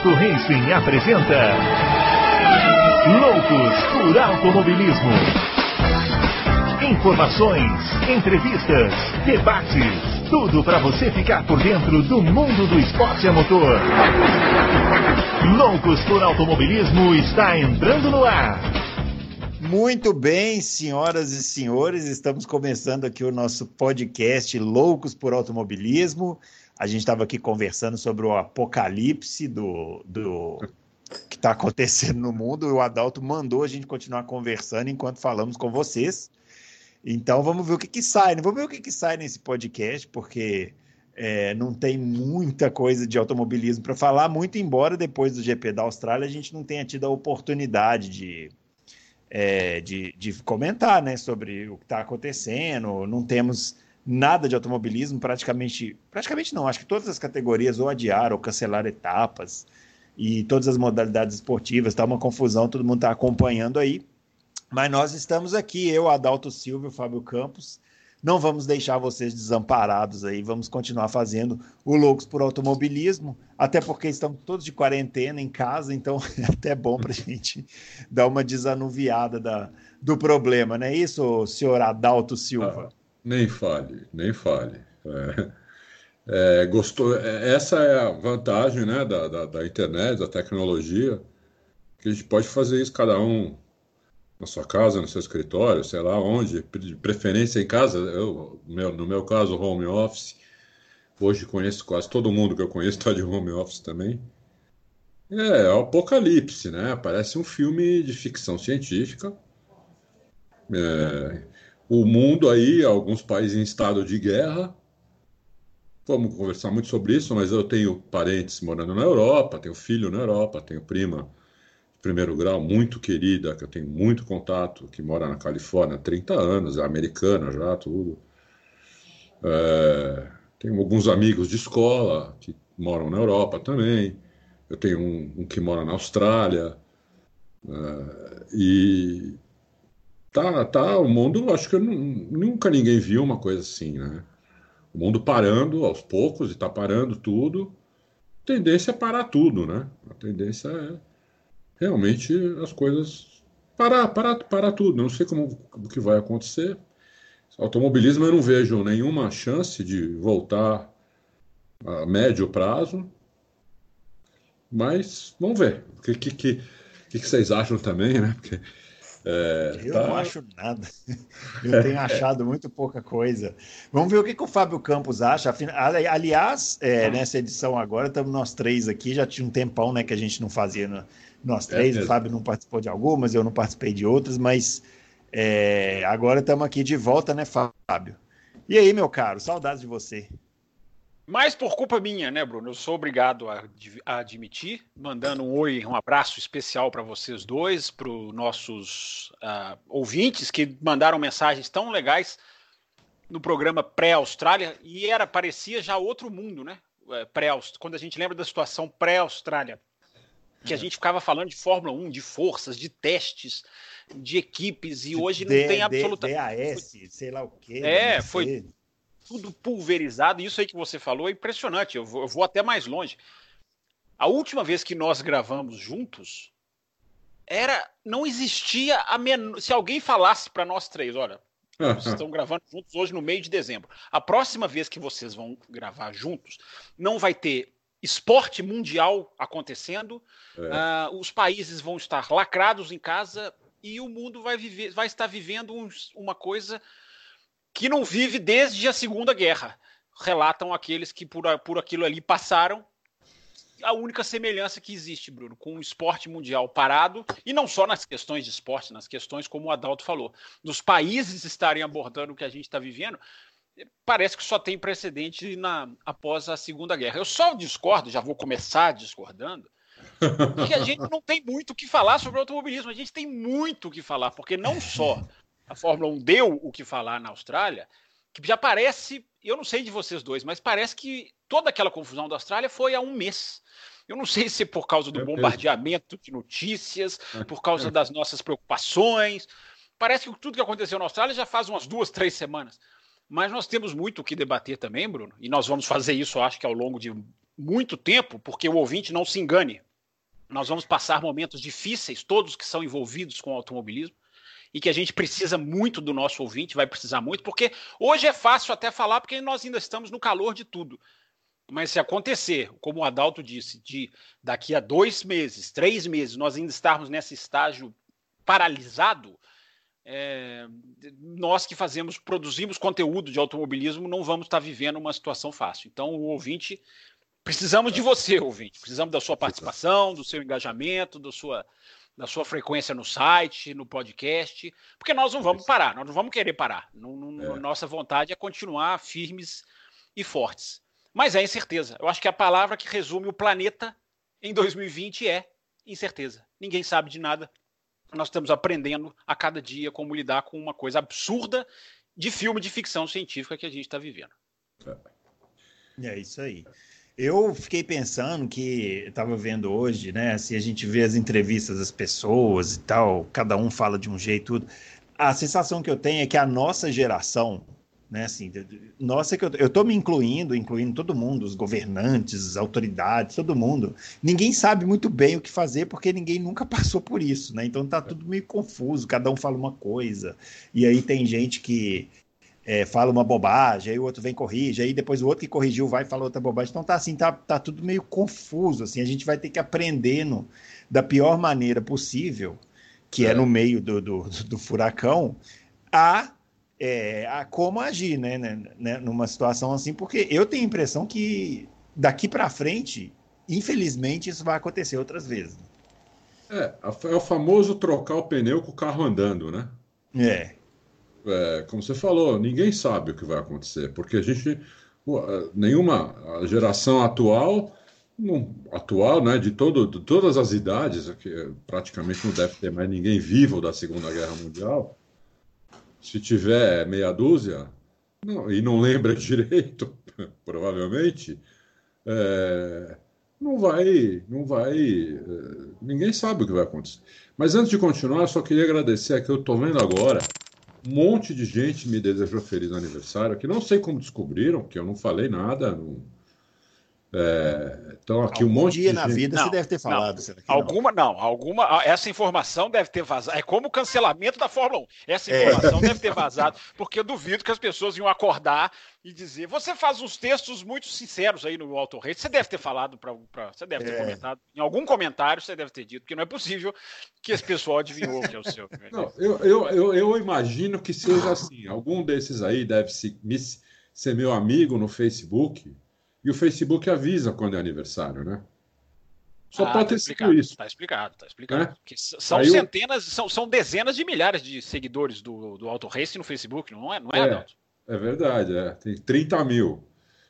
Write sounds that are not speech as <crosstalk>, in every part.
Adalto Racing apresenta Loucos por Automobilismo. Informações, entrevistas, debates, tudo para você ficar por dentro do mundo do esporte a motor. Loucos por Automobilismo está entrando no ar. Muito bem, senhoras e senhores, estamos começando aqui o nosso podcast Loucos por Automobilismo. A gente estava aqui conversando sobre o apocalipse do, do que está acontecendo no mundo e o Adalto mandou a gente continuar conversando enquanto falamos com vocês. Então vamos ver o que, que sai. Né? Vamos ver o que, que sai nesse podcast, porque é, não tem muita coisa de automobilismo para falar, muito embora depois do GP da Austrália a gente não tenha tido a oportunidade de, é, de, de comentar né, sobre o que está acontecendo. Não temos nada de automobilismo, praticamente, praticamente não, acho que todas as categorias ou adiaram ou cancelaram etapas e todas as modalidades esportivas, está uma confusão, todo mundo está acompanhando aí. Mas nós estamos aqui, eu, Adalto Silva, Fábio Campos. Não vamos deixar vocês desamparados aí, vamos continuar fazendo o Loucos por Automobilismo, até porque estamos todos de quarentena em casa, então <laughs> é até bom para a gente dar uma desanuviada da, do problema, não é isso, senhor Adalto Silva? Ah, nem fale, nem fale. É, é, gostou, é, essa é a vantagem né, da, da, da, internet, da tecnologia, que a gente pode fazer isso cada um na sua casa, no seu escritório, sei lá onde, de preferência em casa, eu, meu, no meu caso, home office. Hoje conheço quase todo mundo que eu conheço está de home office também. É, é o Apocalipse, né? Parece um filme de ficção científica. É, o mundo aí, alguns países em estado de guerra. Vamos conversar muito sobre isso, mas eu tenho parentes morando na Europa, tenho filho na Europa, tenho prima de primeiro grau muito querida, que eu tenho muito contato, que mora na Califórnia há 30 anos, é americana já, tudo. É, tenho alguns amigos de escola que moram na Europa também. Eu tenho um, um que mora na Austrália. É, e Tá, tá, o mundo, acho que eu, nunca ninguém viu uma coisa assim, né? O mundo parando aos poucos e tá parando tudo. A tendência é parar tudo, né? A tendência é realmente as coisas parar, parar, parar tudo. não sei como o que vai acontecer. Automobilismo eu não vejo nenhuma chance de voltar a médio prazo. Mas vamos ver. O que, que, que, que vocês acham também, né? Porque é, eu tá... não acho nada. <laughs> Eu tenho achado muito pouca coisa. Vamos ver o que, que o Fábio Campos acha. Aliás, é, nessa edição agora, estamos nós três aqui. Já tinha um tempão né, que a gente não fazia no, nós é três. É o Fábio não participou de algumas, eu não participei de outras, mas é, agora estamos aqui de volta, né, Fábio? E aí, meu caro, saudades de você. Mas por culpa minha, né, Bruno? Eu sou obrigado a, a admitir, mandando um oi, um abraço especial para vocês dois, para os nossos uh, ouvintes que mandaram mensagens tão legais no programa pré-Austrália e era parecia já outro mundo, né? É, pré quando a gente lembra da situação pré-Austrália, que a é. gente ficava falando de Fórmula 1, de forças, de testes, de equipes e hoje não tem absolutamente DAS, sei lá o quê. É, foi tudo pulverizado. Isso aí que você falou é impressionante. Eu vou, eu vou até mais longe. A última vez que nós gravamos juntos, era não existia a men... se alguém falasse para nós três, olha, vocês estão gravando juntos hoje no meio de dezembro. A próxima vez que vocês vão gravar juntos, não vai ter esporte mundial acontecendo, é. uh, os países vão estar lacrados em casa e o mundo vai, viver, vai estar vivendo um, uma coisa que não vive desde a Segunda Guerra. Relatam aqueles que por, por aquilo ali passaram. A única semelhança que existe, Bruno, com o esporte mundial parado, e não só nas questões de esporte, nas questões como o Adalto falou, dos países estarem abordando o que a gente está vivendo, parece que só tem precedente na, após a Segunda Guerra. Eu só discordo, já vou começar discordando, que a gente não tem muito o que falar sobre automobilismo. A gente tem muito o que falar, porque não só a Fórmula 1 deu o que falar na Austrália, que já parece, eu não sei de vocês dois, mas parece que toda aquela confusão da Austrália foi há um mês. Eu não sei se é por causa do bombardeamento de notícias, por causa das nossas preocupações. Parece que tudo que aconteceu na Austrália já faz umas duas, três semanas. Mas nós temos muito o que debater também, Bruno, e nós vamos fazer isso, acho que ao longo de muito tempo, porque o ouvinte não se engane. Nós vamos passar momentos difíceis, todos que são envolvidos com o automobilismo, e que a gente precisa muito do nosso ouvinte, vai precisar muito, porque hoje é fácil até falar, porque nós ainda estamos no calor de tudo. Mas se acontecer, como o Adalto disse, de daqui a dois meses, três meses, nós ainda estarmos nesse estágio paralisado, é, nós que fazemos, produzimos conteúdo de automobilismo, não vamos estar vivendo uma situação fácil. Então, o ouvinte, precisamos de você, ouvinte, precisamos da sua participação, do seu engajamento, do sua, da sua frequência no site, no podcast, porque nós não vamos parar, nós não vamos querer parar. Não, não, é. Nossa vontade é continuar firmes e fortes. Mas é incerteza. Eu acho que a palavra que resume o planeta em 2020 é incerteza. Ninguém sabe de nada. Nós estamos aprendendo a cada dia como lidar com uma coisa absurda de filme de ficção científica que a gente está vivendo. É isso aí. Eu fiquei pensando que estava vendo hoje, né? Se a gente vê as entrevistas das pessoas e tal, cada um fala de um jeito, tudo. A sensação que eu tenho é que a nossa geração, né? Assim, nossa, que eu, tô me incluindo, incluindo todo mundo, os governantes, as autoridades, todo mundo. Ninguém sabe muito bem o que fazer porque ninguém nunca <laughs> passou por isso, né? Então tá tudo meio confuso, cada um fala uma coisa. E aí tem gente que é, fala uma bobagem, aí o outro vem corrige, aí depois o outro que corrigiu vai e fala outra bobagem. Então tá assim, tá, tá tudo meio confuso, assim, a gente vai ter que aprendendo da pior maneira possível, que é, é no meio do, do, do furacão, a é, a como agir, né, né, né, numa situação assim, porque eu tenho a impressão que daqui para frente, infelizmente, isso vai acontecer outras vezes. É, é o famoso trocar o pneu com o carro andando, né? É. é. Como você falou, ninguém sabe o que vai acontecer, porque a gente, nenhuma geração atual, não, atual, né, de, todo, de todas as idades, que praticamente não deve ter mais ninguém vivo da Segunda Guerra Mundial, se tiver meia dúzia não, e não lembra <laughs> direito, provavelmente, é, não vai, não vai, é, ninguém sabe o que vai acontecer. Mas antes de continuar, só queria agradecer aqui, eu estou vendo agora, um monte de gente me desejou feliz aniversário, que não sei como descobriram, que eu não falei nada, não, é, então aqui Algum um monte dia de na gente... vida não, você deve ter falado. Não, alguma não. alguma essa informação deve ter vazado. É como o cancelamento da Fórmula 1. Essa é. informação é. deve ter vazado, porque eu duvido que as pessoas iam acordar e dizer: você faz uns textos muito sinceros aí no Auto Race. Você deve ter falado para, você deve ter é. comentado em algum comentário. Você deve ter dito que não é possível que esse pessoal adivinhou que é o seu. <laughs> Não, eu, eu, eu, eu imagino que seja assim. Algum desses aí deve se, ser meu amigo no Facebook e o Facebook avisa quando é aniversário, né? Só ah, pode tá ter sido isso. Tá explicado, tá explicado. É? São Aí centenas, eu... são, são dezenas de milhares de seguidores do, do Auto Race no Facebook, não é, não é, é É verdade, é. Tem 30 mil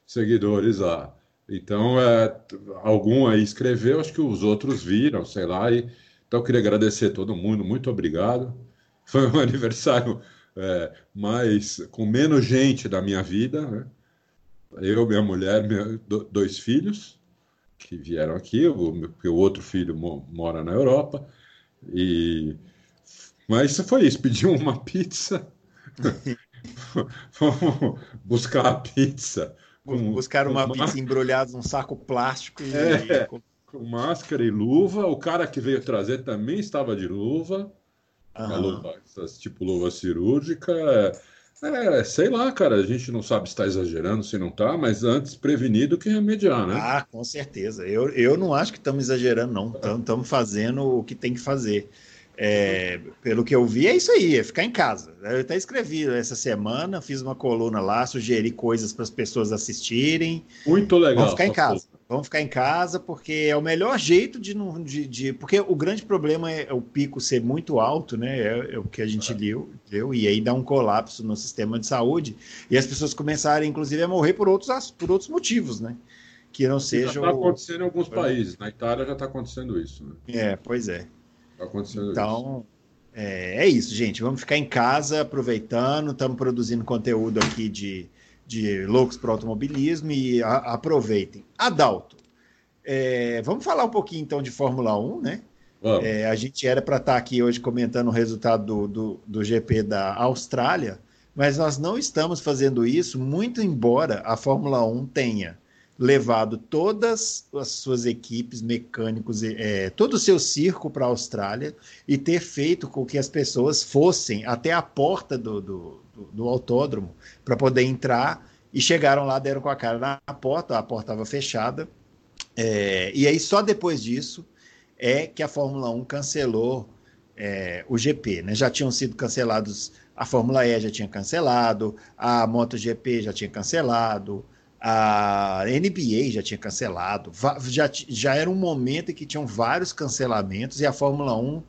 seguidores lá. Então, é, algum aí escreveu, acho que os outros viram, sei lá. E, então, eu queria agradecer a todo mundo, muito obrigado. Foi um <laughs> aniversário é, mais com menos gente da minha vida, né? Eu, minha mulher, meu, dois filhos que vieram aqui, o, o outro filho mora na Europa, e mas foi isso, pedimos uma pizza, fomos <laughs> <laughs> buscar a pizza. Com, buscar uma pizza embrulhada num saco plástico e, é, com... com... máscara e luva. O cara que veio trazer também estava de luva, uhum. luva tipo luva cirúrgica. É, sei lá, cara, a gente não sabe se está exagerando, se não está, mas antes prevenir do que remediar, né? Ah, com certeza. Eu, eu não acho que estamos exagerando, não. Estamos fazendo o que tem que fazer. É, pelo que eu vi, é isso aí, é ficar em casa. Eu até escrevi essa semana, fiz uma coluna lá, sugeri coisas para as pessoas assistirem. Muito legal. Vamos ficar em casa. Vamos ficar em casa porque é o melhor jeito de não. De, de, porque o grande problema é o pico ser muito alto, né? É, é o que a gente é. leu, leu, e aí dá um colapso no sistema de saúde. E as pessoas começarem, inclusive, a morrer por outros, por outros motivos, né? Que não sejam. Já está acontecendo em alguns países. Na Itália já está acontecendo isso. Né? É, pois é. Está acontecendo então, isso. É, é isso, gente. Vamos ficar em casa aproveitando. Estamos produzindo conteúdo aqui de de loucos para o automobilismo e a, aproveitem. Adalto, é, vamos falar um pouquinho então de Fórmula 1, né? É, a gente era para estar tá aqui hoje comentando o resultado do, do, do, GP da Austrália, mas nós não estamos fazendo isso, muito embora a Fórmula 1 tenha levado todas as suas equipes, mecânicos, é, todo o seu circo para a Austrália e ter feito com que as pessoas fossem até a porta do, do, do, autódromo para poder entrar e chegaram lá, deram com a cara na porta, a porta estava fechada. É, e aí, só depois disso, é que a Fórmula 1 cancelou é, o GP. Né? Já tinham sido cancelados, a Fórmula E já tinha cancelado, a MotoGP já tinha cancelado, a NBA já tinha cancelado, já, já era um momento em que tinham vários cancelamentos e a Fórmula 1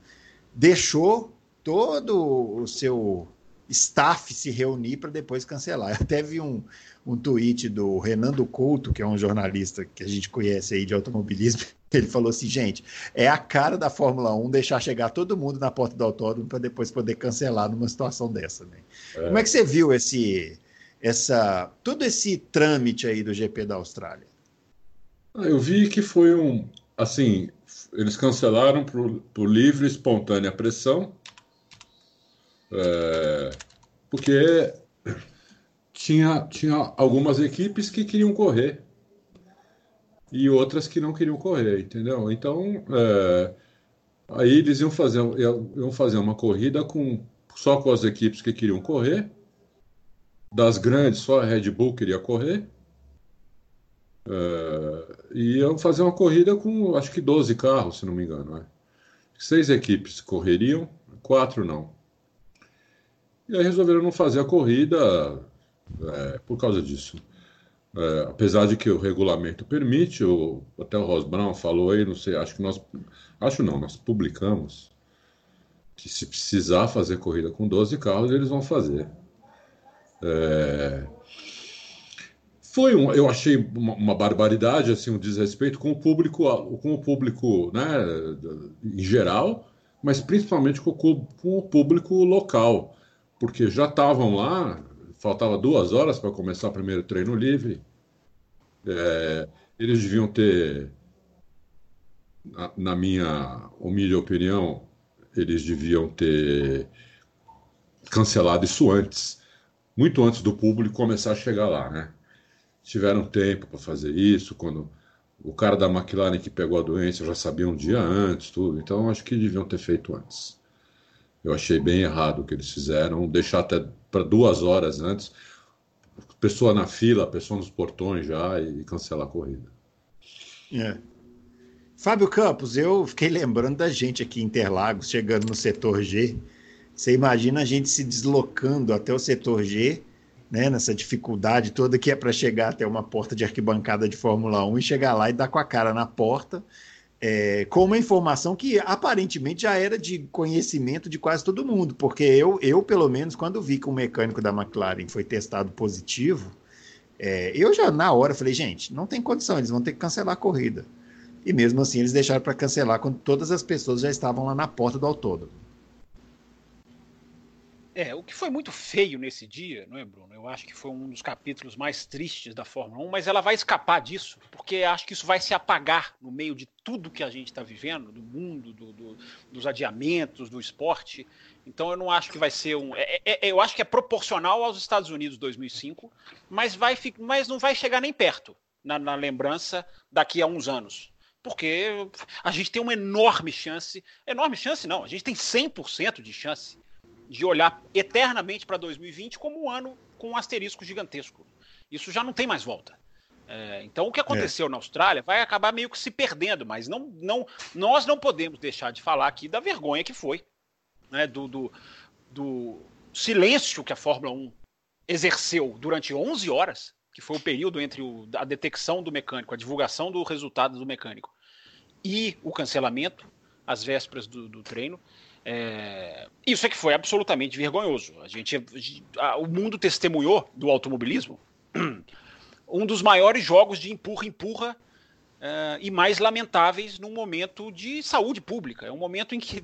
deixou todo o seu staff se reunir para depois cancelar. <laughs> Eu até vi um, um tweet do Renando Couto, que é um jornalista que a gente conhece aí de automobilismo. <laughs> Ele falou assim, gente, é a cara da Fórmula 1 deixar chegar todo mundo na porta do autódromo para depois poder cancelar numa situação dessa. Né? É. Como é que você viu esse, essa, todo esse trâmite aí do GP da Austrália? Ah, eu vi que foi um, assim, eles cancelaram por, por livre e espontânea pressão, é, porque tinha, tinha algumas equipes que queriam correr e outras que não queriam correr, entendeu? Então, é, aí eles iam fazer, iam fazer uma corrida com, só com as equipes que queriam correr. Das grandes, só a Red Bull queria correr. É, e iam fazer uma corrida com, acho que 12 carros, se não me engano. Né? Seis equipes correriam, quatro não. E aí resolveram não fazer a corrida é, por causa disso. É, apesar de que o regulamento permite, o, até o Ross Brown falou aí, não sei, acho que nós, acho não, nós publicamos que se precisar fazer corrida com 12 carros, eles vão fazer. É, foi um, eu achei uma, uma, barbaridade, assim, um desrespeito com o público, com o público, né, em geral, mas principalmente com, com o público local, porque já estavam lá faltava duas horas para começar o primeiro treino livre. É, eles deviam ter, na, na minha humilde opinião, eles deviam ter cancelado isso antes, muito antes do público começar a chegar lá, né? Tiveram tempo para fazer isso, quando o cara da McLaren que pegou a doença já sabia um dia antes, tudo. Então acho que deviam ter feito antes. Eu achei bem errado o que eles fizeram, deixar até para duas horas antes, pessoa na fila, pessoa nos portões já e cancelar a corrida. É. Fábio Campos, eu fiquei lembrando da gente aqui em Interlagos, chegando no setor G. Você imagina a gente se deslocando até o setor G, né, nessa dificuldade toda que é para chegar até uma porta de arquibancada de Fórmula 1 e chegar lá e dar com a cara na porta é, com uma informação que aparentemente já era de conhecimento de quase todo mundo, porque eu, eu pelo menos, quando vi que o mecânico da McLaren foi testado positivo, é, eu já na hora falei, gente, não tem condição, eles vão ter que cancelar a corrida. E mesmo assim eles deixaram para cancelar quando todas as pessoas já estavam lá na porta do autódromo. É, o que foi muito feio nesse dia, não é, Bruno? Eu acho que foi um dos capítulos mais tristes da Fórmula 1, mas ela vai escapar disso, porque acho que isso vai se apagar no meio de tudo que a gente está vivendo, do mundo, do, do, dos adiamentos, do esporte. Então eu não acho que vai ser um. É, é, é eu acho que é proporcional aos Estados Unidos 2005, mas, vai, mas não vai chegar nem perto na, na lembrança daqui a uns anos porque a gente tem uma enorme chance, enorme chance não, a gente tem 100% de chance de olhar eternamente para 2020 como um ano com um asterisco gigantesco. Isso já não tem mais volta. É, então, o que aconteceu é. na Austrália vai acabar meio que se perdendo, mas não, não, nós não podemos deixar de falar aqui da vergonha que foi, né, do, do, do silêncio que a Fórmula 1 exerceu durante 11 horas, que foi o período entre o, a detecção do mecânico, a divulgação do resultado do mecânico e o cancelamento, às vésperas do, do treino. É, isso é que foi absolutamente vergonhoso. A gente, a, o mundo testemunhou do automobilismo <clears throat> um dos maiores jogos de empurra-empurra uh, e mais lamentáveis num momento de saúde pública. É um momento em que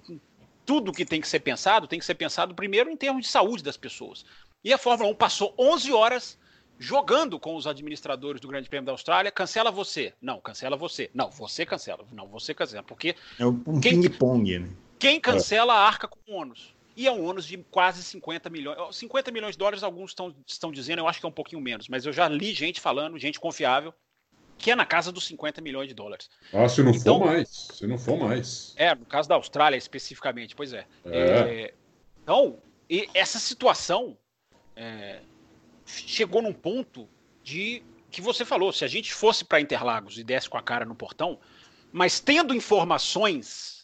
tudo que tem que ser pensado tem que ser pensado primeiro em termos de saúde das pessoas. E a Fórmula 1 passou 11 horas jogando com os administradores do Grande Prêmio da Austrália, cancela você. Não, cancela você. Não, você cancela. Não, você cancela. Porque. É um quem... ping-pong, né? Quem cancela é. arca com ônus. E é um ônus de quase 50 milhões. 50 milhões de dólares, alguns estão, estão dizendo, eu acho que é um pouquinho menos, mas eu já li gente falando, gente confiável, que é na casa dos 50 milhões de dólares. Ah, se não então, for mais. Se não for mais. É, no caso da Austrália especificamente, pois é. é. é então, essa situação é, chegou num ponto de que você falou, se a gente fosse para Interlagos e desse com a cara no portão, mas tendo informações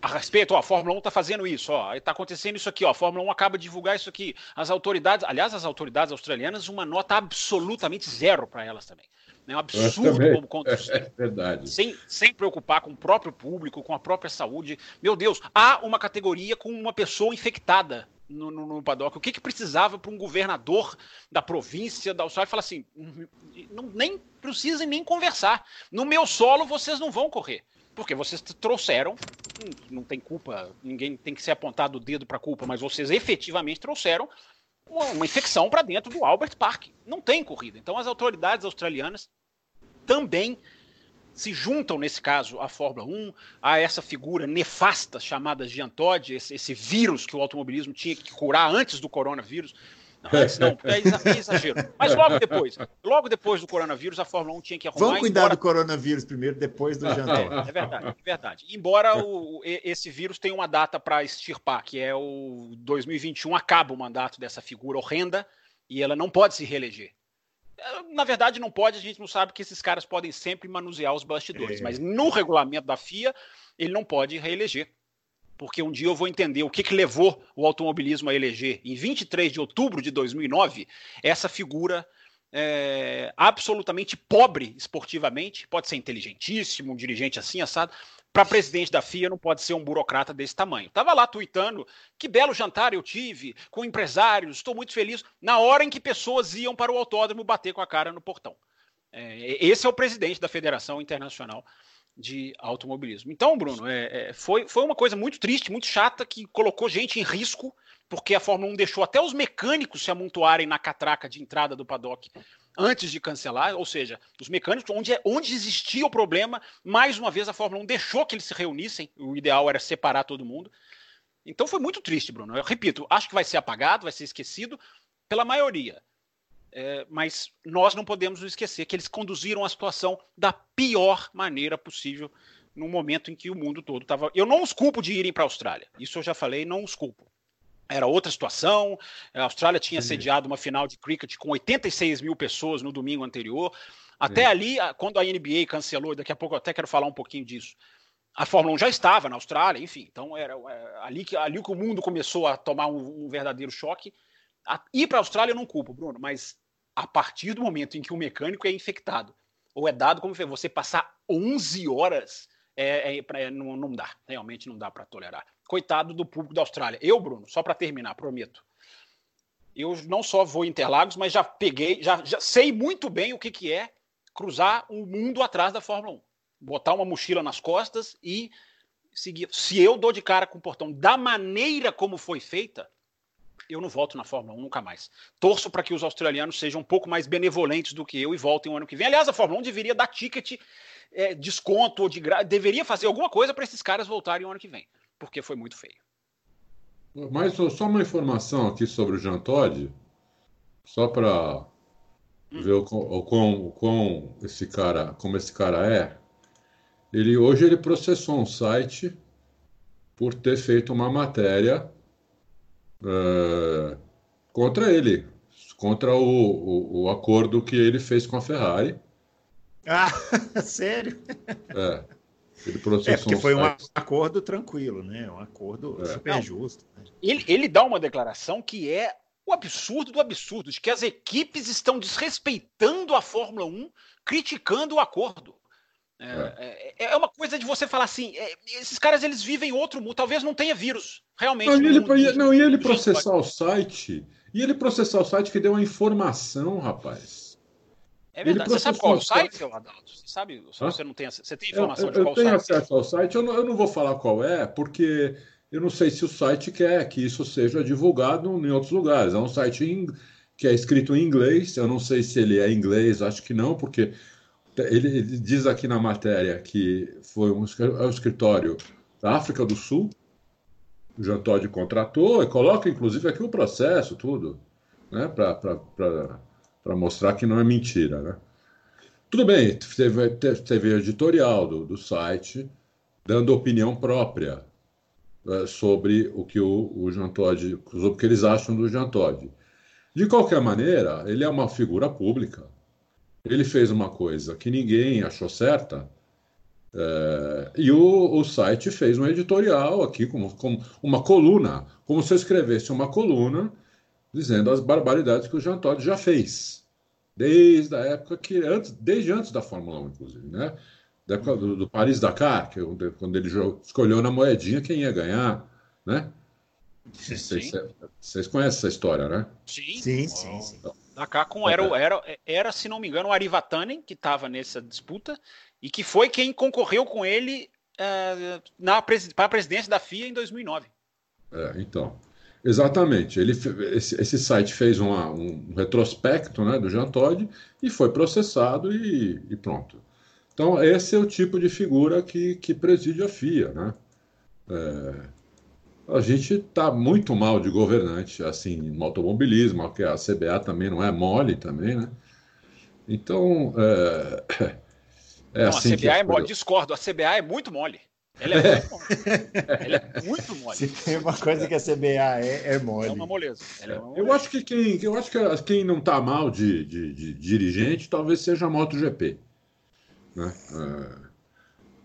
a respeito, ó, a Fórmula 1 está fazendo isso, ó, está acontecendo isso aqui, ó, a Fórmula 1 acaba de divulgar isso aqui. As autoridades, aliás, as autoridades australianas, uma nota absolutamente zero para elas também. É um absurdo como conduzir. <laughs> É verdade. Sem, sem preocupar com o próprio público, com a própria saúde. Meu Deus, há uma categoria com uma pessoa infectada no, no, no paddock. O que, que precisava para um governador da província da Austrália falar assim: não, nem precisem nem conversar. No meu solo vocês não vão correr. Porque vocês trouxeram, não tem culpa, ninguém tem que ser apontado o dedo para culpa, mas vocês efetivamente trouxeram uma, uma infecção para dentro do Albert Park. Não tem corrida. Então as autoridades australianas também se juntam, nesse caso, à Fórmula 1, a essa figura nefasta chamada Jean Todt, esse, esse vírus que o automobilismo tinha que curar antes do coronavírus. Não, antes não, <laughs> é, é exagero. Mas logo depois, logo depois do coronavírus, a Fórmula 1 tinha que arrumar. Vamos cuidar embora... do coronavírus primeiro, depois do Jean Todt. É, é verdade, é verdade. Embora o, esse vírus tenha uma data para extirpar, que é o 2021, acaba o mandato dessa figura horrenda e ela não pode se reeleger. Na verdade, não pode, a gente não sabe que esses caras podem sempre manusear os bastidores, é. mas no regulamento da FIA, ele não pode reeleger. Porque um dia eu vou entender o que, que levou o automobilismo a eleger, em 23 de outubro de 2009, essa figura é, absolutamente pobre esportivamente, pode ser inteligentíssimo, um dirigente assim, assado, para presidente da FIA não pode ser um burocrata desse tamanho. Tava lá tweetando, que belo jantar eu tive com empresários, estou muito feliz, na hora em que pessoas iam para o autódromo bater com a cara no portão. É, esse é o presidente da Federação Internacional de Automobilismo. Então, Bruno, é, é, foi, foi uma coisa muito triste, muito chata, que colocou gente em risco, porque a Fórmula 1 deixou até os mecânicos se amontoarem na catraca de entrada do paddock antes de cancelar, ou seja, os mecânicos, onde, onde existia o problema, mais uma vez a Fórmula 1 deixou que eles se reunissem, o ideal era separar todo mundo. Então foi muito triste, Bruno. Eu repito, acho que vai ser apagado, vai ser esquecido pela maioria. É, mas nós não podemos nos esquecer que eles conduziram a situação da pior maneira possível no momento em que o mundo todo estava. Eu não os culpo de irem para a Austrália. Isso eu já falei, não os culpo era outra situação. A Austrália tinha Sim. sediado uma final de cricket com 86 mil pessoas no domingo anterior. Até Sim. ali, quando a NBA cancelou, daqui a pouco eu até quero falar um pouquinho disso. A Fórmula 1 já estava na Austrália, enfim, então era é, ali que, ali que o mundo começou a tomar um, um verdadeiro choque. A, ir para a Austrália eu não culpo, Bruno, mas a partir do momento em que o mecânico é infectado, ou é dado como você passar 11 horas, é, é, é não, não dá, realmente não dá para tolerar coitado do público da Austrália. Eu, Bruno, só para terminar, prometo. Eu não só vou em Interlagos, mas já peguei, já, já sei muito bem o que, que é cruzar o mundo atrás da Fórmula 1. Botar uma mochila nas costas e seguir. Se eu dou de cara com o portão da maneira como foi feita, eu não volto na Fórmula 1 nunca mais. Torço para que os australianos sejam um pouco mais benevolentes do que eu e voltem o ano que vem. Aliás, a Fórmula 1 deveria dar ticket, é, desconto ou de gra... deveria fazer alguma coisa para esses caras voltarem o ano que vem porque foi muito feio. Mas só uma informação aqui sobre o Jean Todt, só para hum. ver o, o, o, o, esse cara, como esse cara é. Ele hoje ele processou um site por ter feito uma matéria uh, contra ele, contra o, o, o, acordo que ele fez com a Ferrari. Ah, <laughs> sério? É. Ele processou é, porque foi um acordo tranquilo, né? Um acordo é. super Não, justo. Né? Ele, ele dá uma declaração que é o absurdo do absurdo, de que as equipes estão desrespeitando a Fórmula 1, criticando o acordo. É, é. é, é uma coisa de você falar assim, é, esses caras eles vivem outro mundo, talvez não tenha vírus, realmente. Não, e ele, não, e ele processar o site, e ele processar o site que deu uma informação, rapaz. É verdade. Você sabe qual é o site, seu Adalto? Você sabe? Se você não tem, você tem informação eu, de qual site? Eu tenho acesso ao site. Eu não, eu não vou falar qual é, porque eu não sei se o site quer que isso seja divulgado em outros lugares. É um site em, que é escrito em inglês. Eu não sei se ele é inglês, acho que não, porque ele, diz aqui na matéria que foi um, é escritório da África do Sul. O Jean Todt contratou e coloca, inclusive, aqui o processo, tudo, né, para mostrar que não é mentira, né? Tudo bem, teve, teve editorial do, do site dando opinião própria uh, sobre o que o, o Jean sobre o que eles acham do Jean Todt. De qualquer maneira, ele é uma figura pública. Ele fez uma coisa que ninguém achou certa, é, e o, o, site fez um editorial aqui, como, como, uma coluna, como se eu escrevesse uma coluna dizendo as barbaridades que o Jean Todt já fez, desde a época que, antes, desde antes da Fórmula 1, inclusive, né? Da época do, do Paris-Dakar, que é quando ele escolheu na moedinha quem ia ganhar, né? Vocês, vocês conhecem essa história, né? Sim, sim, sim. sim. Dakar com era, era, era, se não me engano, o Arivatanen, que estava nessa disputa, e que foi quem concorreu com ele uh, na, para a presidência da FIA em 2009. É, então, exatamente. Ele, esse, esse site fez uma, um retrospecto né, do Jean Todt e foi processado e, e, pronto. Então, esse é o tipo de figura que, que preside a FIA. Né? É, a gente está muito mal de governante, assim, no automobilismo, que a CBA também não é mole também, né? Então, é, É não, assim a CBA é, é mole. Discordo, a CBA é muito mole. Ela é, muito mole. Ela é muito mole. Se tem uma coisa que a CBA é, é mole. É uma moleza. É uma moleza. Eu acho que quem, eu acho que quem não está mal de, de, de, dirigente talvez seja a MotoGP. Né? É,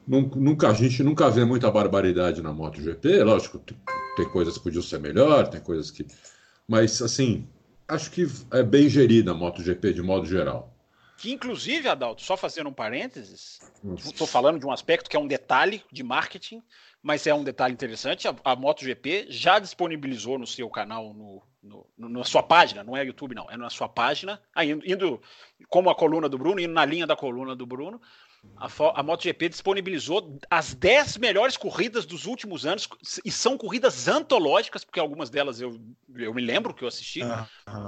nunca, a gente nunca vê muita barbaridade na MotoGP. Lógico, tem coisas que podiam ser melhor, tem coisas que. Mas, assim, acho que é bem gerida a MotoGP de modo geral. Que inclusive, Adalto, só fazendo um parênteses, estou falando de um aspecto que é um detalhe de marketing, mas é um detalhe interessante. A, a MotoGP já disponibilizou no seu canal, no, no, na sua página, não é YouTube, não, é na sua página, indo, indo, como a coluna do Bruno, indo na linha da coluna do Bruno. A, a MotoGP disponibilizou as 10 melhores corridas dos últimos anos, e são corridas antológicas, porque algumas delas eu, eu me lembro que eu assisti,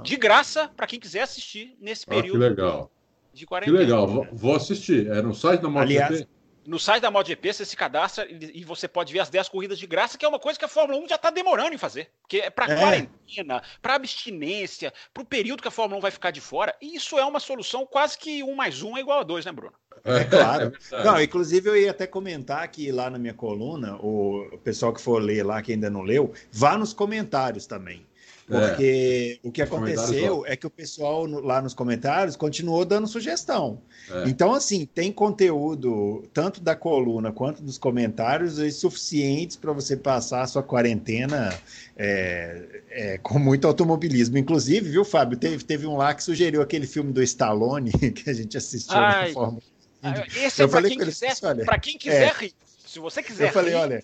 de graça para quem quiser assistir nesse período. Ah, que legal de quarentena. Que legal, vou, vou assistir. É no site da MotoGP? Aliás, no site da MotoGP você se cadastra e você pode ver as 10 corridas de graça, que é uma coisa que a Fórmula 1 já está demorando em fazer. Porque é para é. quarentena, para abstinência, para o período que a Fórmula 1 vai ficar de fora. E isso é uma solução quase que um mais um é igual a dois, né, Bruno? É, claro. <laughs> É não, inclusive, eu ia até comentar que lá na minha coluna, o pessoal que for ler lá, que ainda não leu, vá nos comentários também. Porque é. o que aconteceu é que o pessoal lá nos comentários continuou dando sugestão. É. Então, assim, tem conteúdo, tanto da coluna quanto dos comentários, suficientes para você passar a sua quarentena é, é, com muito automobilismo. Inclusive, viu, Fábio? Teve, teve um lá que sugeriu aquele filme do Stallone <laughs> que a gente assistiu Ai. na Fórmula. Esse é para quem, quiser, quem quiser rir. Se você quiser eu falei, rir, olha,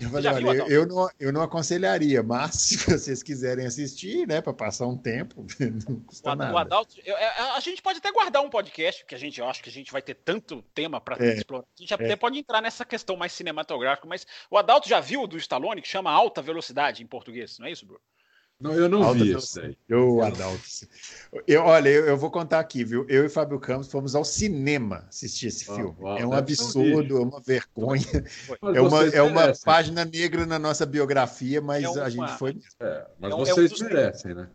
eu falei, olha, viu, eu, eu, não, eu não aconselharia, mas <laughs> se vocês quiserem assistir, né, para passar um tempo, <laughs> não custa o, nada. O Adalto, eu, é, a gente pode até guardar um podcast, porque a gente acha que a gente vai ter tanto tema para é, explorar. A gente é. até pode entrar nessa questão mais cinematográfica, mas o Adalto já viu do Stallone que chama alta velocidade em português, não é isso, Bruno? Não, eu não Alta vi isso aí. Eu, Adalto. Eu, olha, eu, eu, vou contar aqui, viu? Eu e Fábio Campos fomos ao cinema assistir esse ah, filme. Uau, é um absurdo, é uma vergonha. é uma, é uma página negra na nossa biografia, mas é uma... a gente foi. É, mas é um, vocês um merecem, né?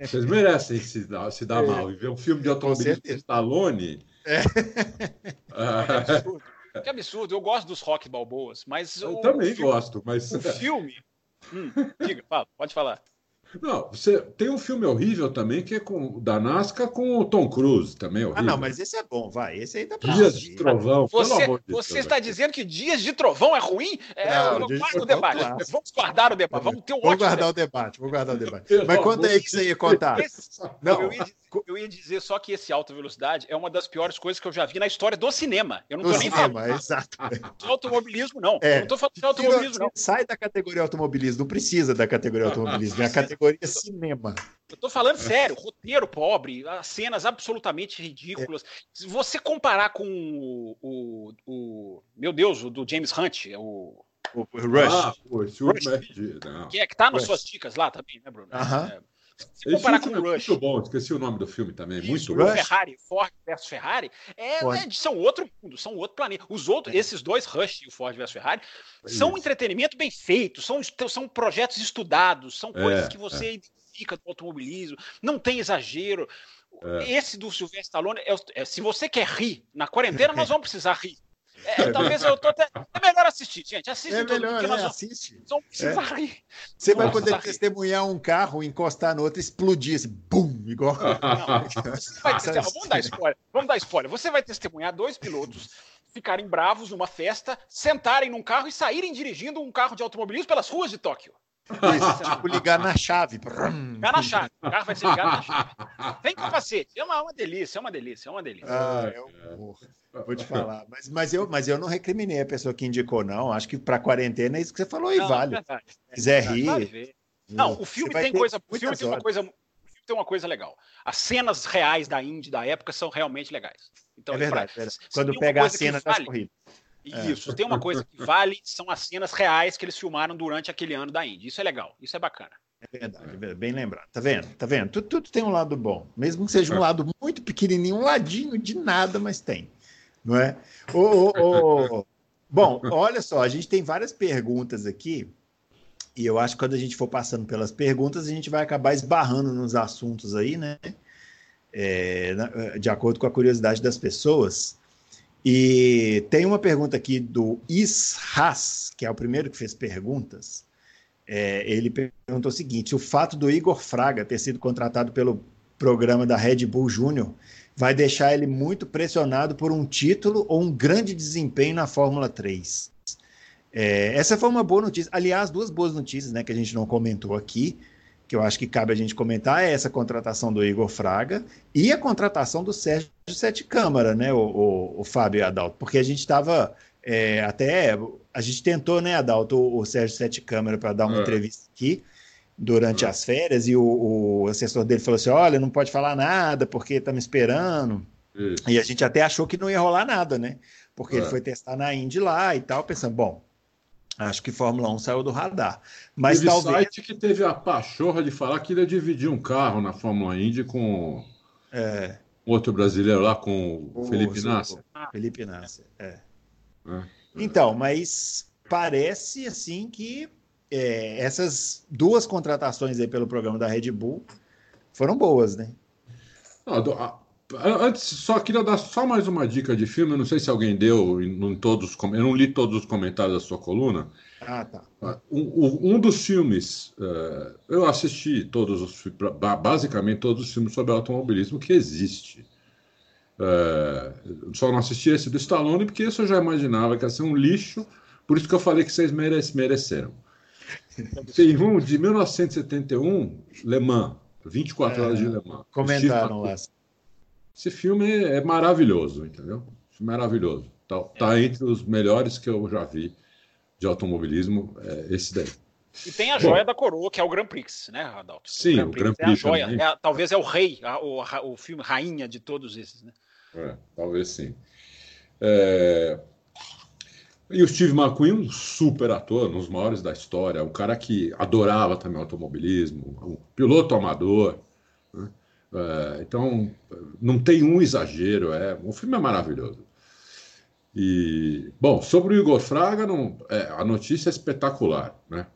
Vocês merecem se dar, se dar é. mal e ver um filme de automobilismo de Stallone. É. <laughs> Ah. Que absurdo. que absurdo. Eu gosto dos rock balboas, mas. Eu o, também o filme, gosto, mas. O filme Hum, diga, fala, pode falar. Não, você tem um filme horrível também que é com da Nascar com o Tom Cruise também horrível. Ah, não, mas esse é bom, vai. Esse aí dá pra Dias de Trovão. Você, de você está dizendo que Dias de Trovão é ruim? É, não, eu guardo o debate. Clássico. Vamos guardar o debate. Vamos ter um Vamos guardar debate. o debate. Vamos guardar o debate. mas conta aí que você ia contar. Esse, não. Eu ia, eu ia, dizer só que esse alta velocidade é uma das piores coisas que eu já vi na história do cinema. Eu não estou nem falando. Exato. De automobilismo, não. É. Eu não estou falando de automobilismo, não. Sai da categoria automobilismo, não precisa da categoria automobilismo. É a categoria <laughs> cinema. Eu tô falando sério, roteiro pobre, cenas absolutamente ridículas. É. Se você comparar com o, o, o, Meu Deus, o do James Hunt, o. O Rush. Ah, pô, esse Rush, que, é, que tá nas Rush. suas dicas lá também, né, Bruno? Uh -huh. é, se comparar com o Rush. Muito bom, esqueci o nome do filme também. Isso, muito Ferrari, Ford versus Ferrari, é, é, são outro mundo, são outro planeta. Os outros, é. esses dois, Rush e o Ford versus Ferrari, são um entretenimento bem feito, são, são projetos estudados, são coisas é, que você é. identifica do automobilismo, não tem exagero. É. Esse do Sylvester Stallone, é, é, se você quer rir na quarentena, nós vamos precisar rir. É, talvez eu tô até. É melhor assistir, gente. Assiste é tudo, melhor, nós é, assiste. É. Você vai poder testemunhar um carro, encostar no outro, explodir assim, bum, igual. Não, <laughs> vamos dar spoiler. Vamos dar spoiler. Você vai testemunhar dois pilotos ficarem bravos numa festa, sentarem num carro e saírem dirigindo um carro de automobilismo pelas ruas de Tóquio. Isso, tipo ligar na chave. Ligar na chave. O carro vai ser ligado na chave. Tem capacete. É uma, uma delícia, é uma delícia, é uma delícia. Ah, eu, vou te falar. Mas, mas, eu, mas eu não recriminei a pessoa que indicou, não. Acho que para quarentena é isso que você falou e não, vale. É quiser rir. Não, o filme tem coisa. O filme tem uma coisa. tem uma coisa legal. As cenas reais da Indy da época são realmente legais. Então, é verdade. Pra, verdade. Quando pega a cena das vale, corridas. Isso, é. tem uma coisa que vale, são as cenas reais que eles filmaram durante aquele ano da Indy. Isso é legal, isso é bacana. É verdade, é bem lembrado. Tá vendo? Tá vendo? Tudo, tudo, tem um lado bom. Mesmo que seja um lado muito pequenininho, um ladinho de nada, mas tem. Não é? Oh, oh, oh. Bom, olha só, a gente tem várias perguntas aqui. E eu acho que quando a gente for passando pelas perguntas, a gente vai acabar esbarrando nos assuntos aí, né? É, de acordo com a curiosidade das pessoas. E tem uma pergunta aqui do Ishas, que é o primeiro que fez perguntas. É, ele perguntou o seguinte: o fato do Igor Fraga ter sido contratado pelo programa da Red Bull Júnior vai deixar ele muito pressionado por um título ou um grande desempenho na Fórmula 3? É, essa foi uma boa notícia. Aliás, duas boas notícias né, que a gente não comentou aqui que eu acho que cabe a gente comentar é essa contratação do Igor Fraga e a contratação do Sérgio Sete Câmara, né, o, o, o Fábio e Adalto, porque a gente estava é, até a gente tentou, né, Adalto, o, o Sérgio Sete Câmara para dar uma é. entrevista aqui durante é. as férias e o, assessor dele falou assim, olha, não pode falar nada porque está me esperando. E a gente até achou que não ia rolar nada, né? Porque ele é. foi testar na Indy lá e tal, pensando, bom, Acho que Fórmula 1 saiu do radar. Mas teve talvez. site que teve a pachorra de falar que ia dividir um carro na Fórmula Indy com é. outro brasileiro lá, com o Felipe Nasser. Felipe Nasser, é. é. Então, mas parece assim que é, essas duas contratações aí pelo programa da Red Bull foram boas, né? Não, a, Antes, só queria dar só mais uma dica de filme. Eu não sei se alguém deu em, todos. Eu não li todos os comentários da sua coluna. Ah, tá. Um, um dos filmes, uh, eu assisti todos os basicamente todos os filmes sobre automobilismo que existe. Uh, só não assisti esse do Stallone porque isso eu já imaginava que ia ser um lixo. Por isso que eu falei que vocês mereceram. <laughs> Tem um de 1971, Le Mans, 24 é, horas de Le Mans. Comentaram lá. Esse filme é maravilhoso, entendeu? Maravilhoso. Tá, tá é. entre os melhores que eu já vi de automobilismo, é esse daí. E tem a joia Bom, da coroa, que é o Grand Prix, né, Adalto? Sim, o Grand Prix, o Grand Prix é a joia. É, talvez é o rei, a, o, o filme rainha de todos esses, né? É, talvez sim. É... E o Steve McQueen, um super ator, um dos maiores da história, um cara que adorava também automobilismo, um piloto amador. Né? É, então, não tem um exagero. É, o filme é maravilhoso. E, bom, sobre o Igor Fraga, não, é, a notícia é espetacular, né?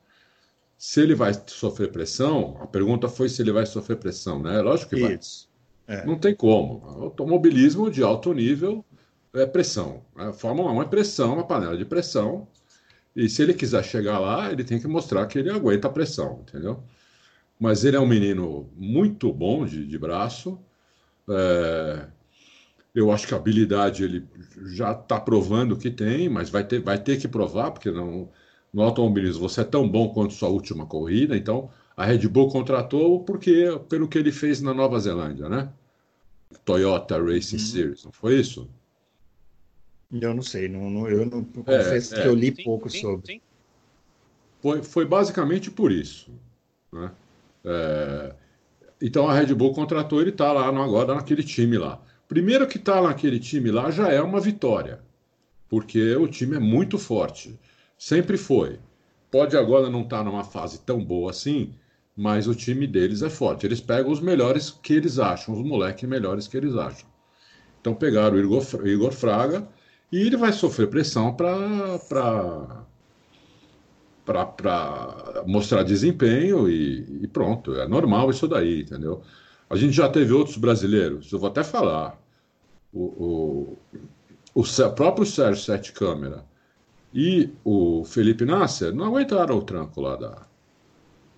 Se ele vai sofrer pressão, a pergunta foi se ele vai sofrer pressão, né? Lógico que Isso. vai. É. Não tem como. Automobilismo de alto nível é pressão. A Fórmula 1 é pressão, uma panela de pressão. E se ele quiser chegar lá, ele tem que mostrar que ele aguenta a pressão, entendeu? Mas ele é um menino muito bom de, de braço. É, eu acho que a habilidade ele já está provando que tem, mas vai ter, vai ter que provar, porque não, no automobilismo você é tão bom quanto sua última corrida. Então a Red Bull contratou porque pelo que ele fez na Nova Zelândia, né? Toyota Racing uhum. Series, não foi isso? Eu não sei, não, não eu não é, confesso é, que eu li sim, pouco sim, sobre. Sim. Foi, foi basicamente por isso. Né? É, então a Red Bull contratou ele está lá no, agora naquele time lá. Primeiro que está naquele time lá já é uma vitória, porque o time é muito forte, sempre foi. Pode agora não estar tá numa fase tão boa assim, mas o time deles é forte. Eles pegam os melhores que eles acham, os moleques melhores que eles acham. Então pegaram o Igor, Igor Fraga e ele vai sofrer pressão para para mostrar desempenho e, e, pronto. É normal isso daí, entendeu? A gente já teve outros brasileiros, eu vou até falar. O, o, o próprio Sérgio Sete Câmara e o Felipe Nasser não aguentaram o tranco lá da,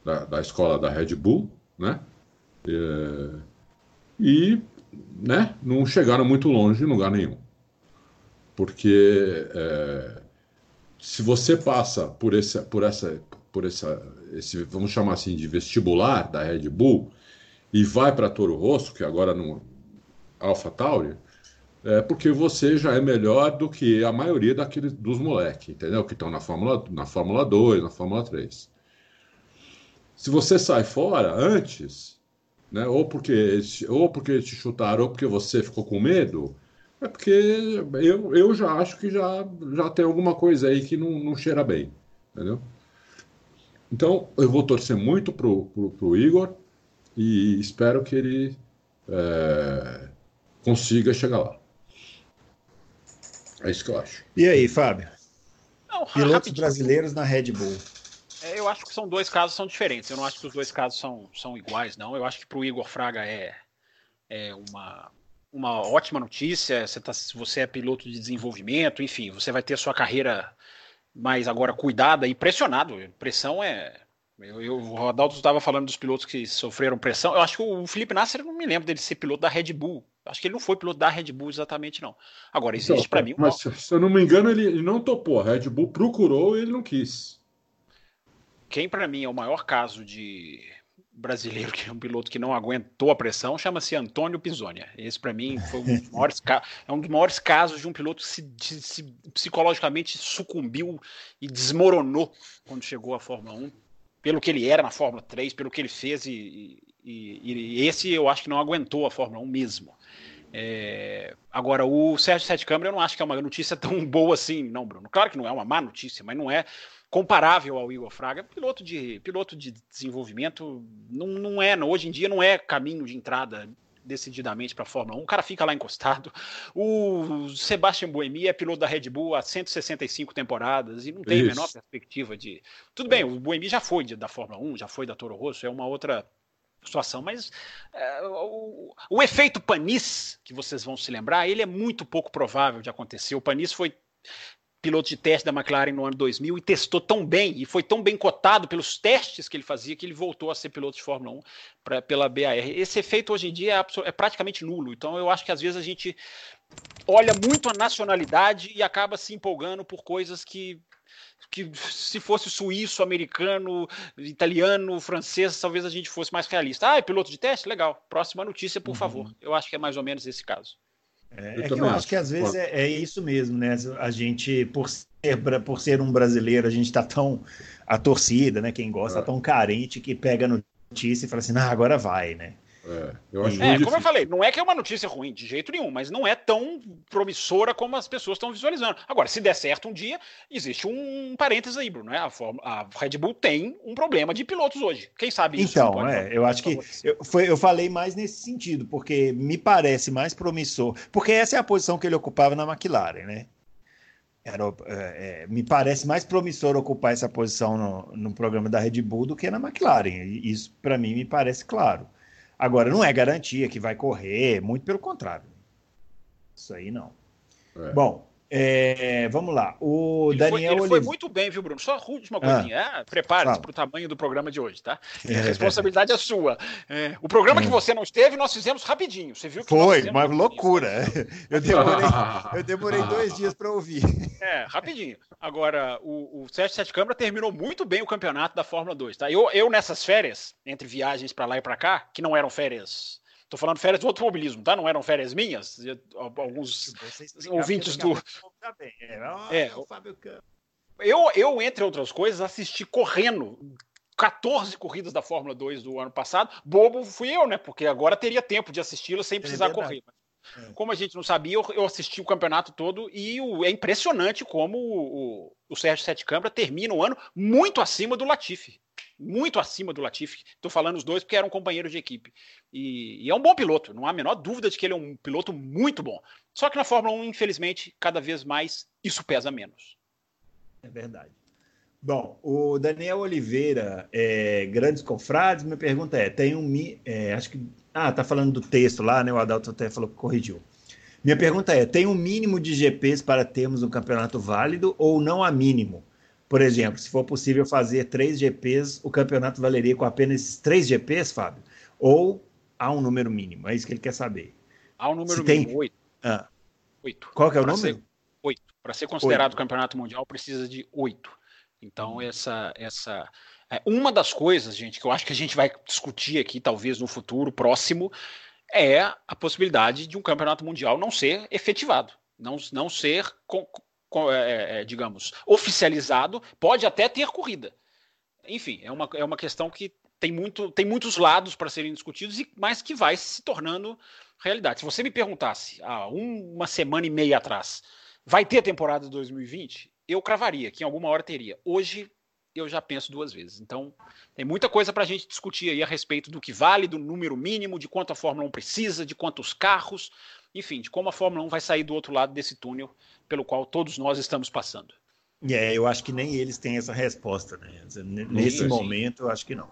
da, da escola da Red Bull, né? É, e né, não chegaram muito longe em lugar nenhum. Porque é, se você passa por, esse, por, essa, por essa, esse, vamos chamar assim, de vestibular da Red Bull e vai para Toro Rosso, que agora no Alpha Tauri, é porque você já é melhor do que a maioria daqueles dos moleques, entendeu? Que estão na Fórmula, na Fórmula 2, na Fórmula 3. Se você sai fora antes, né, ou, porque, ou porque te chutaram, ou porque você ficou com medo, é porque eu, eu já acho que já, já tem alguma coisa aí que não, não cheira bem, entendeu? Então, eu vou torcer muito pro, pro, pro Igor e espero que ele é, consiga chegar lá. É isso que eu acho. E aí, Fábio? Não, Pilotos brasileiros na Red Bull. É, eu acho que são dois casos são diferentes. Eu não acho que os dois casos são, são iguais, não. Eu acho que para o Igor Fraga é, é uma, uma ótima notícia. Você tá, se você é piloto de desenvolvimento, enfim, você vai ter sua carreira mais agora cuidada e pressionado. Pressão é. Eu, eu, o Rodaldo estava falando dos pilotos que sofreram pressão. Eu acho que o Felipe Nasser, eu não me lembro dele ser piloto da Red Bull. Acho que ele não foi piloto da Red Bull exatamente, não. Agora, existe então, para mim. Mas, se eu não me engano, ele, ele não topou. A Red Bull procurou e ele não quis. Quem para mim é o maior caso de brasileiro que é um piloto que não aguentou a pressão chama-se Antônio Pisonia. Esse para mim foi um dos maiores é um dos maiores casos de um piloto que se, se, psicologicamente sucumbiu e desmoronou quando chegou à Fórmula 1, pelo que ele era na Fórmula 3, pelo que ele fez e, e, e esse eu acho que não aguentou a Fórmula 1 mesmo. É... Agora, o Sérgio Sete Câmara eu não acho que é uma notícia tão boa assim, não, Bruno. Claro que não é uma má notícia, mas não é comparável ao Igor Fraga. Piloto de, piloto de desenvolvimento não, não é, hoje em dia não é caminho de entrada decididamente para a Fórmula 1. O cara fica lá encostado. O Sebastian Buemi é piloto da Red Bull há 165 temporadas e não tem Isso. a menor perspectiva de. Tudo bem, o Buemi já foi da Fórmula 1, já foi da Toro Rosso, é uma outra situação, mas é, o, o, efeito Panis, que vocês vão se lembrar, ele é muito pouco provável de acontecer. O Panis foi piloto de teste da McLaren no ano 2000 e testou tão bem e foi tão bem cotado pelos testes que ele fazia que ele voltou a ser piloto de Fórmula 1 pra, pela BAR. Esse efeito hoje em dia é, é, praticamente nulo. Então eu acho que às vezes a gente olha muito a nacionalidade e acaba se empolgando por coisas que que se fosse suíço, americano, italiano, francês, talvez a gente fosse mais realista. Ah, é piloto de teste? Legal. Próxima notícia, por uhum. favor. Eu acho que é mais ou menos esse caso. É, é que eu acho que às vezes é, é, isso mesmo, né? A gente, por ser, por ser um brasileiro, a gente está tão. A torcida, né? Quem gosta, é. tão carente que pega notícia e fala assim, ah, agora vai, né? É, eu acho é como eu falei, não é que é uma notícia ruim, de jeito nenhum, mas não é tão promissora como as pessoas estão visualizando. Agora, se der certo um dia, existe um parênteses aí, Bruno. Né? A, a Red Bull tem um problema de pilotos hoje. Quem sabe isso? Então, é, eu acho que eu, foi, eu falei mais nesse sentido, porque me parece mais promissor, porque essa é a posição que ele ocupava na McLaren, né? Era, é, é, me parece mais promissor ocupar essa posição no, no programa da Red Bull do que na McLaren. Isso, para mim, me parece claro. Agora, não é garantia que vai correr, muito pelo contrário. Isso aí não. É. Bom, é, vamos lá. O ele Daniel. Foi, ele foi muito bem, viu, Bruno? Só última ah. coisinha. Ah, Prepare-se para o tamanho do programa de hoje, tá? É, a responsabilidade é, é sua. É, o programa que hum. você não esteve, nós fizemos rapidinho. Você viu que Foi, uma loucura. <laughs> Eu demorei, <laughs> eu demorei dois dias para ouvir. É, rapidinho. Agora, o, o Sérgio Sete Câmara terminou muito bem o campeonato da Fórmula 2, tá? Eu, eu nessas férias, entre viagens para lá e para cá, que não eram férias Estou falando férias do automobilismo, tá? Não eram férias minhas. Alguns ouvintes do. É, é eu, eu, entre outras coisas, assisti correndo 14 corridas da Fórmula 2 do ano passado. Bobo fui eu, né? Porque agora teria tempo de assisti-la sem é precisar é correr. É. Como a gente não sabia, eu, eu, assisti o campeonato todo e o, é impressionante como o, o, o Sérgio Sete Câmara termina o ano muito acima do Latifi muito acima do Latifi. Estou falando os dois porque eram companheiros de equipe. E, e, é um bom piloto, não há a menor dúvida de que ele é um piloto muito bom. Só que na Fórmula 1, infelizmente, cada vez mais isso pesa menos. É verdade. Bom, o Daniel Oliveira, é, Grandes Confrades, minha pergunta é: tem um. É, acho que. Ah, tá falando do texto lá, né? O Adalto até falou que corrigiu. Minha pergunta é: tem um mínimo de GPs para termos um campeonato válido ou não há mínimo? Por exemplo, se for possível fazer três GPs, o campeonato valeria com apenas três GPs, Fábio? Ou há um número mínimo? É isso que ele quer saber. Há um número se mínimo, tem... oito. Ah. oito. Qual que é o pra número? Ser... Oito. Para ser considerado oito. campeonato mundial, precisa de oito. Então, essa, essa uma das coisas, gente, que eu acho que a gente vai discutir aqui, talvez no futuro próximo, é a possibilidade de um campeonato mundial não ser efetivado, não, não ser, com, com, é, é, digamos, oficializado. Pode até ter corrida. Enfim, é uma, é uma questão que tem, muito, tem muitos lados para serem discutidos, e mas que vai se tornando realidade. Se você me perguntasse há uma semana e meia atrás, vai ter temporada de 2020? eu cravaria que em alguma hora teria. Hoje eu já penso duas vezes. Então, tem muita coisa para a gente discutir aí a respeito do que vale, do número mínimo, de quanto a Fórmula 1 precisa, de quantos carros, enfim, de como a Fórmula 1 vai sair do outro lado desse túnel pelo qual todos nós estamos passando. É, eu acho que nem eles têm essa resposta, né? Nesse momento, eu acho que não.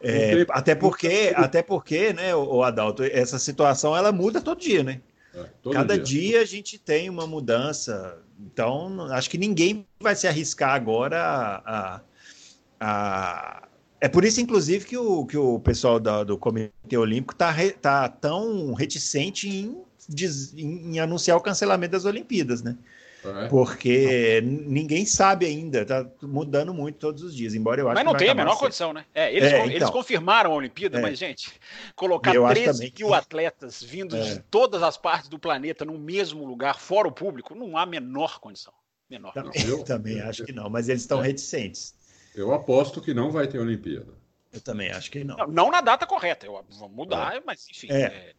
É, até porque, até porque, né, o Adalto, essa situação ela muda todo dia, né? É, Cada dia. dia. a gente tem uma mudança. Então, acho que ninguém vai se arriscar agora a. a, a... É por isso, inclusive, que o, que o pessoal da, do Comitê Olímpico está tá tão reticente em, em, em anunciar o cancelamento das Olimpíadas, né? É. Porque ninguém sabe ainda, tá mudando muito todos os dias, embora eu acho Mas não tem a menor condição, né? É, eles, é, então, eles, confirmaram a Olimpíada, é. mas, gente, colocar 13 mil atletas vindos de é. todas as partes do planeta no mesmo lugar, fora o público, não há menor condição. Menor. Não, <laughs> eu também acho que não, mas eles estão é. reticentes. Eu aposto que não vai ter Olimpíada. Eu também acho que não. Não, não na data correta, eu, vou mudar, mas enfim. É.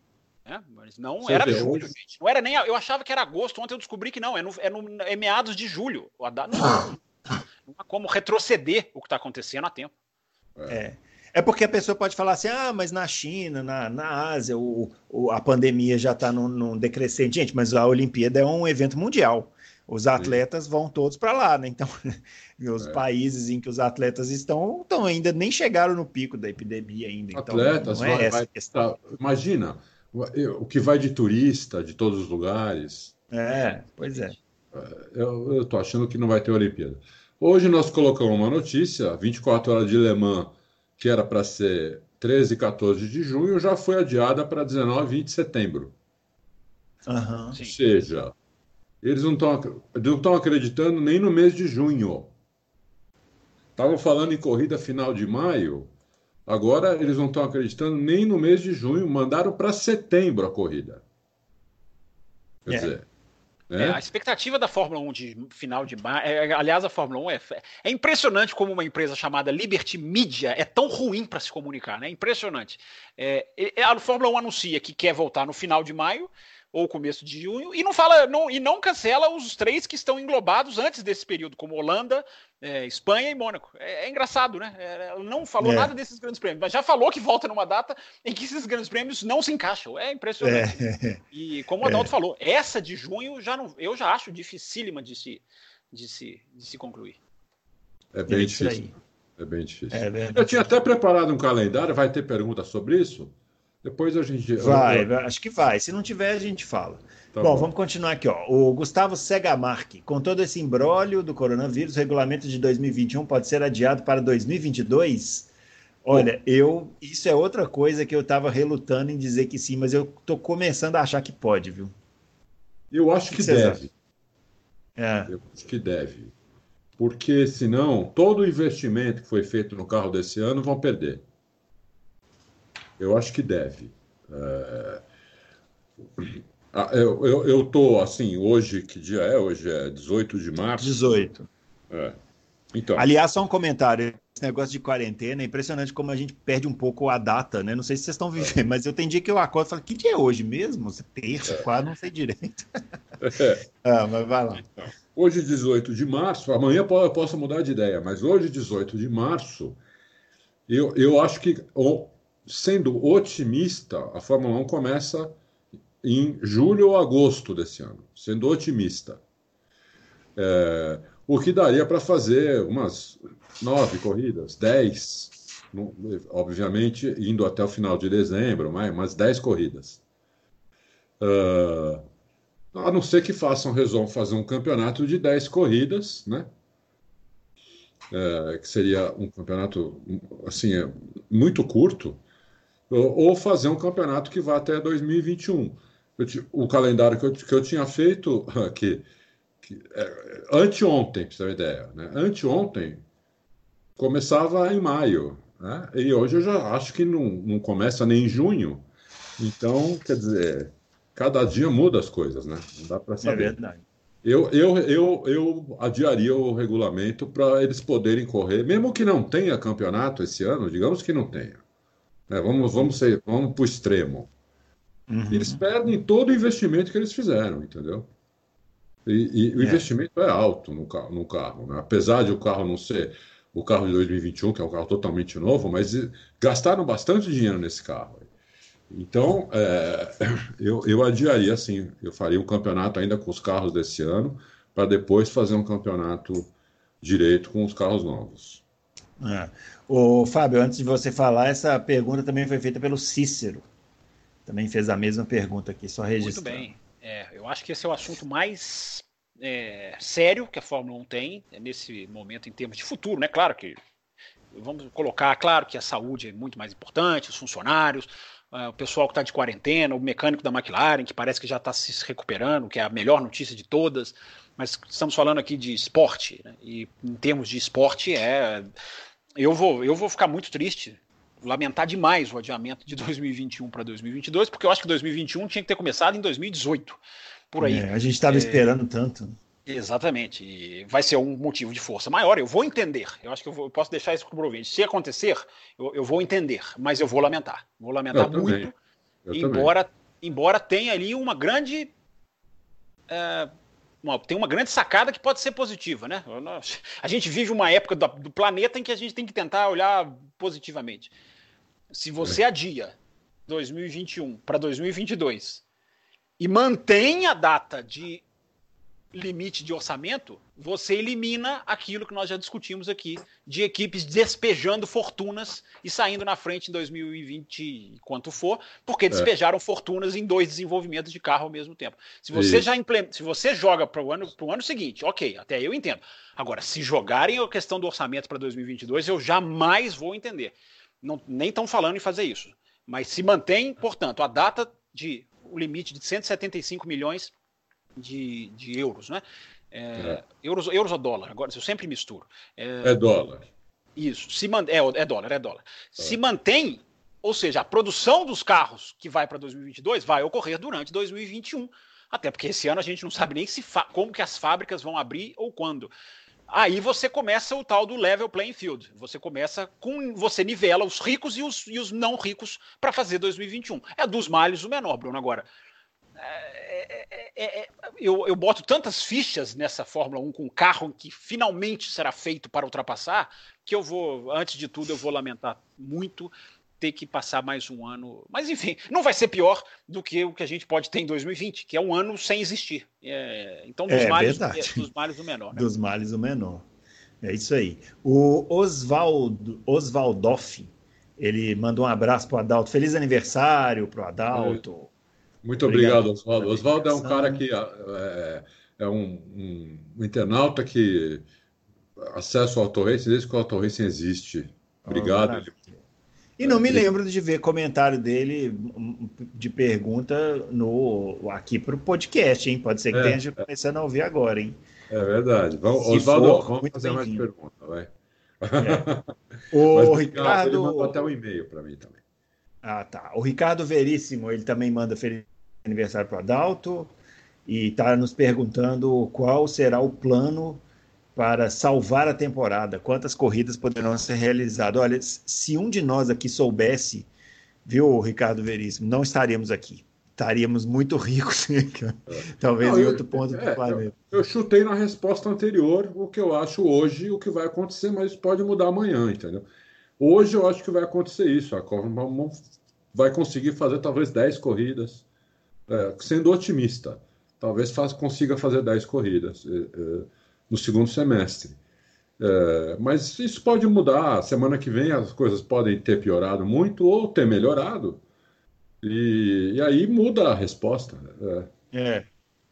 Né? Mas não Você era vê, julho, hoje... gente. Não era nem. Eu achava que era agosto, ontem eu descobri que não, é, no, é, no, é meados de julho. Não, não, não há como retroceder o que está acontecendo a tempo. É. É porque a pessoa pode falar assim, ah, mas na China, na, na Ásia, o, o a pandemia já está num, num, decrescente. Gente, mas a Olimpíada é um evento mundial. Os atletas Sim. vão todos para lá, né? Então, <laughs> os é. países em que os atletas estão, estão ainda nem chegaram no pico da epidemia ainda. Então, atletas, não é vai, essa vai, questão. Tá, imagina, o que vai de turista de todos os lugares. É, pois é. Eu estou achando que não vai ter Olimpíada. Hoje nós colocamos uma notícia: 24 horas de Le Mans, que era para ser 13 e 14 de junho, já foi adiada para 19 e 20 de setembro. Uhum. Ou seja, eles não estão acreditando nem no mês de junho. Estavam falando em corrida final de maio, Agora eles não estão acreditando nem no mês de junho, mandaram para setembro a corrida. Quer é. dizer. Né? É, a expectativa da Fórmula 1 de final de maio. É, aliás, a Fórmula 1 é, é impressionante como uma empresa chamada Liberty Media é tão ruim para se comunicar, né? É impressionante. É, a Fórmula 1 anuncia que quer voltar no final de maio ou começo de junho, e não fala, não, e não cancela os três que estão englobados antes desse período, como Holanda, é, Espanha e Mônaco. É, é engraçado, né? É, ela não falou é. nada desses grandes prêmios, mas já falou que volta numa data em que esses grandes prêmios não se encaixam. É impressionante. É. E como o Adalto falou, essa de junho já não, eu já acho dificílima de se, de se, de se concluir. É bem difícil. É bem difícil. eu tinha até preparado um calendário, vai ter perguntas sobre isso? Depois a gente. Vai, eu... acho que vai. Se não tiver, a gente fala. Tá bom, bom, vamos continuar aqui. Ó. O Gustavo Segamark, com todo esse imbróglio do coronavírus, o regulamento de 2021 pode ser adiado para 2022? Olha, bom. eu isso é outra coisa que eu estava relutando em dizer que sim, mas eu estou começando a achar que pode, viu? Eu acho que, que deve. É. Eu acho que deve. Porque senão todo o investimento que foi feito no carro desse ano vão perder. Eu acho que deve. É... Eu estou, assim, hoje, que dia é? Hoje é 18 de março. 18. É. Então. Aliás, só um comentário. Esse negócio de quarentena é impressionante como a gente perde um pouco a data, né? Não sei se vocês estão vivendo, é. mas eu tenho dia que eu acordo e falo, que dia é hoje mesmo? Terça, é. quase, não sei direito. É. <laughs> ah, mas vai lá. Então, hoje, 18 de março, amanhã eu posso mudar de ideia, mas hoje, 18 de março, eu, eu acho que sendo otimista, a Fórmula 1 começa em julho ou agosto desse ano, sendo otimista. É, o que daria para fazer umas nove corridas, dez, obviamente indo até o final de dezembro, mas umas dez corridas. Uh, a não ser que façam, resolvam fazer um campeonato de dez corridas, né? É, que seria um campeonato assim é, muito curto, ou fazer um campeonato que vá até 2021. Eu, o calendário que eu, que eu tinha feito <laughs> aqui, que, é, anteontem, para você ter uma ideia, né? anteontem começava em maio, né? e hoje eu já acho que não, não começa nem em junho. Então, quer dizer, cada dia muda as coisas, né? Não dá para saber. É verdade. Eu, eu, eu, eu adiaria o regulamento para eles poderem correr, mesmo que não tenha campeonato esse ano, digamos que não tenha. Né? Vamos, vamos, ser, vamos para o extremo. Uhum. Eles perdem todo o investimento que eles fizeram, entendeu? E, e o é. investimento é alto no carro, no carro né? apesar de o carro não ser o carro de 2021, que é um carro totalmente novo, mas gastaram bastante dinheiro nesse carro. Então, é, <coughs> eu, eu adiaria assim, eu faria um campeonato ainda com os carros desse ano, para depois fazer um campeonato direito com os carros novos. É. O Fábio, antes de você falar, essa pergunta também foi feita pelo Cícero. Também fez a mesma pergunta aqui, só registrando. Muito bem. É, eu acho que esse é o assunto mais é, sério que a Fórmula 1 tem é nesse momento em termos de futuro, né? Claro que vamos colocar, claro que a saúde é muito mais importante, os funcionários, uh, o pessoal que está de quarentena, o mecânico da McLaren, que parece que já está se recuperando, que é a melhor notícia de todas, mas estamos falando aqui de esporte, né? e em termos de esporte, é, eu, vou, eu vou ficar muito triste, lamentar demais o adiamento de 2021 para 2022, porque eu acho que 2021 tinha que ter começado em 2018, por aí. É, a gente estava é... esperando tanto. Exatamente. E vai ser um motivo de força maior. Eu vou entender. Eu acho que eu, vou, eu posso deixar isso para o ouvinte. Se acontecer, eu, eu, vou entender, mas eu vou lamentar. Vou lamentar eu muito. embora, embora tenha ali uma grande. É, uma, tem uma grande sacada que pode ser positiva, né? A gente vive uma época do, do planeta em que a gente tem que tentar olhar positivamente. Se você adia 2021 para 2022 e mantém a data de limite de orçamento, você elimina aquilo que nós já discutimos aqui, de equipes despejando fortunas e saindo na frente em 2020, quanto for, porque é. despejaram fortunas em dois desenvolvimentos de carro ao mesmo tempo. Se você Isso. já implementa, se você joga para o ano, ano seguinte, ok, até eu entendo. Agora, se jogarem a questão do orçamento para 2022, eu jamais vou entender. Não, nem estão falando em fazer isso. Mas se mantém, portanto, a data de o limite de 175 milhões de, de euros, né? É, é. Euros, euros ou dólar, agora eu sempre misturo. É, é dólar. Isso, se man, é, é dólar, é dólar. Se mantém, ou seja, a produção dos carros que vai para 2022 vai ocorrer durante 2021. Até porque esse ano a gente não sabe nem se como que as fábricas vão abrir ou quando. Aí você começa o tal do level playing field. Você começa com. Você nivela os ricos e os, e os não ricos para fazer 2021. É dos males o menor, Bruno. Agora, é, é, é, eu, eu boto tantas fichas nessa Fórmula 1 com um carro que finalmente será feito para ultrapassar, que eu vou, antes de tudo, eu vou lamentar muito ter que passar mais um ano. Mas enfim, não vai ser pior do que o que a gente pode ter em 2020, que é um ano sem existir. É, então, dos, é, males, é, dos males o menor. Né? Dos males o menor. É isso aí. O Oswaldo, Oswaldoff, ele mandou um abraço para o Adalto. Feliz aniversário para o Adalto. Muito obrigado, Oswaldo. Oswaldo é um cara que é, é um, um, um, internauta que acessa o Auto Racing desde que o Auto Racing existe. Obrigado. Oh, e não me lembro de ver comentário dele de pergunta no aqui para o podcast, hein? Pode ser que é, esteja é. começando a ouvir agora, hein? É verdade. Vamos, Oswaldo, vamos fazer mais perguntas, vai. É. O <laughs> Mas, Ricardo. Ele mandou até um e-mail para mim também. Ah, tá. O Ricardo Veríssimo, ele também manda feliz aniversário para o Adalto e está nos perguntando qual será o plano para salvar a temporada, quantas corridas poderão ser realizadas. Olha, se um de nós aqui soubesse, viu, Ricardo Veríssimo, não estaríamos aqui. Estaríamos muito ricos, <laughs> talvez não, em outro ponto é, do planeta. Eu, eu, chutei na resposta anterior o que eu acho hoje, o que vai acontecer, mas pode mudar amanhã, entendeu? Hoje eu acho que vai acontecer isso. A Corman vai conseguir fazer talvez 10 corridas, é, sendo otimista. Talvez faz, consiga fazer 10 corridas. É, é, no segundo semestre. É, mas isso pode mudar. Semana que vem as coisas podem ter piorado muito ou ter melhorado. E, e aí muda a resposta. É. é.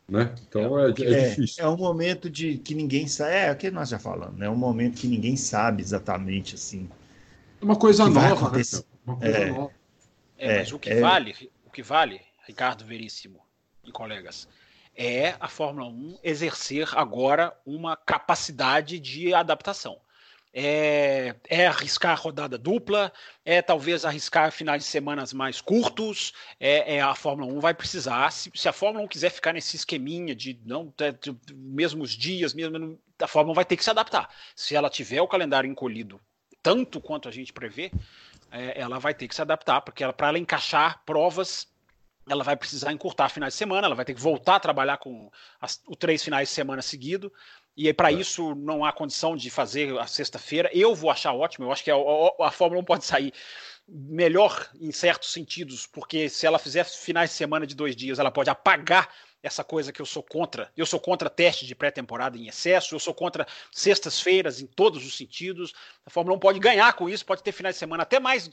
Né? Então é, é, é, difícil. É um momento de que ninguém sabe. É o que nós já falamos, né? É um momento que ninguém sabe exatamente assim. É uma coisa nova, né? Uma coisa é. nova. É, mas o que vale, o que vale, Ricardo Veríssimo e colegas, é a Fórmula 1 exercer agora uma capacidade de adaptação. É, é, arriscar rodada dupla, é talvez arriscar finais de semanas mais curtos. É, é a Fórmula 1 vai precisar, se, se, a Fórmula 1 quiser ficar nesse esqueminha de não de, de, mesmos dias, mesmo, a Fórmula 1 vai ter que se adaptar. Se ela tiver o calendário encolhido tanto quanto a gente prevê, é, ela vai ter que se adaptar, porque para ela encaixar provas ela vai precisar encurtar finais de semana, ela vai ter que voltar a trabalhar com as, o três finais de semana seguido. E para é. isso não há condição de fazer a sexta-feira. Eu vou achar ótimo, eu acho que a, a, a Fórmula 1 pode sair melhor em certos sentidos, porque se ela fizer finais de semana de dois dias, ela pode apagar essa coisa que eu sou contra. Eu sou contra teste de pré-temporada em excesso, eu sou contra sextas-feiras em todos os sentidos. A Fórmula 1 pode ganhar com isso, pode ter finais de semana até mais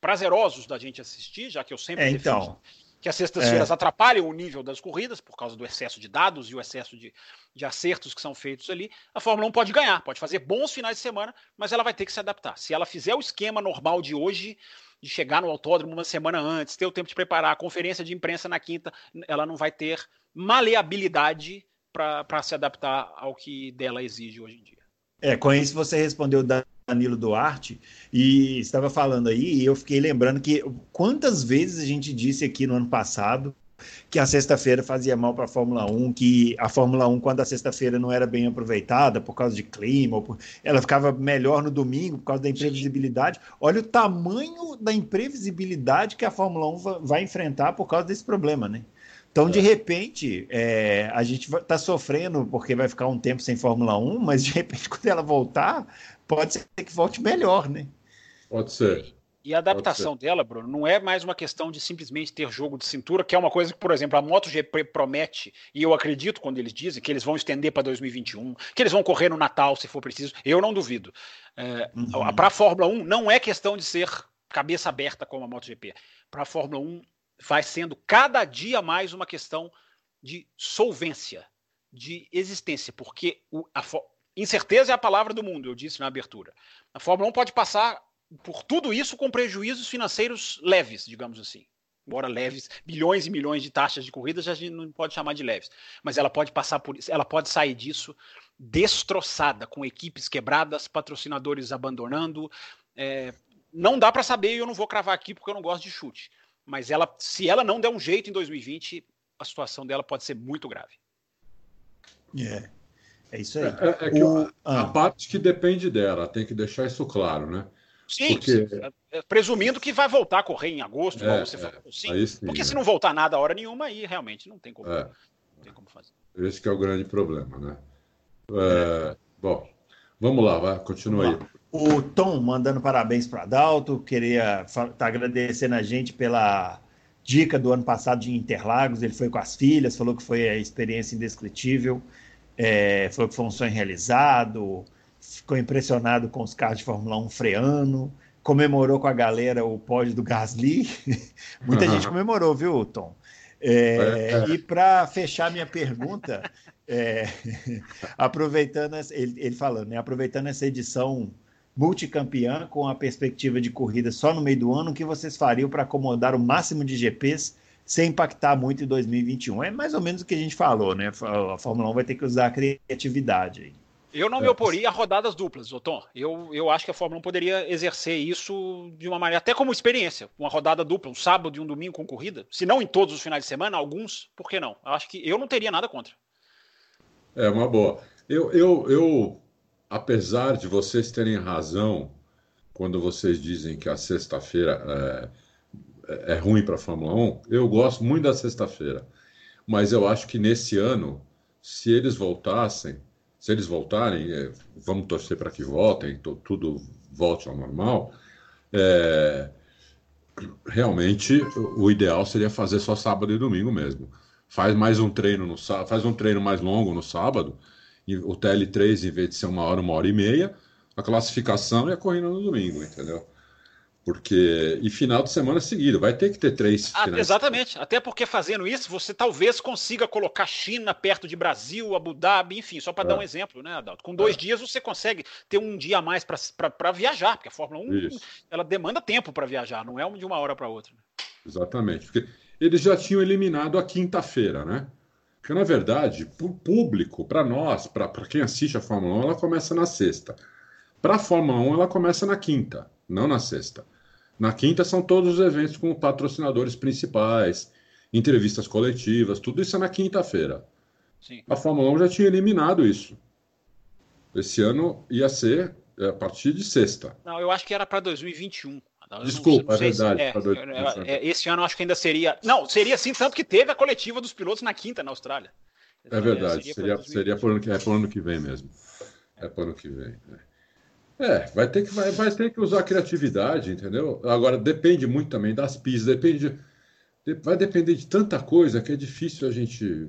prazerosos da gente assistir, já que eu sempre é, então que as sextas-feiras é. atrapalham o nível das corridas por causa do excesso de dados e o excesso de, de acertos que são feitos ali. A Fórmula 1 pode ganhar, pode fazer bons finais de semana, mas ela vai ter que se adaptar. Se ela fizer o esquema normal de hoje, de chegar no autódromo uma semana antes, ter o tempo de preparar a conferência de imprensa na quinta, ela não vai ter maleabilidade para se adaptar ao que dela exige hoje em dia. É, com isso você respondeu Danilo Duarte, e estava falando aí, e eu fiquei lembrando que quantas vezes a gente disse aqui no ano passado que a sexta-feira fazia mal para a Fórmula 1, que a Fórmula 1, quando a sexta-feira não era bem aproveitada por causa de clima, por... ela ficava melhor no domingo por causa da imprevisibilidade. Olha o tamanho da imprevisibilidade que a Fórmula 1 vai enfrentar por causa desse problema, né? Então, de é. repente, é, a gente está sofrendo porque vai ficar um tempo sem Fórmula 1, mas de repente, <laughs> quando ela voltar, pode ser que volte melhor, né? Pode ser. E a adaptação dela, Bruno, não é mais uma questão de simplesmente ter jogo de cintura, que é uma coisa que, por exemplo, a MotoGP promete, e eu acredito quando eles dizem que eles vão estender para 2021, que eles vão correr no Natal se for preciso, eu não duvido. É, uhum. Para a Fórmula 1, não é questão de ser cabeça aberta como a MotoGP. Para a Fórmula 1, vai sendo cada dia mais uma questão de solvência, de existência, porque o, a, incerteza é a palavra do mundo, eu disse na abertura. A Fórmula 1 pode passar por tudo isso com prejuízos financeiros leves, digamos assim. Embora leves, bilhões e milhões de taxas de corridas, a gente não pode chamar de leves. Mas ela pode passar por isso, ela pode sair disso destroçada, com equipes quebradas, patrocinadores abandonando. É, não dá para saber e eu não vou cravar aqui porque eu não gosto de chute mas ela, se ela não der um jeito em 2020, a situação dela pode ser muito grave. É, é isso aí. É, é que o, a, ah. parte que depende dela, tem que deixar isso claro, né? Sim, porque... sim. É, presumindo que vai voltar a correr em agosto, é, igual você falou. Sim, sim, porque se não voltar nada a hora nenhuma, aí realmente não tem como, não tem como fazer.Esse que é o grande problema, né? Bom, vamos lá, vai, continua aí. O Tom mandando parabéns para Adalto, queria estar tá agradecendo a gente pela dica do ano passado de Interlagos. Ele foi com as filhas, falou que foi a experiência indescritível, é, falou que foi um sonho realizado, ficou impressionado com os carros de Fórmula 1 freando, comemorou com a galera o pódio do Gasly. <laughs> Muita uhum. gente comemorou, viu, Tom? É, é. E para fechar minha pergunta, é, <laughs> aproveitando, ele, ele falando, né, aproveitando essa edição multicampeã com a perspectiva de corrida só no meio do ano, o que vocês fariam para acomodar o máximo de GPs sem impactar muito em 2021? É mais ou menos o que a gente falou, né? A Fórmula 1 vai ter que usar a criatividade. Eu não me oporia a rodadas duplas, Otom. Eu, eu acho que a Fórmula 1 poderia exercer isso de uma maneira, até como experiência, uma rodada dupla, um sábado e um domingo com corrida. Se não em todos os finais de semana, alguns, por que não? Eu acho que eu não teria nada contra. É uma boa. Eu, eu, eu apesar de vocês terem razão quando vocês dizem que a sexta-feira é, é ruim para a Fórmula 1, eu gosto muito da sexta-feira. Mas eu acho que nesse ano, se eles voltassem, se eles voltarem, é, vamos torcer para que voltem, tudo volte ao normal. É, realmente, o ideal seria fazer só sábado e domingo mesmo. Faz mais um treino no faz um treino mais longo no sábado o TL3, em vez de ser uma hora, uma hora e meia, a classificação e a corrida no domingo, entendeu? Porque. E final de semana seguido, vai ter que ter três. Ah, exatamente. Até porque fazendo isso, você talvez consiga colocar China perto de Brasil, Abu Dhabi, enfim, só para é. dar um exemplo, né, Adalto? Com dois é. dias você consegue ter um dia a mais para viajar, porque a Fórmula 1 isso. ela demanda tempo para viajar, não é de uma hora para outra. Né? Exatamente. Porque eles já tinham eliminado a quinta-feira, né? Porque, na verdade, para o público, para nós, para quem assiste a Fórmula 1, ela começa na sexta. Para a Fórmula 1, ela começa na quinta, não na sexta. Na quinta são todos os eventos com patrocinadores principais, entrevistas coletivas, tudo isso é na quinta-feira. A Fórmula 1 já tinha eliminado isso. Esse ano ia ser é, a partir de sexta. Não, eu acho que era para 2021. Desculpa, não, é verdade. É, é, esse ano eu acho que ainda seria. Não, seria assim, tanto que teve a coletiva dos pilotos na quinta na Austrália. É verdade, seria, seria, por, ano que, é por ano que vem mesmo. É por ano que vem. É. É, vai ter que, vai, vai ter que usar criatividade, entendeu? Agora, depende muito também das pistas, depende, de, vai depender de tanta coisa que é difícil a gente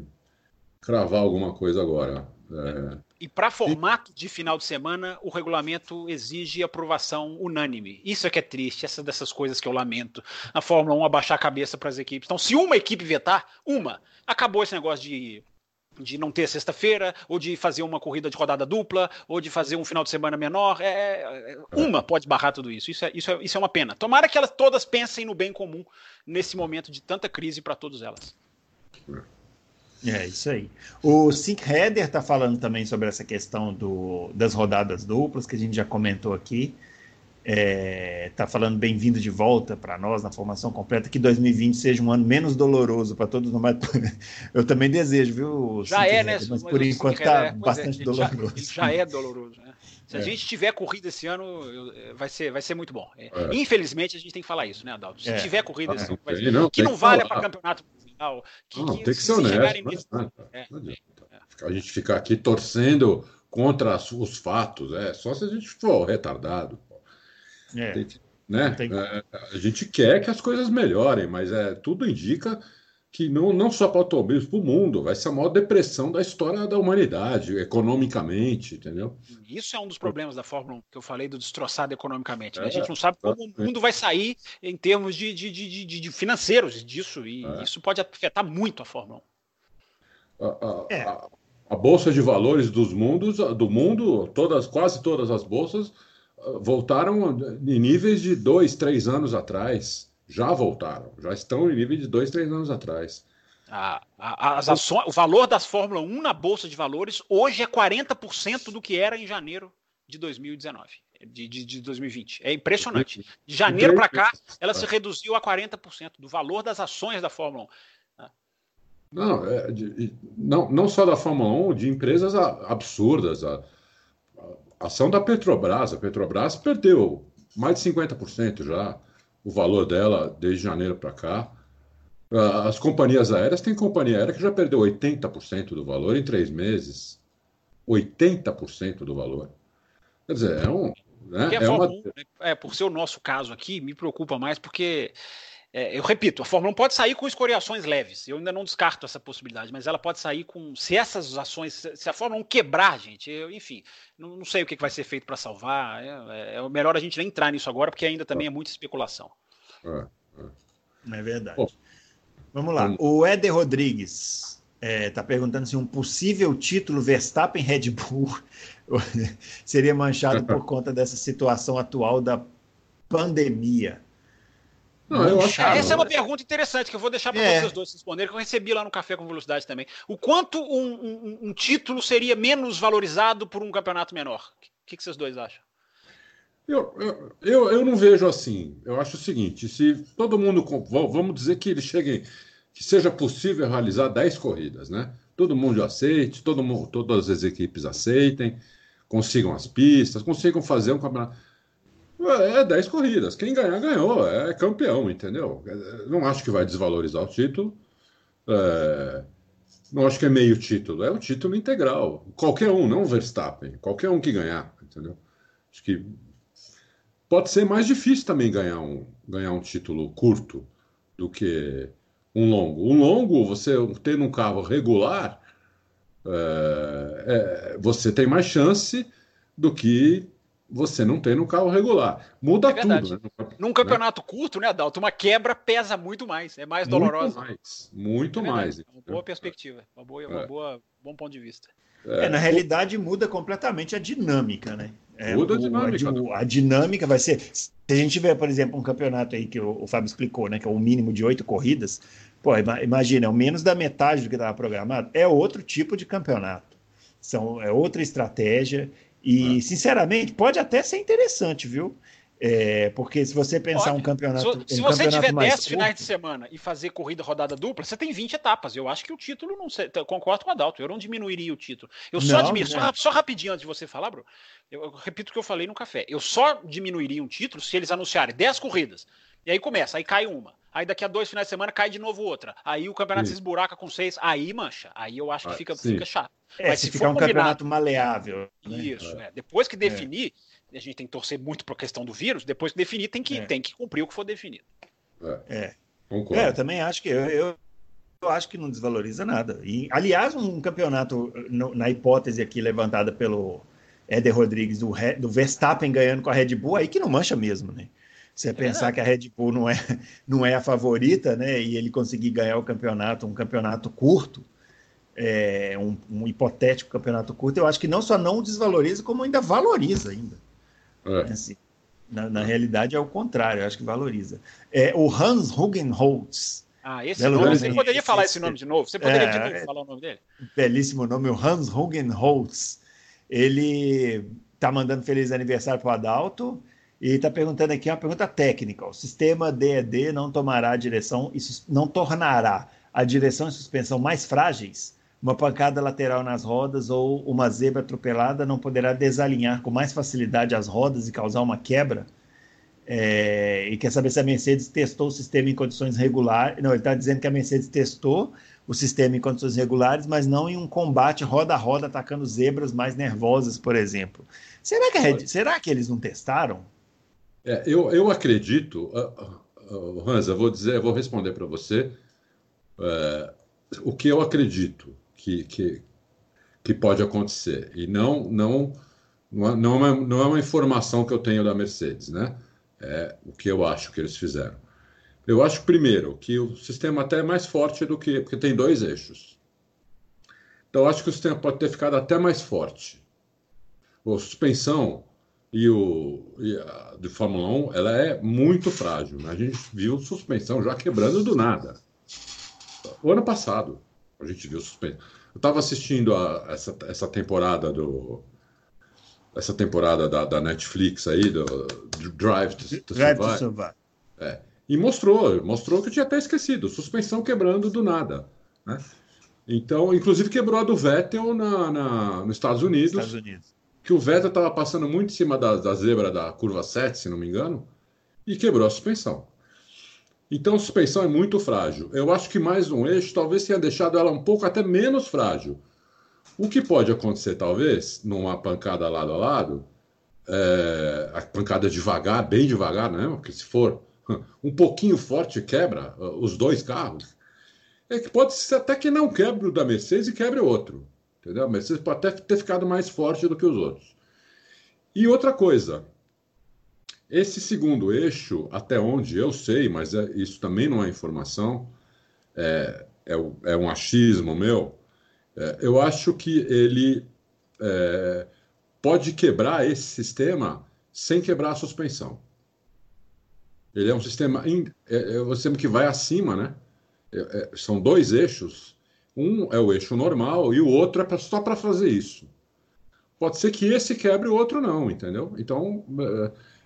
cravar alguma coisa agora. É... E para formato de final de semana, o regulamento exige aprovação unânime. Isso é que é triste, essa dessas coisas que eu lamento. A Fórmula 1 abaixar a cabeça para as equipes. Então, se uma equipe vetar, uma, acabou esse negócio de de não ter sexta-feira, ou de fazer uma corrida de rodada dupla, ou de fazer um final de semana menor. É, é, uma pode barrar tudo isso. Isso é, isso, é, isso é uma pena. Tomara que elas todas pensem no bem comum nesse momento de tanta crise para todas elas. É isso aí. O Sync Header está falando também sobre essa questão do, das rodadas duplas, que a gente já comentou aqui está é, tá falando bem-vindo de volta para nós na formação completa, que 2020 seja um ano menos doloroso para todos nós. <laughs> Eu também desejo, viu? Já é, né? Mas por enquanto está é, bastante é, doloroso. Já, <laughs> já, é doloroso, né? Se a é. gente tiver corrida esse ano, vai ser, vai ser muito bom. É, infelizmente, a gente tem que falar isso, né, Adalto? Se tiver corrida esse ano, vai ser, não, que não valha para campeonato mundial. Que, não, que, tem que ser honesto. A gente ficar aqui torcendo contra os fatos, é só se a gente for retardado. É. Tem, né? Tem... É, a gente quer que as coisas melhorem, mas é, tudo indica que não, não só para o automobilismo, para o mundo, vai ser a maior depressão da história da humanidade, economicamente, entendeu? Isso é um dos problemas da Fórmula 1, que eu falei do destroçado economicamente. Né? a gente não sabe como o mundo vai sair em termos de, de, de, de financeiros disso, e é. isso pode afetar muito a Fórmula 1. A, a, é. a, a, Bolsa de Valores dos mundos, do mundo, todas, quase todas as bolsas, voltaram em níveis de dois, três anos atrás. Já voltaram, já estão em nível de dois, três anos atrás. A, a, as ações, o valor das Fórmula 1 na Bolsa de Valores hoje é 40% do que era em janeiro de 2019, de, de, de 2020. É impressionante. De janeiro para cá, ela se reduziu a 40% do valor das ações da Fórmula 1. Não, é, de, não, não só da Fórmula 1, de empresas absurdas. A, ação da Petrobras. A Petrobras perdeu mais de 50% já o valor dela desde janeiro para cá. As companhias aéreas, tem companhia aérea que já perdeu 80% do valor em três meses. 80% do valor. Quer dizer, é um. Né, é, uma... né? é, por ser o nosso caso aqui, me preocupa mais porque é, eu repito, a Fórmula 1 pode sair com escoriações leves. Eu ainda não descarto essa possibilidade, mas ela pode sair com. Se essas ações. Se a Fórmula 1 quebrar, gente, eu, enfim, não, não, sei o que vai ser feito para salvar. É, é, melhor a gente nem entrar nisso agora, porque ainda também é muita especulação. É, é. é verdade. Vamos lá. O Éder Rodrigues está é, perguntando se um possível título Verstappen Red Bull <laughs> seria manchado por conta dessa situação atual da pandemia. Não, eu acho Essa é uma pergunta interessante que eu vou deixar para é. vocês dois responderem, que eu recebi lá no Café com Velocidade também. O quanto um, um, um título seria menos valorizado por um campeonato menor? O que, que vocês dois acham? Eu, eu, eu não vejo assim. Eu acho o seguinte: se todo mundo. Vamos dizer que ele chegue. que seja possível realizar 10 corridas, né? Todo mundo aceite, todo mundo, todas as equipes aceitem, consigam as pistas, consigam fazer um campeonato. É 10 corridas. Quem ganhar, ganhou. É campeão, entendeu? Não acho que vai desvalorizar o título. É... Não acho que é meio título. É o título integral. Qualquer um, não o Verstappen. Qualquer um que ganhar, entendeu? Acho que pode ser mais difícil também ganhar um, ganhar um título curto do que um longo. Um longo, você tendo um carro regular, é, é, você tem mais chance do que você não tem no carro regular. Muda é tudo. Né? Num campeonato né? curto, né, Adalto? Uma quebra pesa muito mais, é mais dolorosa. Muito mais, muito é mais. Uma boa perspectiva, uma boa, uma boa, bom ponto de vista. É, na realidade muda completamente a dinâmica, né? É, muda a dinâmica. O, a, a, dinâmica vai ser. Se a gente tiver, por exemplo, um campeonato aí que o, o Fábio explicou, né? Que é o mínimo de oito corridas, pô, imagina, é o menos da metade do que estava programado, é outro tipo de campeonato. São, é outra estratégia. E, sinceramente, pode até ser interessante, viu? É, porque se você pensar Olha, um campeonato. Se, se um você campeonato tiver 10 finais de semana e fazer corrida rodada dupla, você tem 20 etapas. Eu acho que o título não. Sei, concordo com o Adalto, eu não diminuiria o título. Eu só diminuiria. Só, só, rapidinho antes de você falar, Bro. Eu, eu, repito o que eu falei no café. Eu só diminuiria um título se eles anunciarem 10 corridas. E aí começa, aí cai uma. Aí daqui a dois finais de semana cai de novo outra. Aí o campeonato se esburaca com seis. Aí mancha. Aí eu acho que ah, fica, fica chato. É, Mas se, se ficar um campeonato maleável. Né? Isso, é. Depois que definir, é. a gente tem que torcer muito para a questão do vírus. Depois que definir, tem que, é. tem que cumprir o que for definido. É. Concordo. É, eu também acho que eu, eu, eu, acho que não desvaloriza nada. E, aliás, um campeonato, no, na hipótese aqui levantada pelo Éder Rodrigues, do, do Verstappen ganhando com a Red Bull, aí que não mancha mesmo, né? Você é pensar que a Red Bull não é, <laughs> não é a favorita, né? E ele conseguir ganhar o campeonato, um campeonato curto, é, um, um, hipotético campeonato curto, eu acho que não só não desvaloriza, como ainda valoriza ainda. É. Assim, na, na, realidade é o contrário, eu acho que valoriza. É, o Hans Hugenholtz. Ah, esse nome, você poderia falar esse nome de novo? Você poderia de novo falar o nome dele? Belíssimo nome, o Hans Hugenholtz. Ele tá mandando feliz aniversário para o Adalto. E está perguntando aqui uma pergunta técnica. O sistema DED não tomará a direção, isso não tornará a direção e suspensão mais frágeis? Uma pancada lateral nas rodas ou uma zebra atropelada não poderá desalinhar com mais facilidade as rodas e causar uma quebra? É, e quer saber se a Mercedes testou o sistema em condições regulares. Não, ele está dizendo que a Mercedes testou o sistema em condições regulares, mas não em um combate roda a roda atacando zebras mais nervosas, por exemplo. Será que, será que eles não testaram? É, eu, eu acredito, uh, uh, Hans, eu vou dizer, vou responder para você uh, o que eu acredito que, que, que pode acontecer. E não, não, não, é, é, não é uma informação que eu tenho da Mercedes, né? É o que eu acho que eles fizeram. Eu acho, primeiro, que o sistema até é mais forte do que. porque tem dois eixos. Então, eu acho que o sistema pode ter ficado até mais forte. A suspensão e o e a, de Fórmula 1 ela é muito frágil. Né? A gente viu suspensão já quebrando do nada. O ano passado a gente viu suspensão. Eu estava assistindo a, essa, essa temporada do essa temporada da, da Netflix aí do, do Drive to, to Drive Survive. To survive. É, e mostrou, mostrou que eu tinha até esquecido, suspensão quebrando do nada. Né? Então, inclusive quebrou a do Vettel na, na, nos Estados Unidos. Estados Unidos que o Vettel estava passando muito em cima da, da, zebra da curva 7, se não me engano, e quebrou a suspensão. Então a suspensão é muito frágil. Eu acho que mais um eixo talvez tenha deixado ela um pouco até menos frágil. O que pode acontecer, talvez, numa pancada lado a lado, é, a pancada devagar, bem devagar, né? Porque se for <laughs> um pouquinho forte quebra uh, os dois carros, é que pode ser até que não quebre o da Mercedes e quebre outro. Entendeu? A Mercedes pode até ter ficado mais forte do que os outros. E outra coisa, esse segundo eixo, até onde eu sei, mas é, isso também não é informação, é, é, é um achismo meu, é, eu acho que ele é, pode quebrar esse sistema sem quebrar a suspensão. Ele é um sistema, in, é, é um sistema que vai acima, né? São dois eixos um é o eixo normal e o outro é só para fazer isso. Pode ser que esse quebre o outro não, entendeu? Então,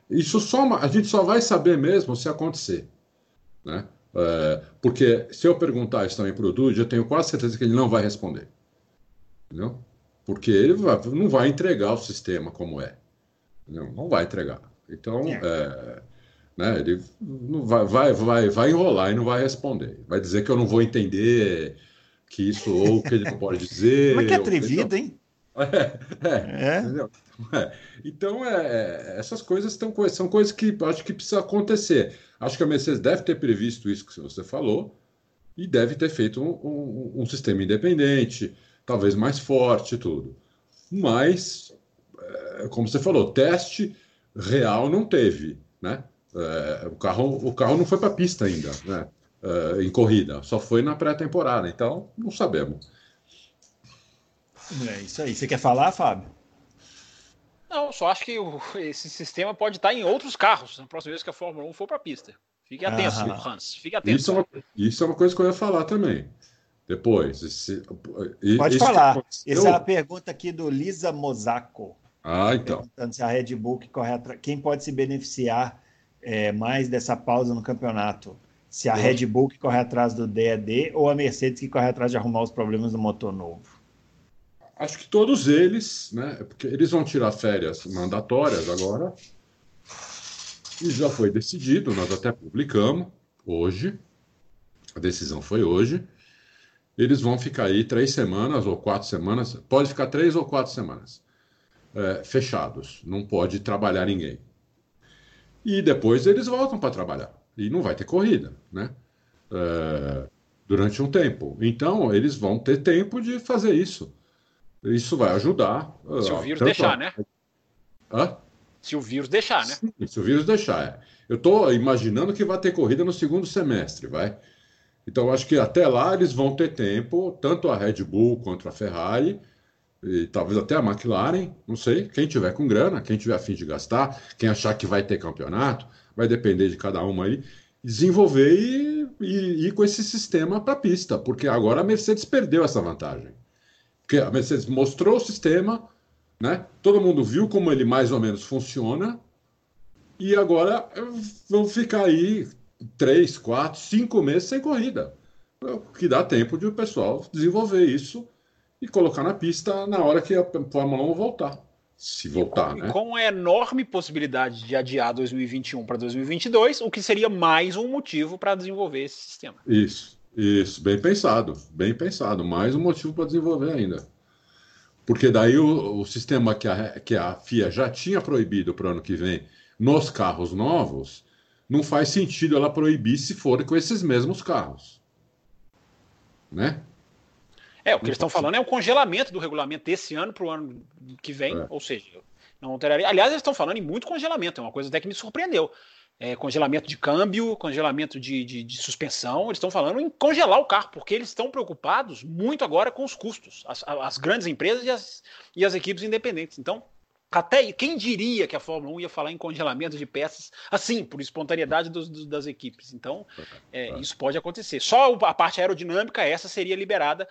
isso só a gente só vai saber mesmo se acontecer, né? É, porque se eu perguntar isso também para o Dude, eu tenho quase certeza que ele não vai responder, entendeu? Porque ele vai, não vai entregar o sistema como é, entendeu? não vai entregar. Então, é. É, né, ele não vai, vai, vai, vai enrolar e não vai responder. Vai dizer que eu não vou entender que isso ou <laughs> que ele não pode dizer. Mas que atrevido, hein? É, é, é. Entendeu? É. Então, é, essas coisas tão, são coisas que acho que precisa acontecer. Acho que a Mercedes deve ter previsto isso que você falou e deve ter feito um, um, um sistema independente. talvez mais forte e tudo. Mas, como você falou, teste real não teve, né? O, carro, o carro não foi para a pista ainda, né? Em corrida, só foi na pré-temporada, então não sabemos. É isso aí. Você quer falar, Fábio? Não, só acho que o, esse sistema pode estar em outros carros na próxima vez que a Fórmula 1 for para a pista. Fique atento, ah, Hans. Fique atento. Isso é, uma, isso é uma coisa que eu ia falar também. Depois. Esse, pode falar. Essa é a pergunta aqui do Lisa Mozaco. Ah, então. Perguntando se a Red Bull que corre atrás. Quem pode se beneficiar é, mais dessa pausa no campeonato? Se a Red Bull que corre atrás do DED ou a Mercedes que corre atrás de arrumar os problemas do motor novo? Acho que todos eles, né? Porque eles vão tirar férias mandatórias agora. E já foi decidido, nós até publicamos hoje. A decisão foi hoje. Eles vão ficar aí três semanas ou quatro semanas, pode ficar três ou quatro semanas é, fechados, não pode trabalhar ninguém. E depois eles voltam para trabalhar e não vai ter corrida, né? É, durante um tempo. Então eles vão ter tempo de fazer isso. Isso vai ajudar. Se o vírus deixar, né? Hã? Se o vírus deixar, né? Sim, se o vírus deixar. É. Eu estou imaginando que vai ter corrida no segundo semestre, vai. Então, acho que até lá eles vão ter tempo, tanto a Red Bull quanto a Ferrari, e talvez até a McLaren, não sei, quem tiver com grana, quem tiver afim de gastar, quem achar que vai ter campeonato, vai depender de cada uma aí, desenvolver e, e ir com esse sistema para a pista, porque agora a Mercedes perdeu essa vantagem. Porque a Mercedes mostrou o sistema, né? Todo mundo viu como ele mais ou menos funciona. E agora vão ficar aí três, quatro, cinco meses sem corrida. Que dá tempo de o pessoal desenvolver isso e colocar na pista na hora que a Fórmula 1 voltar. Se voltar, e com, né? Com a enorme possibilidade de adiar 2021 para 2022, o que seria mais um motivo para desenvolver esse sistema. Isso. Isso, bem pensado, bem pensado. Mais um motivo para desenvolver ainda. Porque daí o, o sistema que a, que a FIA já tinha proibido para o ano que vem nos carros novos, não faz sentido ela proibir se for com esses mesmos carros. Né? É, o que eles estão falando é o congelamento do regulamento desse ano para o ano que vem, é. ou seja, não alteraria. Aliás, eles estão falando em muito congelamento, é uma coisa até que me surpreendeu é, congelamento de câmbio, congelamento de, de, de, suspensão. Eles estão falando em congelar o carro, porque eles estão preocupados muito agora com os custos, as, as grandes empresas e as, e as equipes independentes. Então, até quem diria que a Fórmula 1 ia falar em congelamento de peças assim, por espontaneidade dos, dos, das equipes. Então, é, isso pode acontecer. Só a parte aerodinâmica, essa seria liberada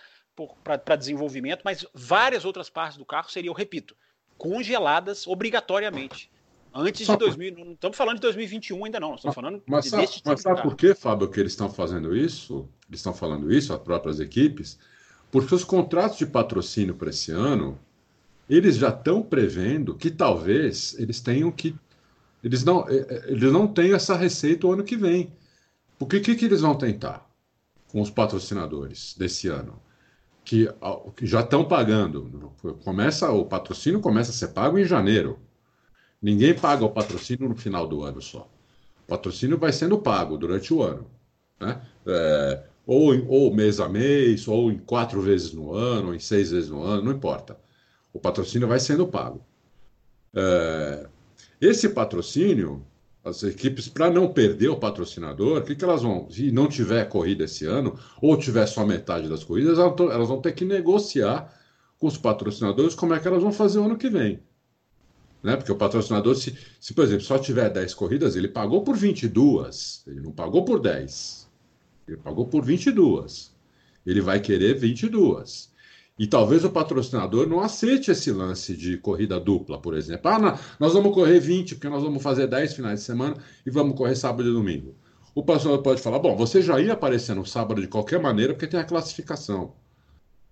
para desenvolvimento, mas várias outras partes do carro seriam, repito, congeladas obrigatoriamente. Antes de 2000, não estamos falando de 2021 ainda não, estamos falando mas, de, sabe, tipo mas sabe por que, Fábio, que eles estão fazendo isso? Eles estão falando isso, as próprias equipes? Porque os contratos de patrocínio para esse ano, eles já estão prevendo que talvez eles tenham que. Eles não, eh, eh, eles não têm essa receita o ano que vem. Porque o que, que eles vão tentar com os patrocinadores desse ano? Que, que já estão pagando. Começa, o patrocínio começa a ser pago em janeiro. Ninguém paga o patrocínio no final do ano só. O patrocínio vai sendo pago durante o ano. Né? É, ou, ou mês a mês, ou em quatro vezes no ano, ou em seis vezes no ano, não importa. O patrocínio vai sendo pago. É, esse patrocínio, as equipes, para não perder o patrocinador, o que, que elas vão. Se não tiver corrida esse ano, ou tiver só metade das corridas, elas vão ter que negociar com os patrocinadores como é que elas vão fazer o ano que vem. Né? Porque o patrocinador, se, se, por exemplo, só tiver 10 corridas, ele pagou por 22, ele não pagou por 10. Ele pagou por 22. Ele vai querer 22. E talvez o patrocinador não aceite esse lance de corrida dupla, por exemplo. Ah, nós vamos correr 20, porque nós vamos fazer 10 finais de semana e vamos correr sábado e domingo. O patrocinador pode falar: bom, você já ia aparecer no sábado de qualquer maneira, porque tem a classificação.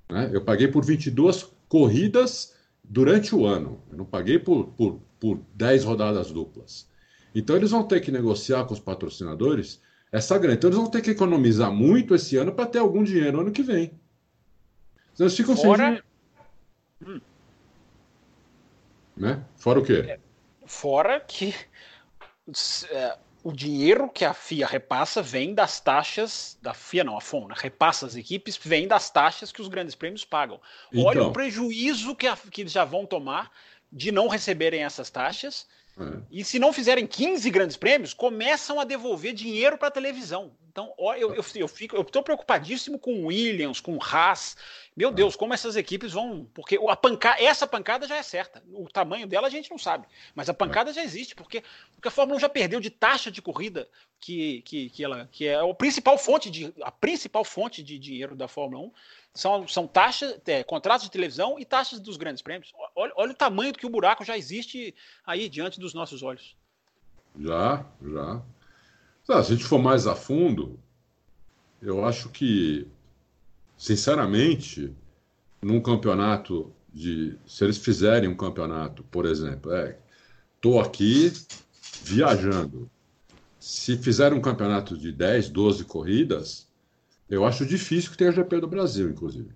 Né? Eu paguei por 22 corridas durante o ano. Eu não paguei por, por, por 10 rodadas duplas. Então eles vão ter que negociar com os patrocinadores essa grana. Então eles vão ter que economizar muito esse ano para ter algum dinheiro ano que vem. Então eles ficam Fora... sem dinheiro. Hum. Né? Fora o quê? É, fora que é, o dinheiro que a FIA repassa vem das taxas da FIA, não, a FOM, né? repassa as equipes, vem das taxas que os grandes prêmios pagam. Então. Olha o prejuízo que, a, que eles já vão tomar de não receberem essas taxas. É. E se não fizerem 15 grandes prêmios, começam a devolver dinheiro para a televisão. Então, ó, eu, eu, eu fico, eu estou preocupadíssimo com Williams, com Haas. Meu Deus, como essas equipes vão. Porque a pancada, essa pancada já é certa. O tamanho dela a gente não sabe. Mas a pancada já existe, porque, porque a Fórmula 1 já perdeu de taxa de corrida, que, que, que, ela, que é a principal fonte de, a principal fonte de dinheiro da Fórmula 1. São, são taxas, é, contratos de televisão e taxas dos grandes prêmios. Olha, olha o tamanho do que o buraco já existe aí diante dos nossos olhos. Já, já. Se a gente for mais a fundo, eu acho que, sinceramente, num campeonato de. Se eles fizerem um campeonato, por exemplo, é. Aqui viajando. Se fizerem um campeonato de 10, 12 corridas, eu acho difícil que tenha GP do Brasil, inclusive.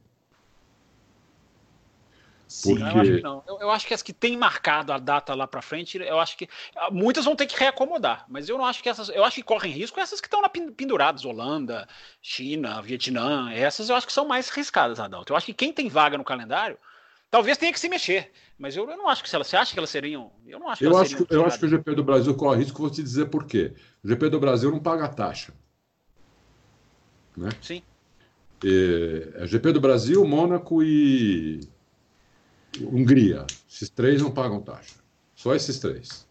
Sim, Porque... eu acho que não. Eu, eu, acho que as que têm marcado a data lá para frente, eu acho que ah, muitas vão ter que reacomodar, mas eu não acho que essas, eu acho que correm risco essas que estão lá penduradas, Holanda, China, Vietnã, essas eu acho que são mais arriscadas, Adalto. Eu acho que quem tem vaga no calendário, talvez tenha que se mexer, mas eu, eu não acho que se elas, você acha que elas seriam, eu não acho que eu acho que, eu acho que o GP do Brasil corre risco, vou te dizer por quê. O GP do Brasil não paga taxa. Né? Sim. E, é GP do Brasil, Mônaco e Hungria. Esses três não pagam taxa. Só esses três.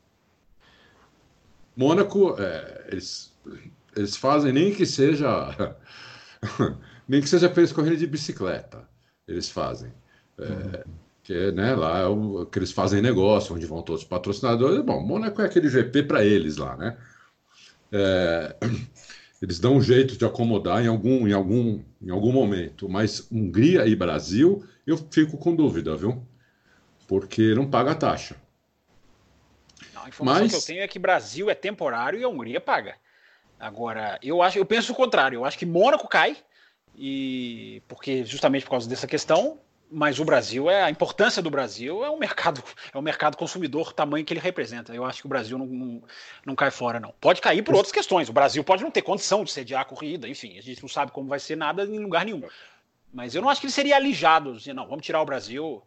Mônaco, é, eles, eles fazem nem que seja. <laughs> nem que seja eles correrem de bicicleta. Eles fazem. É, uhum. que né, lá é o, que eles fazem negócio, onde vão todos os patrocinadores. Bom, Mônaco é aquele GP para eles lá, né? É, eles dão um jeito de acomodar em algum, em algum, em algum momento. Mas Hungria e Brasil, eu fico com dúvida, viu? porque não paga a taxa. Não, a informação Mas... que eu tenho é que Brasil é temporário e a Hungria paga. Agora, eu acho, eu penso o contrário. Eu acho que Mônaco cai e porque justamente por causa dessa questão. Mas o Brasil é a importância do Brasil é o mercado é o mercado consumidor tamanho que ele representa. Eu acho que o Brasil não, não, não cai fora não. Pode cair por outras questões. O Brasil pode não ter condição de sediar a corrida, enfim, a gente não sabe como vai ser nada em lugar nenhum. Mas eu não acho que ele seria alijado, assim, não, vamos tirar o Brasil.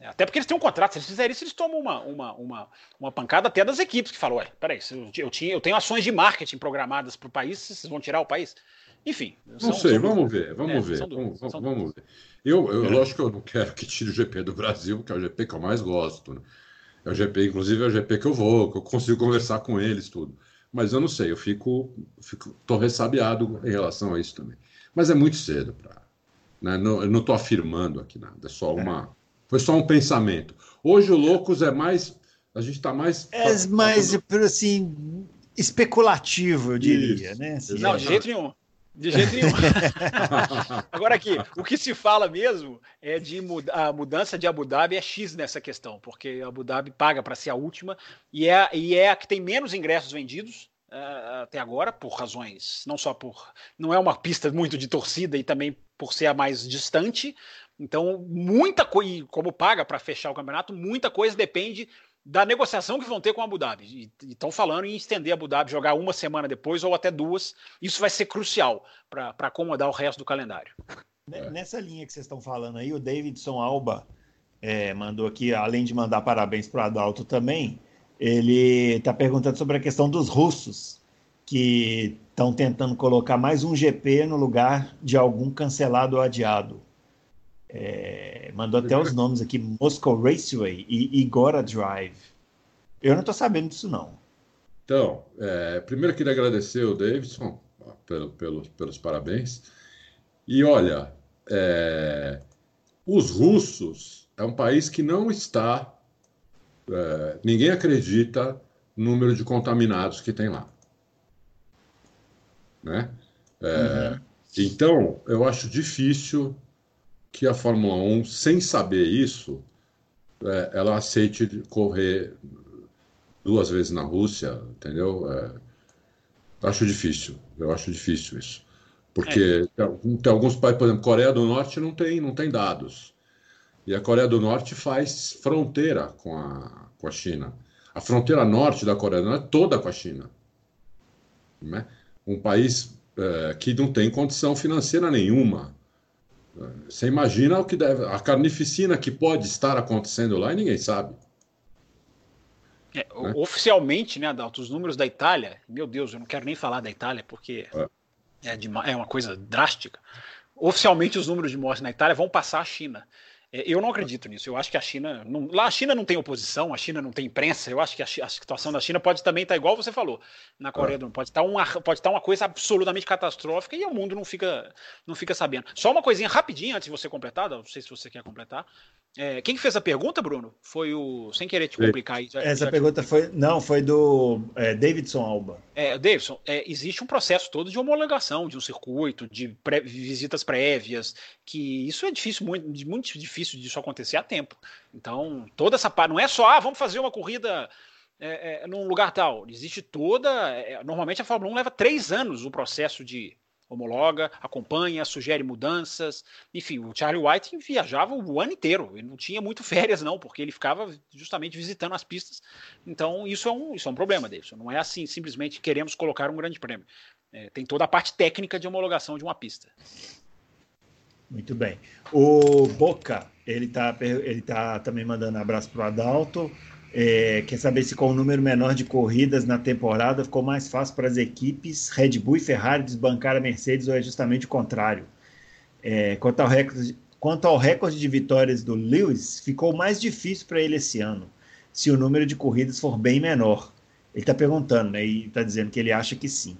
É, até porque eles têm um contrato, se eles fizerem isso, eles tomam uma, uma, uma, uma pancada até das equipes que falam, ué, peraí, eu, tinha, eu tenho ações de marketing programadas para o país, vocês vão tirar o país? Enfim. Não sei, são vamos ver, vamos é, ver. Vamos, vamos, ver. Eu, eu, lógico que eu não quero que tire o GP do Brasil, que é o GP que eu mais gosto. Né? É o GP, inclusive, é o GP que eu vou, que eu consigo conversar com eles, tudo. Mas eu não sei, eu fico, fico tô ressabiado em relação a isso também. Mas é muito cedo para. Né? Não, eu não estou afirmando aqui nada, é só é. uma foi só um pensamento. Hoje o Loucos é mais. A gente está mais. É mais, assim, especulativo, eu diria, Isso, né? Assim, não, de jeito nenhum. De jeito nenhum. <laughs> Agora aqui, o que se fala mesmo é de mud a mudança de Abu Dhabi é X nessa questão, porque Abu Dhabi paga para ser a última e é, e é a que tem menos ingressos vendidos uh, até agora, por razões, não só por. Não é uma pista muito de torcida e também por ser a mais distante, então, muita coisa, como paga para fechar o campeonato, muita coisa depende da negociação que vão ter com a Abu Dhabi. E estão falando em estender a Abu Dhabi, jogar uma semana depois ou até duas. Isso vai ser crucial para acomodar o resto do calendário. Nessa linha que vocês estão falando aí, o Davidson Alba é, mandou aqui, além de mandar parabéns para o Adalto também, ele está perguntando sobre a questão dos russos, que estão tentando colocar mais um GP no lugar de algum cancelado ou adiado. É, mandou até os nomes aqui: Moscow Raceway e Igora Drive. Eu não estou sabendo disso, não. Então, é, primeiro queria agradecer o Davidson pelo, pelo, pelos parabéns. E olha, é, os russos é um país que não está. É, ninguém acredita no número de contaminados que tem lá. Né? É, uhum. Então, eu acho difícil que a Fórmula 1, sem saber isso, é, ela aceite correr duas vezes na Rússia, entendeu? É, acho difícil, eu acho difícil isso. Porque é. tem, tem, alguns países, por exemplo, Coreia do Norte não tem, não tem dados. E a Coreia do Norte faz fronteira com a, com a China. A fronteira norte da Coreia do Norte é toda com a China. Né? Um país é, que não tem condição financeira nenhuma. Você imagina o que deve, a carnificina que pode estar acontecendo lá e ninguém sabe. É, né? Oficialmente, né, Adalto, os números da Itália, meu Deus, eu não quero nem falar da Itália porque é, é, de, é uma coisa drástica. Oficialmente, os números de mortes na Itália vão passar a China. É, eu não acredito nisso. Eu acho que a China. Não, lá a China não tem oposição, a China não tem imprensa. Eu acho que a, situação da China pode também estar igual você falou na Coreia do Norte. Pode estar, uma, pode estar uma coisa absolutamente catastrófica e o mundo não fica, não fica sabendo. Só uma coisinha rapidinho antes de você completar, não sei se você quer completar. É, quem fez a pergunta, Bruno? Foi o. Sem querer te complicar aí. Já, Essa já pergunta te... foi. Não, foi do é, Davidson Alba. É, Davidson, é, existe um processo todo de homologação de um circuito, de pré, visitas prévias, que isso é difícil, muito, muito difícil disso acontecer a tempo. Então, toda essa parte. Não é só, ah, vamos fazer uma corrida. É, é, num lugar tal. Existe toda. É, normalmente a Fórmula 1 leva três anos o processo de, homologa, acompanha, sugere mudanças. Enfim, o Charlie White viajava o ano inteiro, ele não tinha muito férias, não, porque ele ficava justamente visitando as pistas. Então, isso é um, isso é um problema dele. Não é assim, simplesmente queremos colocar um grande prêmio. É, tem toda a parte técnica de homologação de uma pista. Muito bem. O Boca, ele está ele tá também mandando abraço para o Adalto. É, quer saber se com o um número menor de corridas na temporada ficou mais fácil para as equipes Red Bull e Ferrari desbancar a Mercedes ou é justamente o contrário? É, quanto, ao recorde, quanto ao recorde de vitórias do Lewis, ficou mais difícil para ele esse ano, se o número de corridas for bem menor. Ele está perguntando, né? E está dizendo que ele acha que sim.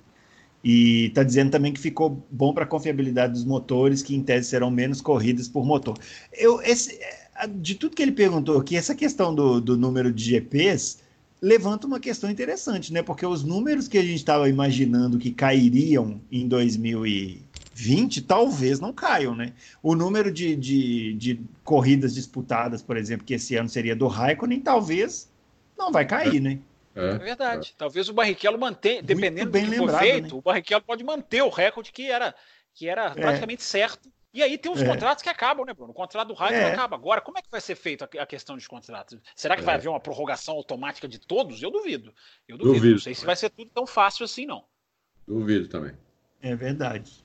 E está dizendo também que ficou bom para a confiabilidade dos motores, que em tese serão menos corridas por motor. Eu, esse, de tudo que ele perguntou aqui, essa questão do, do número de GPs levanta uma questão interessante, né? Porque os números que a gente estava imaginando que cairiam em 2020 talvez não caiam, né? O número de, de, de corridas disputadas, por exemplo, que esse ano seria do Raikkonen, talvez não vai cair, né? É, é verdade. É. Talvez o Barrichello mantenha, dependendo do que lembrado, feito, né? o Barrichello pode manter o recorde que era, que era é. praticamente certo e aí tem uns é. contratos que acabam, né, Bruno? O contrato do Raikkonen é. acaba agora. Como é que vai ser feito a questão dos contratos? Será que é. vai haver uma prorrogação automática de todos? Eu duvido. Eu duvido. duvido. Não sei se vai ser tudo tão fácil assim, não. Duvido também. É verdade.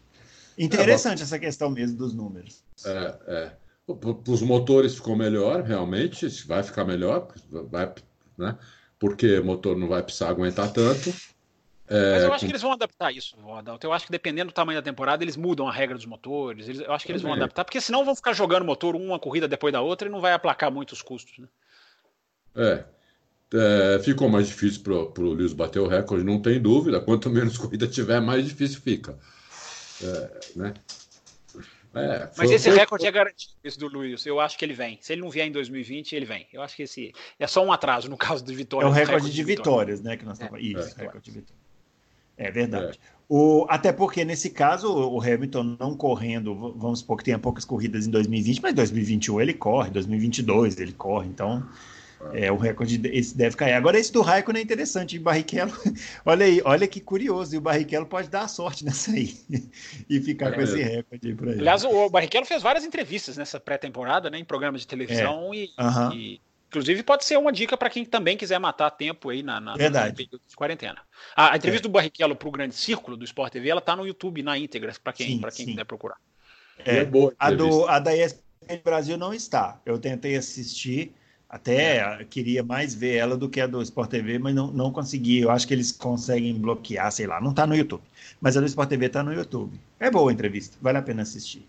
Interessante essa questão mesmo dos números. É, é. Para os motores ficou melhor, realmente. Vai ficar melhor, vai, né? Porque o motor não vai precisar aguentar tanto. É, Mas eu acho com... que eles vão adaptar isso, Adalto. Eu acho que dependendo do tamanho da temporada, eles mudam a regra dos motores. Eles, eu acho que eles vão adaptar, porque senão vão ficar jogando motor uma corrida depois da outra e não vai aplacar muito os custos. Né? É. é ficou mais difícil para o Lewis bater o recorde, não tem dúvida. Quanto menos corrida tiver, mais difícil fica. É, né? É, Mas esse foi... recorde é garantido, esse do Luiz. Eu acho que ele vem. Se ele não vier em 2020, ele vem. Eu acho que esse é só um atraso no caso de vitórias. É o recorde, recorde de, de vitórias, né? Que nós é, Isso, é, recorde de vitórias. É verdade. É. O, até porque, nesse caso, o Hamilton não correndo, vamos supor que tenha poucas corridas em 2020, mas 2021 ele corre, 2022 ele corre, então é, o recorde esse deve cair. Agora, esse do Raikkonen é interessante, e Barrichello, <laughs> olha aí, olha que curioso, e o Barrichello pode dar a sorte nessa aí <laughs> e ficar é, com esse recorde aí por aí. Aliás, o Barrichello fez várias entrevistas nessa pré-temporada, né, em programas de televisão é. e, e Inclusive, pode ser uma dica para quem também quiser matar tempo aí na, na, Verdade. de quarentena. A, a entrevista é. do Barrichello para o Grande Círculo do Sport TV, ela está no YouTube, na íntegra, para quem, pra quem quiser procurar. É, é boa a, do, a da ESPN Brasil não está. Eu tentei assistir, até é. queria mais ver ela do que a do Sport TV, mas não, não consegui. Eu acho que eles conseguem bloquear, sei lá. Não está no YouTube. Mas a do Sport TV está no YouTube. É boa a entrevista, vale a pena assistir.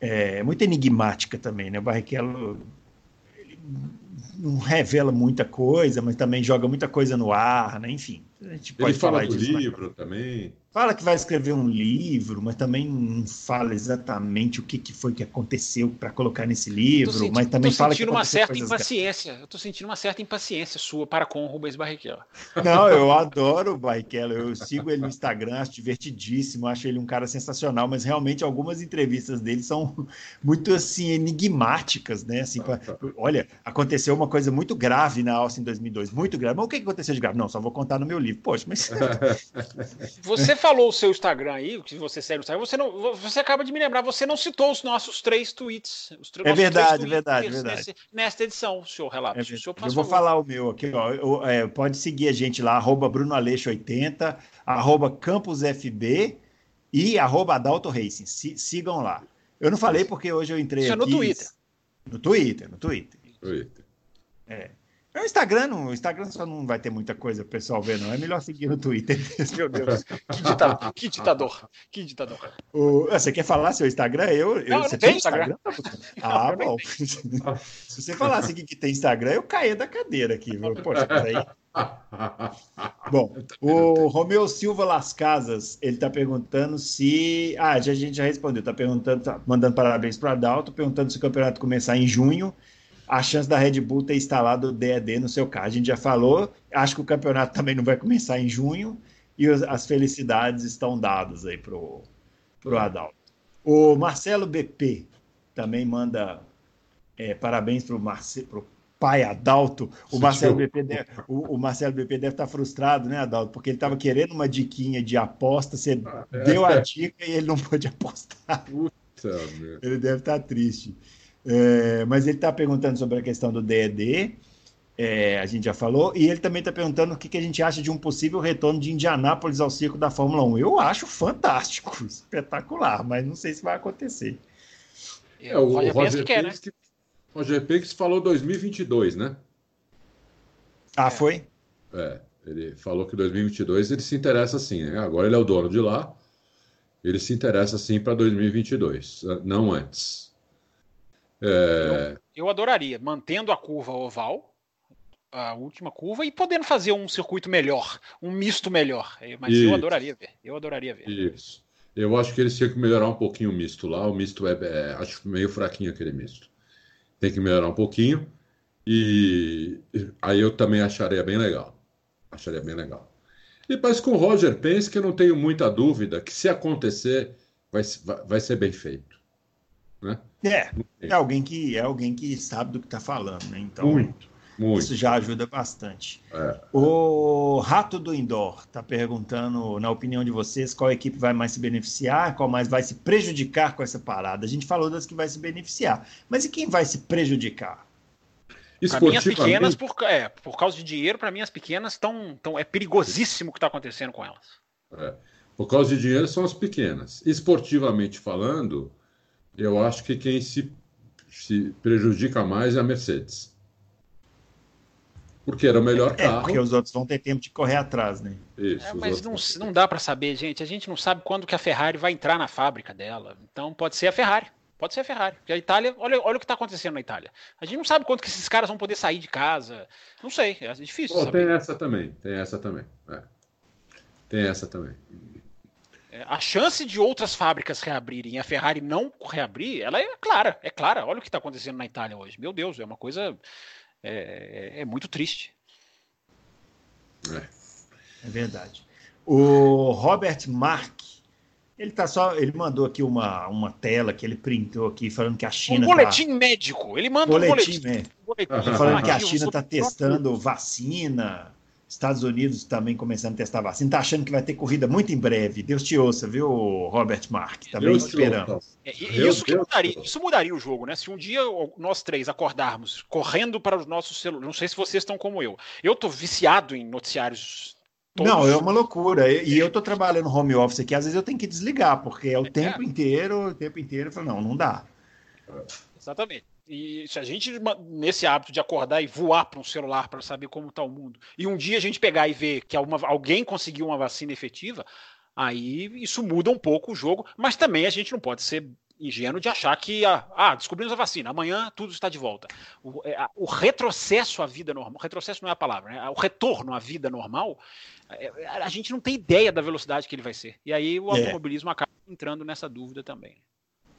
É muito enigmática também, né? O Barrichello não revela muita coisa, mas também joga muita coisa no ar, né? Enfim, a gente pode Ele falar fala do disso, livro mas... também. Fala que vai escrever um livro, mas também não fala exatamente o que, que foi que aconteceu para colocar nesse livro, sentindo, mas também fala que uma certa impaciência. Eu tô sentindo uma certa impaciência sua para com o Rubens Barrichello. Não, <laughs> eu adoro o Barrichello, eu sigo ele no Instagram, acho divertidíssimo, acho ele um cara sensacional, mas realmente algumas entrevistas dele são muito assim enigmáticas, né? Assim, pra, olha, aconteceu uma coisa muito grave na Alça em 2002, muito grave. Mas o que aconteceu de grave? Não, só vou contar no meu livro. Poxa, mas <laughs> <laughs> você falou o seu Instagram aí, que você segue o Instagram, você, não, você acaba de me lembrar, você não citou os nossos três tweets. Os é verdade, tweets verdade, verdade. Nesse, nesta edição, senhor Relato. É senhor, eu vou falar o meu aqui, ó. Eu, é, pode seguir a gente lá, arroba BrunoAleixo80, arroba CampusFB e arroba Adalto Racing. sigam lá. Eu não falei porque hoje eu entrei Isso aqui... é no Twitter. No Twitter, no Twitter. Twitter. É. O Instagram, não, o Instagram só não vai ter muita coisa pro pessoal ver, não. É melhor seguir no Twitter. Meu Deus, que ditador, que ditador, que ditador. O, ah, você quer falar seu Instagram? Eu, eu, não, você tem Instagram? Instagram? Ah, bom. Se você falasse que tem Instagram, eu caía da cadeira aqui, viu? Poxa, peraí. Bom, o Romeu Silva Las Casas, ele está perguntando se. Ah, já, a gente já respondeu, está perguntando, tá mandando parabéns para o Adalto, perguntando se o campeonato começar em junho a chance da Red Bull ter instalado o DED no seu carro. A gente já falou, acho que o campeonato <laughs> também não vai começar em junho e as felicidades estão dadas aí pro, pro Adalto. O Marcelo BP também manda é, parabéns pro, Marce, pro pai Adalto. O Marcelo, BP deve, o, o, Marcelo BP deve estar frustrado, né, Adalto? Porque ele estava querendo uma diquinha de aposta, você deu a dica e ele não <laughs> pôde apostar. Puta, ele deve estar triste. É, mas ele está perguntando sobre a questão do DED, é, a gente já falou, e ele também está perguntando o que, que, a gente acha de um possível retorno de Indianápolis ao circo da Fórmula 1. Eu acho fantástico, <laughs> espetacular, mas não sei se vai acontecer. É, o, Roger, Roger, né? que, Roger Pix falou 2022, né? Ah, é. foi? É, ele falou que 2022 ele se interessa sim, né? Agora ele é o dono de lá, ele se interessa sim para 2022, não antes. É... Eu, eu, adoraria, mantendo a curva oval, a última curva, e podendo fazer um circuito melhor, um misto melhor. É, mas Isso. eu adoraria ver. Eu adoraria ver. Isso. Eu acho que eles tinham que melhorar um pouquinho o misto lá. O misto é, é acho meio fraquinho aquele misto. Tem que melhorar um pouquinho. E aí eu também acharia bem legal. Acharia bem legal. E parece com o Roger Pence, que eu não tenho muita dúvida que se acontecer, vai, vai ser bem feito. É, é alguém que é alguém que sabe do que está falando, né? Então, muito, muito. isso já ajuda bastante. É. O Rato do Indoor está perguntando, na opinião de vocês, qual equipe vai mais se beneficiar, qual mais vai se prejudicar com essa parada. A gente falou das que vai se beneficiar, mas e quem vai se prejudicar? Para mim, as pequenas, por, é, por causa de dinheiro, para mim, as pequenas estão. Tão, é perigosíssimo o que está acontecendo com elas. É. Por causa de dinheiro, são as pequenas. Esportivamente falando, eu acho que quem se, se prejudica mais é a Mercedes. Porque era o melhor é, carro. Porque os outros vão ter tempo de correr atrás, né? Isso, é, mas não, não dá para saber, gente. A gente não sabe quando que a Ferrari vai entrar na fábrica dela. Então pode ser a Ferrari. Pode ser a Ferrari. Porque a Itália, olha, olha o que está acontecendo na Itália. A gente não sabe quanto que esses caras vão poder sair de casa. Não sei, é difícil. Pô, tem essa também, tem essa também. É. Tem essa também. É, a chance de outras fábricas reabrirem e a Ferrari não reabrir, ela é clara, é clara. Olha o que está acontecendo na Itália hoje. Meu Deus, é uma coisa é, é, é muito triste. É. é. verdade. O Robert Mark, ele tá só, ele mandou aqui uma, uma tela que ele printou aqui falando que a China um boletim tá... médico. Ele manda boletim, um boletim, médico. Um boletim falando que a China está testando vacina Estados Unidos também começando a testar vacina. Está achando que vai ter corrida muito em breve. Deus te ouça, viu, Robert Mark? Também Deus esperando. É, isso, que mudaria, isso mudaria o jogo, né? Se um dia nós três acordarmos correndo para os nossos celulares. Não sei se vocês estão como eu. Eu estou viciado em noticiários. Todos. Não, é uma loucura. E eu estou trabalhando home office aqui, às vezes eu tenho que desligar, porque é o é. tempo inteiro, o tempo inteiro, eu falo, não, não dá. Exatamente. E se a gente, nesse hábito de acordar e voar para um celular para saber como está o mundo, e um dia a gente pegar e ver que alguém conseguiu uma vacina efetiva, aí isso muda um pouco o jogo, mas também a gente não pode ser ingênuo de achar que ah, ah descobrimos a vacina, amanhã tudo está de volta. O, é, o retrocesso à vida normal, retrocesso não é a palavra, né? o retorno à vida normal, é, a gente não tem ideia da velocidade que ele vai ser. E aí o é. automobilismo acaba entrando nessa dúvida também.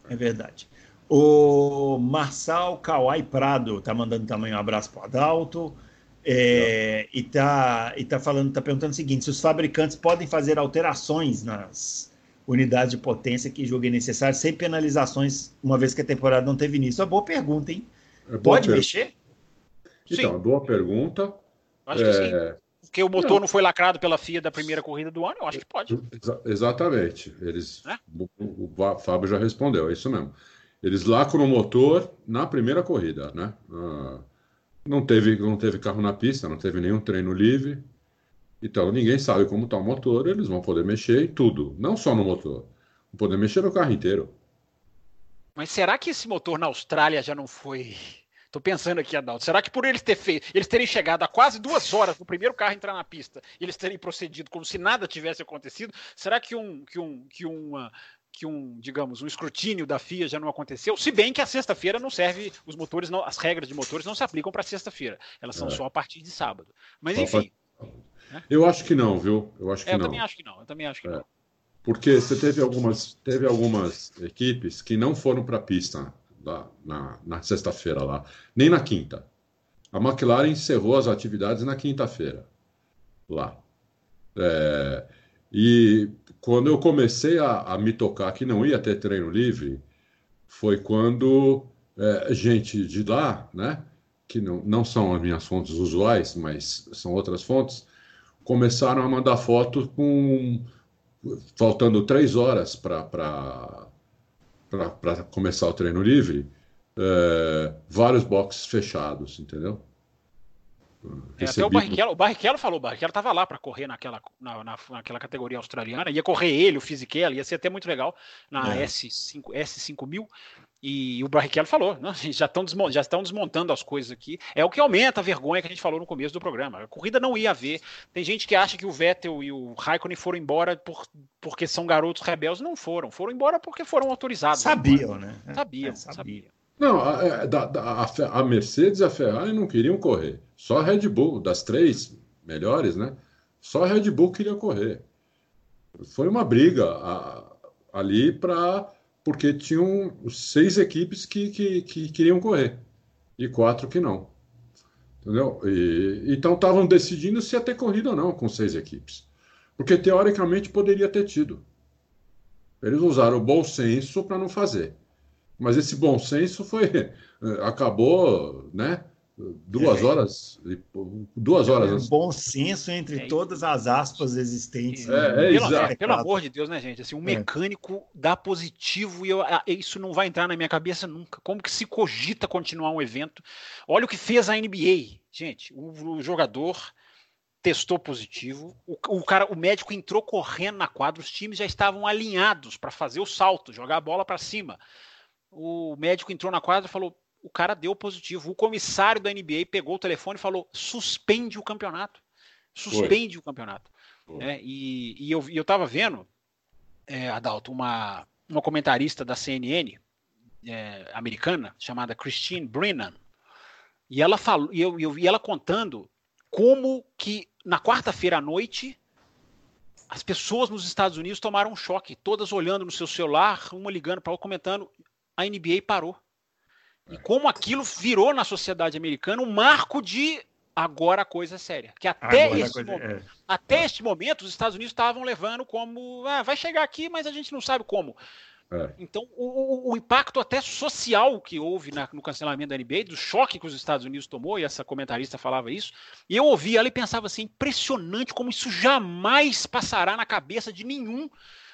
É verdade. O Marçal Kawai Prado tá mandando também um abraço para o Adalto. É, e tá, e tá falando, tá perguntando o seguinte: se os fabricantes podem fazer alterações nas unidades de potência que julguem necessário, sem penalizações, uma vez que a temporada não teve início. É uma boa pergunta, hein? É boa Pode per... mexer? Então, Sim. boa pergunta. Acho é, que sim. porque o motor não. não. foi lacrado pela FIA da primeira corrida do ano, eu acho que pode. Exa exatamente. Eles, é? o, o, o, Fábio já respondeu, é isso mesmo. Eles lacram o motor na primeira corrida, né? Ah, não, teve, não teve carro na pista, não teve nenhum treino livre. Então ninguém sabe como está o motor, eles vão poder mexer em tudo, não só no motor, vão poder mexer no carro inteiro. Mas será que esse motor na Austrália já não foi Tô pensando aqui, Adalto. Será que por eles, ter feito, eles terem chegado a quase duas horas no primeiro carro entrar na pista, eles terem procedido como se nada tivesse acontecido, será que um, que um, que uma, que um, digamos, um escrutínio da FIA já não aconteceu? Se bem que a sexta-feira não serve, os motores não, as regras de motores não se aplicam para sexta-feira. Elas são é. só a partir de sábado. Mas enfim. Né? Eu acho que não, viu? Eu acho que é, eu não. também acho que não. Eu também acho que é. não. Porque você teve algumas, teve algumas equipes que não foram para a pista lá, na, na sexta-feira lá, nem na quinta. A McLaren encerrou as atividades na quinta-feira lá. É, e quando eu comecei a, a, me tocar que não ia ter treino livre, foi quando é, gente de lá, né, que não, não são as minhas fontes usuais, mas são outras fontes, começaram a mandar foto com faltando três horas para começar o treino livre, é, vários boxes fechados, entendeu? É, até o Barrichello, o Barrichello falou, o Barrichello estava lá para correr naquela, na, na, naquela categoria australiana, ia correr ele, o Fisichella, ia ser até muito legal na é. S5, S5000, e o Barrichello falou, não, <laughs> já estão desmontando, já estão desmontando as coisas aqui. É o que aumenta a vergonha que a gente falou no começo do programa. A corrida não ia haver. Tem gente que acha que o Vettel e o Raikkonen foram embora por, porque são garotos rebeldes. Não foram. Foram embora porque foram autorizados. Sabiam, né? Sabiam, é, sabiam. Não, a, é, a, a, Mercedes e a Ferrari não queriam correr. Só a Red Bull, das três melhores, né? Só a Red Bull queria correr. Foi uma briga a, ali para porque tinham seis equipes que, que, que queriam correr e quatro que não. Entendeu? E, então estavam decidindo se ia ter corrida ou não com seis equipes. Porque teoricamente poderia ter tido. Eles usaram o bom senso para não fazer. Mas esse bom senso foi acabou, né? Duas é. horas. Duas horas. É um bom senso entre é todas as aspas existentes. É, é, pelo, é, pelo amor de Deus, né, gente? Assim, um é. mecânico dá positivo e eu, isso não vai entrar na minha cabeça nunca. Como que se cogita continuar um evento? Olha o que fez a NBA. Gente, o, o jogador testou positivo. O, o, cara, o médico entrou correndo na quadra, os times já estavam alinhados para fazer o salto, jogar a bola para cima. O médico entrou na quadra e falou: o cara deu positivo. O comissário da NBA pegou o telefone e falou: suspende o campeonato. Suspende Foi. o campeonato. É, e, e, eu, eu tava vendo, é, Adalto, uma, uma comentarista da CNN é, americana chamada Christine Brennan. E ela falou, e eu, eu vi ela contando como que na quarta-feira à noite as pessoas nos Estados Unidos tomaram um choque, todas olhando no seu celular, uma ligando para outra comentando, a NBA parou. E como aquilo virou na sociedade americana um marco de agora a coisa é séria. Que até, este, coisa, momento, é. até é. este momento os Estados Unidos estavam levando como ah, vai chegar aqui, mas a gente não sabe como. É. Então, o, o, impacto até social que houve na, no cancelamento da NBA, do choque que os Estados Unidos tomou, e essa comentarista falava isso, e eu ouvi ela e pensava assim: impressionante como isso jamais passará na cabeça de nenhum,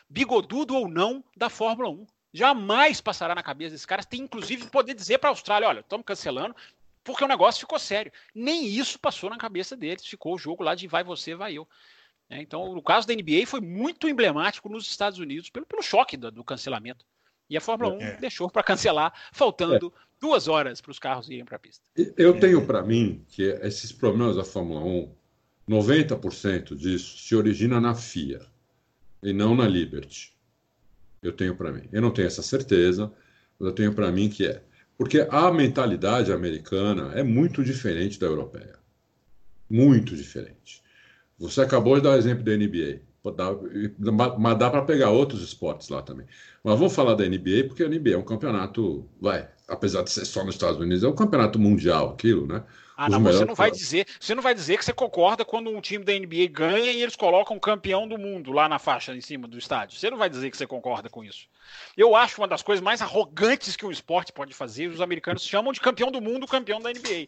bigodudo ou não, da Fórmula 1. Jamais passará na cabeça desses caras. Tem inclusive poder dizer para a Austrália: olha, estamos cancelando, porque o negócio ficou sério. Nem isso passou na cabeça deles. Ficou o jogo lá de vai você, vai eu. É, então, o caso da NBA foi muito emblemático nos Estados Unidos pelo, pelo choque do, do cancelamento. E a Fórmula 1 é. deixou para cancelar, faltando é. duas horas para os carros irem para a pista. Eu tenho para mim que esses problemas da Fórmula 1, 90% disso se origina na FIA e não na Liberty. Eu tenho para mim. Eu não tenho essa certeza, mas eu tenho para mim que é. Porque a mentalidade americana é muito diferente da europeia. Muito diferente. Você acabou de dar o exemplo da NBA. Mas dá para pegar outros esportes lá também. Mas vamos falar da NBA, porque a NBA é um campeonato, vai, apesar de ser só nos Estados Unidos, é um campeonato mundial aquilo, né? Ah, não, você não vai dizer, você não vai dizer que você concorda quando um time da NBA ganha e eles colocam campeão do mundo lá na faixa em cima do estádio. Você não vai dizer que você concorda com isso. Eu acho uma das coisas mais arrogantes que um esporte pode fazer, os americanos chamam de campeão do mundo, campeão da NBA.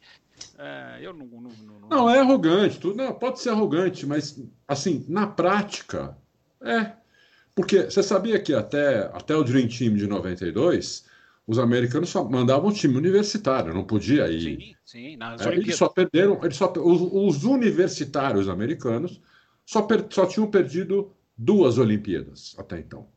É, eu não, não, não, não, é arrogante, tudo, não, pode ser arrogante, mas assim, na prática, é. Porque você sabia que até, até o Dream Team de 92, os americanos só mandavam time universitário, não podia ir. Sim, sim, nas é, Eles só perderam, eles só, os, os universitários americanos só, per, só tinham perdido duas Olimpíadas até então.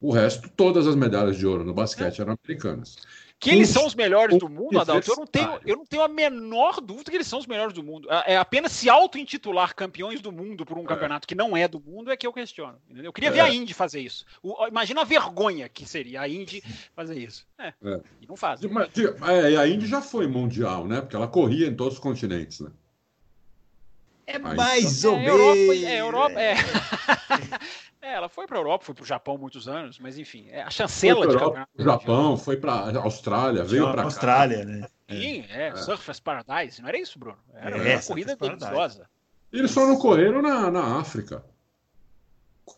O resto, todas as medalhas de ouro no basquete eram americanas. Que eles são os melhores do mundo, Adalto, eu não, tenho, eu não tenho a menor dúvida que eles são os melhores do mundo. É, é apenas se auto-intitular campeões do mundo por um é. campeonato que não é do mundo é que eu questiono. Entendeu? Eu queria é. ver a Indy fazer isso. O, imagina a vergonha que seria a Indy fazer isso. É. é. E não faz. É, a Indy já foi mundial, né? Porque ela corria em todos os continentes, né? É mais ou menos. Europa, é, Europa, <laughs> é. É, ela foi para a Europa, foi para o Japão muitos anos, mas enfim, é a chancela de campeonato. Japão, foi para a Austrália, veio para Austrália, né? Sim, é, é. Surfers Paradise, não era isso, Bruno? Era é, uma corrida deliciosa. Eles só não correram na, na África.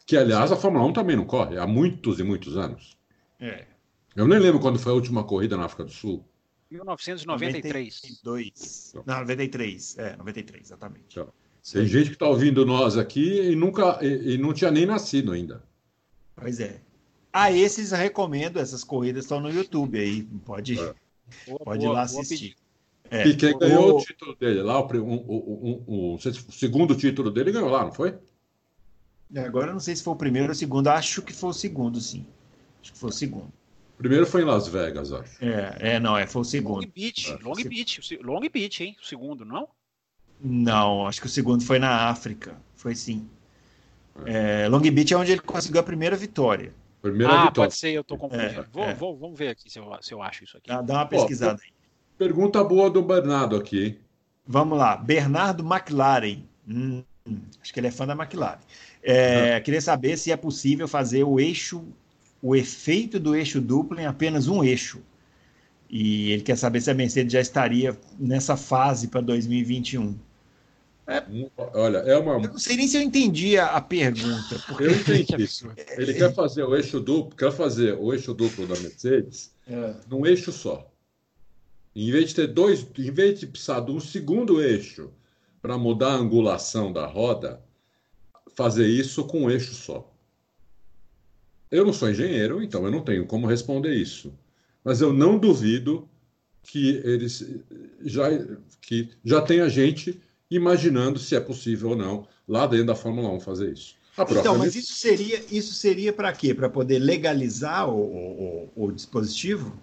Que, aliás, a Fórmula 1 também não corre, há muitos e muitos anos. É. Eu nem lembro quando foi a última corrida na África do Sul. 1993. 92. Não, 93. É, 93, exatamente. Então. Tem gente que está ouvindo nós aqui e nunca e, e, não tinha nem nascido ainda. Pois é. A ah, esses recomendo, essas corridas estão no YouTube aí. Pode, é. pode boa, ir lá assistir. É. E quem ganhou o... o título dele lá, o, um, o, segundo título dele ganhou lá, não foi? Agora não sei se foi o primeiro ou o segundo. Acho que foi o segundo, sim. Acho que foi o segundo. O primeiro foi em Las Vegas, acho. É, é não, é, foi o segundo. Long Beach, é, Long Beach, Long Beach, hein? O segundo, não? Não, acho que o segundo foi na África. Foi sim. É, Long Beach é onde ele conseguiu a primeira vitória. Primeira ah, vitória. pode ser, eu tô confundindo. É, vou, é. Vou, vamos ver aqui se eu, se eu acho isso aqui. Dá, dá uma pesquisada aí. Pergunta boa do Bernardo aqui, hein? Vamos lá. Bernardo McLaren. Hum, acho que ele é fã da McLaren. É, queria saber se é possível fazer o eixo, o efeito do eixo duplo em apenas um eixo. E ele quer saber se a Mercedes já estaria nessa fase para 2021. É, olha, é uma. Eu não sei nem se eu entendi a, pergunta. Porque... Eu <laughs> entendi. Ele quer fazer o eixo duplo, quer fazer o eixo duplo da Mercedes é. num eixo só. Em vez de ter dois, em vez de precisar de um segundo eixo para mudar a angulação da roda, fazer isso com um eixo só. Eu não sou engenheiro, então eu não tenho como responder isso. Mas eu não duvido que eles já que já tenha gente imaginando se é possível ou não, lá dentro da Fórmula 1, fazer isso. Então, mas isso seria, isso seria para quê? Para poder legalizar o, o, o, dispositivo?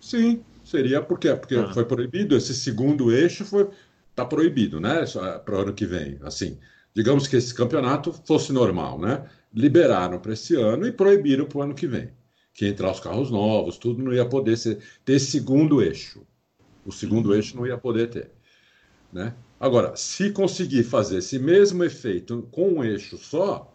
Sim, seria porque, porque ah. foi proibido, esse segundo eixo foi está proibido, né? Para o ano que vem. Assim, digamos que esse campeonato fosse normal, né? Liberaram para esse ano e proibiram para o ano que vem. Que entrar os carros novos, tudo não ia poder ser, ter segundo eixo. O segundo uhum. eixo não ia poder ter. Né? Agora, se conseguir fazer esse mesmo efeito com um eixo só,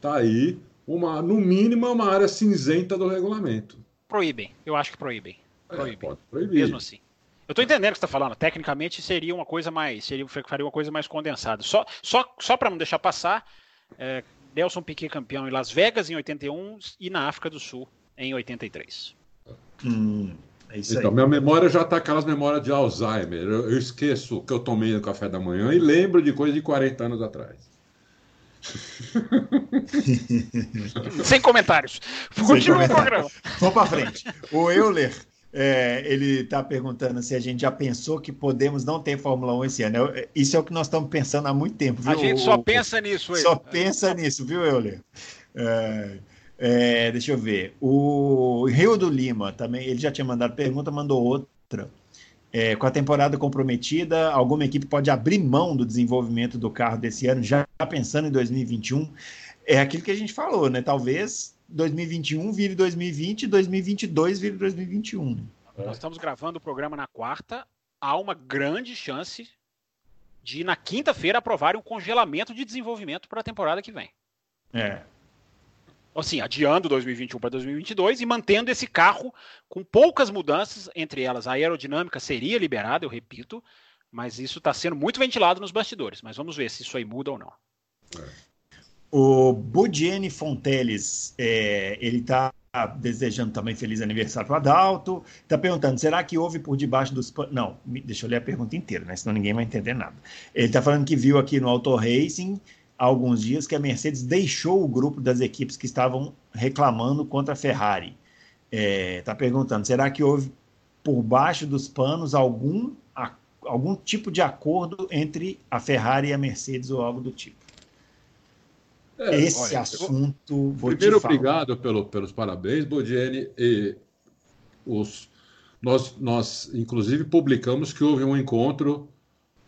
tá aí uma, no mínimo, uma área cinzenta do regulamento. Proíbem, eu acho que proíbem. Proíbem. É, pode proibir. Mesmo assim. Eu estou entendendo o que você está falando. Tecnicamente seria uma coisa mais, seria faria uma coisa mais condensada. Só, só, só para não deixar passar, é, Nelson Piquet campeão em Las Vegas em 81 e na África do Sul em 83. Hum. É então, aí. minha memória já está aquelas memórias de Alzheimer. Eu, eu esqueço que eu tomei no café da manhã e lembro de coisa de 40 anos atrás. <laughs> Sem comentários. Continua o programa. Vamos para frente. O Euler, é, ele está perguntando se a gente já pensou que podemos não ter Fórmula 1 esse ano. Isso é o que nós estamos pensando há muito tempo. Viu? A gente só o, pensa nisso. Só pensa nisso, viu, Euler? É, é, deixa eu ver. O Rio do Lima também, ele já tinha mandado pergunta, mandou outra. É, com a temporada comprometida, alguma equipe pode abrir mão do desenvolvimento do carro desse ano, já pensando em 2021? É aquilo que a gente falou, né? Talvez 2021 vire 2020, 2022 vire 2021. Nós estamos gravando o programa na quarta. Há uma grande chance de, na quinta-feira, aprovarem um congelamento de desenvolvimento para a temporada que vem. É, assim, adiando 2021 para 2022 e mantendo esse carro com poucas mudanças, entre elas a aerodinâmica seria liberada, eu repito, mas isso está sendo muito ventilado nos bastidores. Mas vamos ver se isso aí muda ou não. O Budiene Fonteles, é, ele está desejando também feliz aniversário para o Adalto. Está perguntando: será que houve por debaixo dos? Não, deixa eu ler a pergunta inteira, né? Senão ninguém vai entender nada. Ele está falando que viu aqui no Auto Racing há alguns dias que a Mercedes deixou o grupo das equipes que estavam reclamando contra a Ferrari. Está é, tá perguntando: será que houve por baixo dos panos algum, algum tipo de acordo entre a Ferrari e a Mercedes ou algo do tipo? É, Esse olha, assunto. Primeiro, obrigado pelo, pelos parabéns, Bodiene. E os, nós, nós, inclusive, publicamos que houve um encontro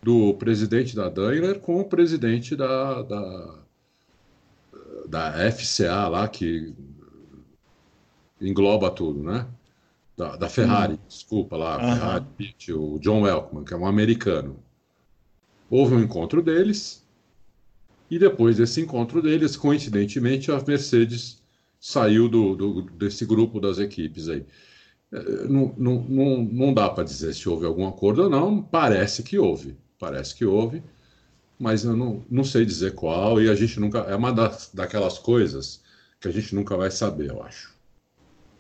do presidente da Daimler com o presidente da, da, da FCA lá, que engloba tudo, né? Da, da Ferrari, hum. desculpa lá, uhum. Ferrari, o John Welkman, que é um americano. Houve um encontro deles e depois desse encontro deles, coincidentemente, a Mercedes saiu do, do desse grupo das equipes aí. É, não, não, não, não dá para dizer se houve algum acordo ou não, parece que houve, parece que houve, mas eu não, não sei dizer qual, e a gente nunca. É uma das, daquelas coisas que a gente nunca vai saber, eu acho.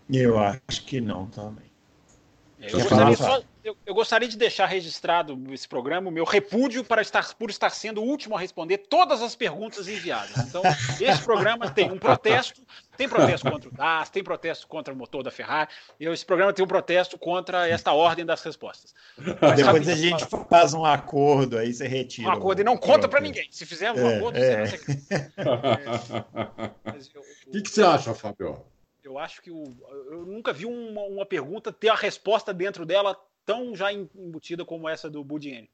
Eu acho que não também. Eu gostaria, só, eu, eu gostaria, de deixar registrado esse programa o meu repúdio para estar, por estar sendo o último a responder todas as perguntas enviadas. Então, esse programa tem um protesto, tem protesto contra o DAS, tem protesto contra o motor da Ferrari, e esse programa tem um protesto contra esta ordem das respostas. Mas, Depois a gente faz um acordo, aí você retira. Um acordo e não conta para ninguém. Se fizermos um é, acordo, é. você <laughs> O que, que você acha, Fabio? Eu acho que o, eu nunca vi uma, uma, pergunta ter a resposta dentro dela tão já embutida como essa do Budiene.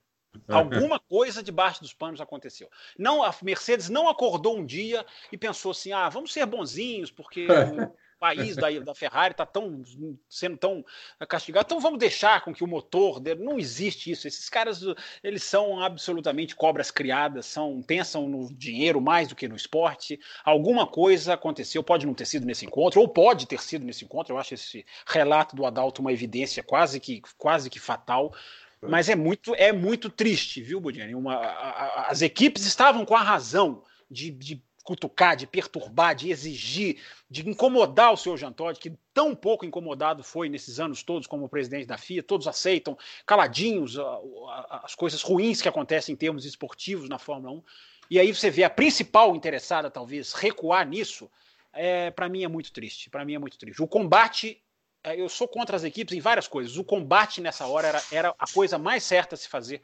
Alguma coisa debaixo dos panos aconteceu. Não, a Mercedes não acordou um dia e pensou assim: ah, vamos ser bonzinhos, porque <laughs> país da, da Ferrari está tão, sendo tão castigado, então vamos deixar com que o motor dele. Não existe isso. Esses caras eles são absolutamente cobras criadas, são pensam no dinheiro mais do que no esporte. Alguma coisa aconteceu, pode não ter sido nesse encontro, ou pode ter sido nesse encontro. Eu acho esse relato do Adalto uma evidência quase que, quase que fatal. Mas é muito, é muito triste, viu, Budiani? Uma, a, a, as equipes estavam com a razão de, de cutucar, de perturbar, de exigir, de incomodar o seu Jean Todt, que tão pouco incomodado foi nesses anos todos como presidente da FIA, todos aceitam caladinhos as coisas ruins que acontecem em termos esportivos na Fórmula 1. E aí você vê a principal interessada, talvez, recuar nisso, é, para mim é muito triste. Para mim é muito triste. O combate, é, eu sou contra as equipes em várias coisas. O combate nessa hora era, era a coisa mais certa a se fazer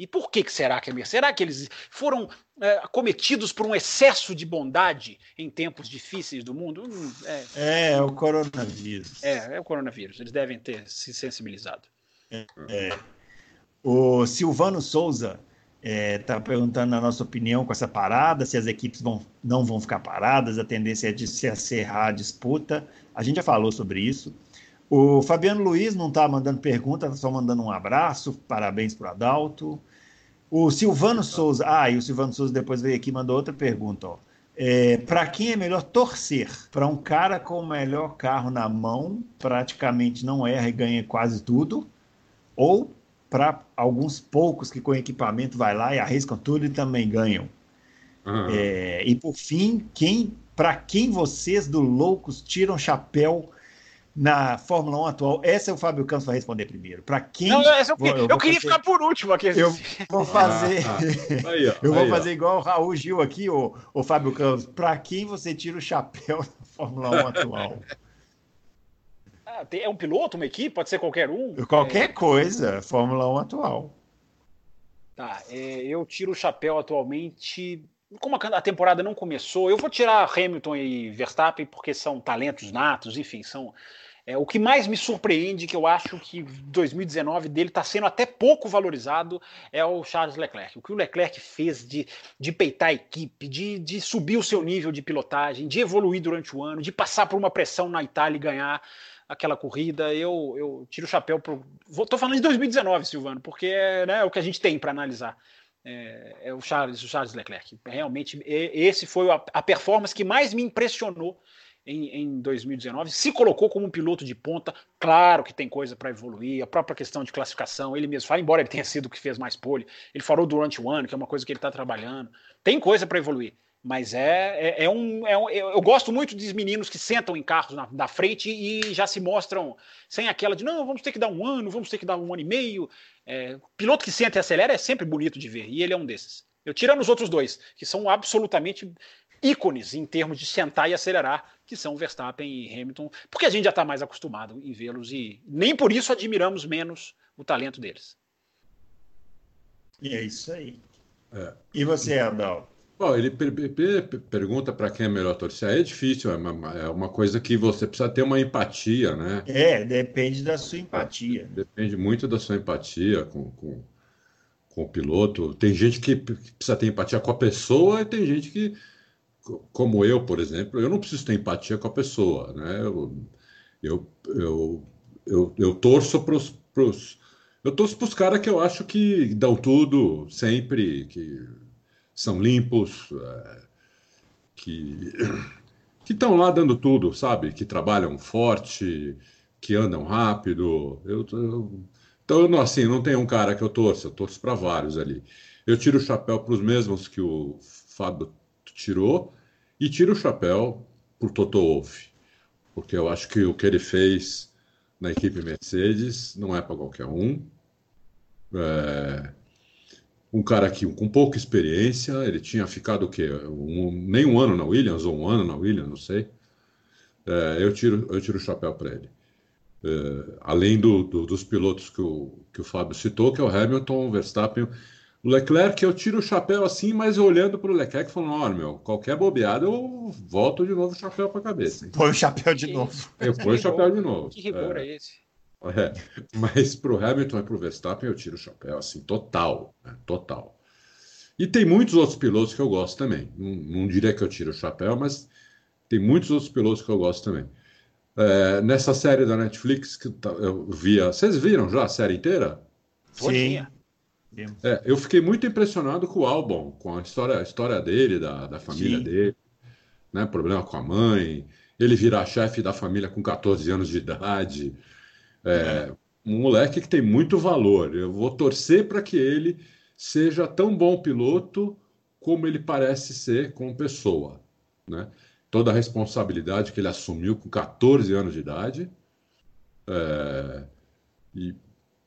e por que, que será que é mesmo? Será que eles foram é, acometidos por um excesso de bondade em tempos difíceis do mundo? Hum, é, é o coronavírus. É, é o coronavírus. Eles devem ter se sensibilizado. É, é. O Silvano Souza está é, perguntando a nossa opinião com essa parada, se as equipes vão, não vão ficar paradas, a tendência é de se acerrar a disputa. A gente já falou sobre isso. O Fabiano Luiz não está mandando pergunta, está só mandando um abraço, parabéns para o Adalto. O Silvano Souza, ah, e o Silvano Souza depois veio aqui e mandou outra pergunta. Ó. É, para quem é melhor torcer? Para um cara com o melhor carro na mão, praticamente não erra e ganha quase tudo? Ou para alguns poucos que com equipamento vai lá e arriscam tudo e também ganham? Uhum. É, e por fim, quem para quem vocês do Loucos tiram chapéu na Fórmula 1 atual? Essa é o Fábio Campos vai responder primeiro. Para quem. Não, essa eu, vou, eu, eu queria fazer... ficar por último aqui. Eu <laughs> vou fazer. Ah, ah. Aí, ó, <laughs> eu vou fazer ó. igual o Raul Gil aqui, o, o Fábio Campos. Para quem você tira o chapéu <laughs> na Fórmula 1 atual? Ah, é um piloto, uma equipe? Pode ser qualquer um? Qualquer é... coisa, Fórmula 1 atual. Tá, é, eu tiro o chapéu atualmente como a temporada não começou, eu vou tirar Hamilton e Verstappen porque são talentos natos, enfim, são. É, o que mais me surpreende, que eu acho que 2019 dele está sendo até pouco valorizado, é o Charles Leclerc. O que o Leclerc fez de, de peitar a equipe, de, de subir o seu nível de pilotagem, de evoluir durante o ano, de passar por uma pressão na Itália e ganhar aquela corrida, eu, eu tiro o chapéu. Estou falando de 2019, Silvano, porque é, né, é o que a gente tem para analisar é, é, o, Charles, o Charles Leclerc. Realmente, esse foi a, a performance que mais me impressionou em, em, 2019. Se colocou como um piloto de ponta, claro que tem coisa para evoluir, a própria questão de classificação, ele mesmo fala, embora ele tenha sido o que fez mais pole, ele falou durante o ano, que é uma coisa que ele está trabalhando. Tem coisa para evoluir. Mas é, é, é, um, é, um, Eu gosto muito dos meninos que sentam em carros na, na, frente e já se mostram sem aquela de não, vamos ter que dar um ano, vamos ter que dar um ano e meio. É, piloto que senta e acelera é sempre bonito de ver, e ele é um desses. Eu tirando os outros dois, que são absolutamente ícones em termos de sentar e acelerar, que são Verstappen e Hamilton, porque a gente já está mais acostumado em vê-los e nem por isso admiramos menos o talento deles. E é isso aí. É. E você, Adal? Bom, ele per per pergunta para quem é melhor torcer. É difícil, é uma, é uma, coisa que você precisa ter uma empatia, né? É, depende da sua empatia. Depende muito da sua empatia com, com, com o piloto. Tem gente que precisa ter empatia com a pessoa e tem gente que, como eu, por exemplo, eu não preciso ter empatia com a pessoa, né? Eu, eu, eu, eu, eu torço para os. Eu torço para os caras que eu acho que dão tudo sempre, que são limpos, é, que que estão lá dando tudo, sabe? Que trabalham forte, que andam rápido. Eu, eu, então, eu, assim, não tem um cara que eu torço, eu torço para vários ali. Eu tiro o chapéu para os mesmos que o Fábio tirou e tiro o chapéu para o Toto Wolff, porque eu acho que o que ele fez na equipe Mercedes não é para qualquer um. É, um cara aqui com pouca experiência, ele tinha ficado o quê? Um, nem um ano na Williams, ou um ano na Williams, não sei. É, eu, tiro, eu tiro o chapéu para ele. É, além do, do, dos pilotos que o, que o Fábio citou, que é o Hamilton, o Verstappen, o Leclerc, eu tiro o chapéu assim, mas olhando para o Leclerc, falando: olha, meu, qualquer bobeada eu volto de novo o chapéu para a cabeça. Põe o chapéu de novo. <laughs> Eu ponho o chapéu de novo. Que rigor é, é esse? É, mas para o Hamilton e para o Verstappen eu tiro o chapéu, assim, total, né, total. E tem muitos outros pilotos que eu gosto também. Não, não, diria que eu tiro o chapéu, mas tem muitos outros pilotos que eu gosto também. É, nessa série da Netflix que tá, eu via. Vocês viram já a série inteira? Sim. É, eu fiquei muito impressionado com o Albon, com a história, a história dele, da, da família Sim. dele, né? Problema com a mãe, ele virar chefe da família com 14 anos de idade. É, um moleque que tem muito valor. Eu vou torcer para que ele seja tão bom piloto como ele parece ser como pessoa. Né? Toda a responsabilidade que ele assumiu com 14 anos de idade. É, e,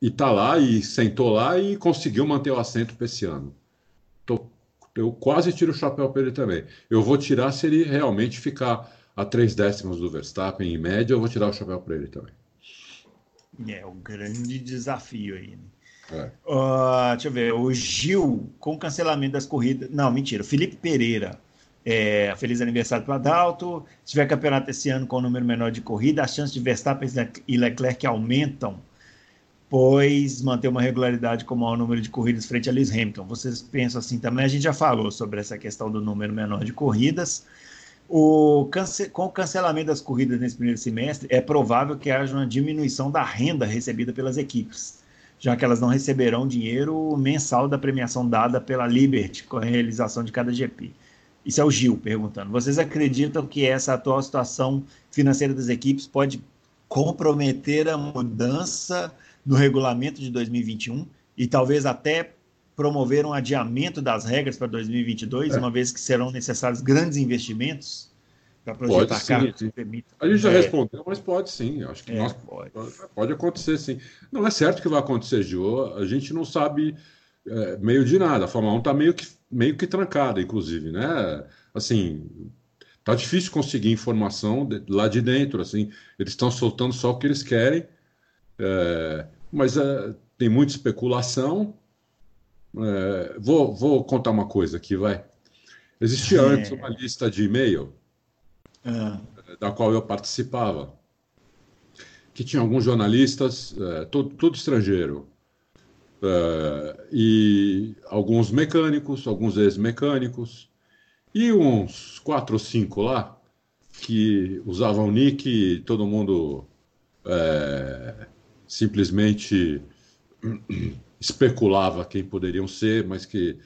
está lá e sentou lá e conseguiu manter o assento para esse ano. Tô, eu quase tiro o chapéu para ele também. Eu vou tirar se ele realmente ficar a três décimos do Verstappen em média, eu vou tirar o chapéu para ele também. É o grande desafio aí. Né? É. Uh, deixa eu ver, o Gil, com cancelamento das corridas. Não, mentira, Felipe Pereira. É, feliz aniversário para Adalto. Se tiver campeonato esse ano com um número menor de corrida, as chances de Verstappen e Leclerc aumentam, pois manter uma regularidade com o maior número de corridas frente a Lewis Hamilton. Vocês pensam assim também? A gente já falou sobre essa questão do número menor de corridas. O cance com o cancelamento das corridas nesse primeiro semestre, é provável que haja uma diminuição da renda recebida pelas equipes, já que elas não receberão dinheiro mensal da premiação dada pela Liberty com a realização de cada GP. Isso é o Gil perguntando. Vocês acreditam que essa atual situação financeira das equipes pode comprometer a mudança no regulamento de 2021 e talvez até promover um adiamento das regras para 2022, é. uma vez que serão necessários grandes investimentos para projetar carros que permitam. A gente já é. respondeu, mas pode sim. Acho que é, nós, pode. pode acontecer sim. Não é certo que vai acontecer, Gio. A gente não sabe é, meio de nada. A Fórmula 1 está meio que, meio que trancada, inclusive, né? Assim, tá difícil conseguir informação de, lá de dentro. Assim, eles estão soltando só o que eles querem, é, mas é, tem muita especulação é, vou, vou contar uma coisa aqui, vai. Existia é. antes uma lista de e-mail é. da qual eu participava, que tinha alguns jornalistas, é, tudo, tudo, estrangeiro, é, e alguns mecânicos, alguns ex-mecânicos, e uns quatro ou cinco lá que usavam nick e todo mundo é, simplesmente especulava quem poderiam ser, mas que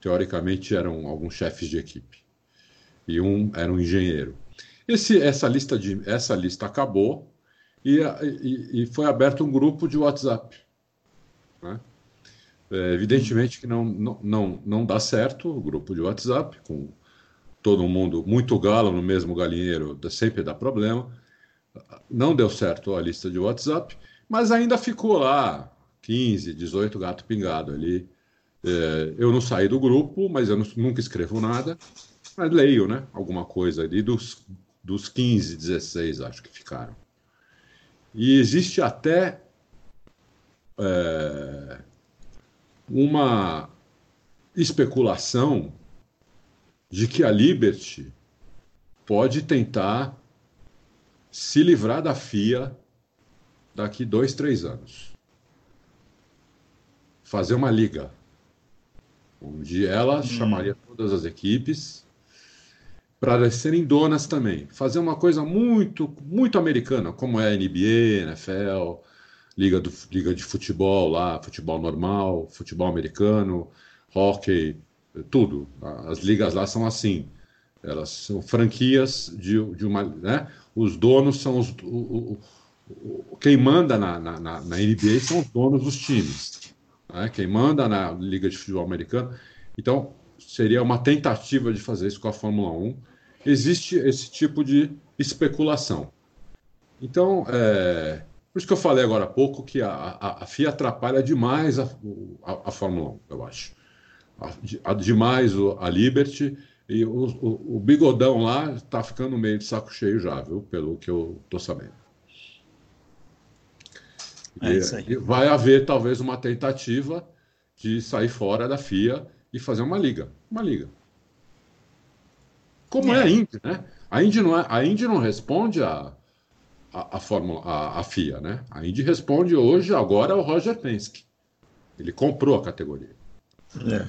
teoricamente eram alguns chefes de equipe. E um era um engenheiro. Esse, essa, lista de, essa lista acabou e, e, e foi aberto um grupo de WhatsApp. Né? É, evidentemente que não, não, não, não dá certo o grupo de WhatsApp com todo mundo, muito galo no mesmo galinheiro, sempre dá problema. Não deu certo a lista de WhatsApp, mas ainda ficou lá 15, 18 gato pingado ali. É, eu não saí do grupo, mas eu não, nunca escrevo nada. Mas leio, né? Alguma coisa ali dos, dos 15, 16, acho que ficaram. E existe até é, uma especulação de que a Liberty pode tentar se livrar da FIA daqui dois, três anos. Fazer uma liga, onde ela hum. chamaria todas as equipes para serem donas também. Fazer uma coisa muito, muito americana, como é a NBA, NFL, liga, do, liga de futebol lá, futebol normal, futebol americano, hockey, tudo. As ligas lá são assim. Elas são franquias de, de uma. Né? Os donos são os. O, o, quem manda na, na, na, NBA são os donos dos times. Né? Quem manda na Liga de Futebol Americano. Então, seria uma tentativa de fazer isso com a Fórmula 1. Existe esse tipo de especulação. Então, é, por isso que eu falei agora há pouco que a, a, a FIA atrapalha demais a, a, a Fórmula 1, eu acho. Demais a Liberty e o, o, o bigodão lá está ficando meio de saco cheio já, viu? Pelo que eu estou sabendo. É isso aí. E vai haver talvez uma tentativa de sair fora da FIA e fazer uma liga. Uma liga. Como é, é a Indy, né? A Indy não, é, a Indy não responde a, a, a, Fórmula, a, a, FIA, né? A Indy responde hoje, agora, ao Roger Penske. Ele comprou a categoria. É.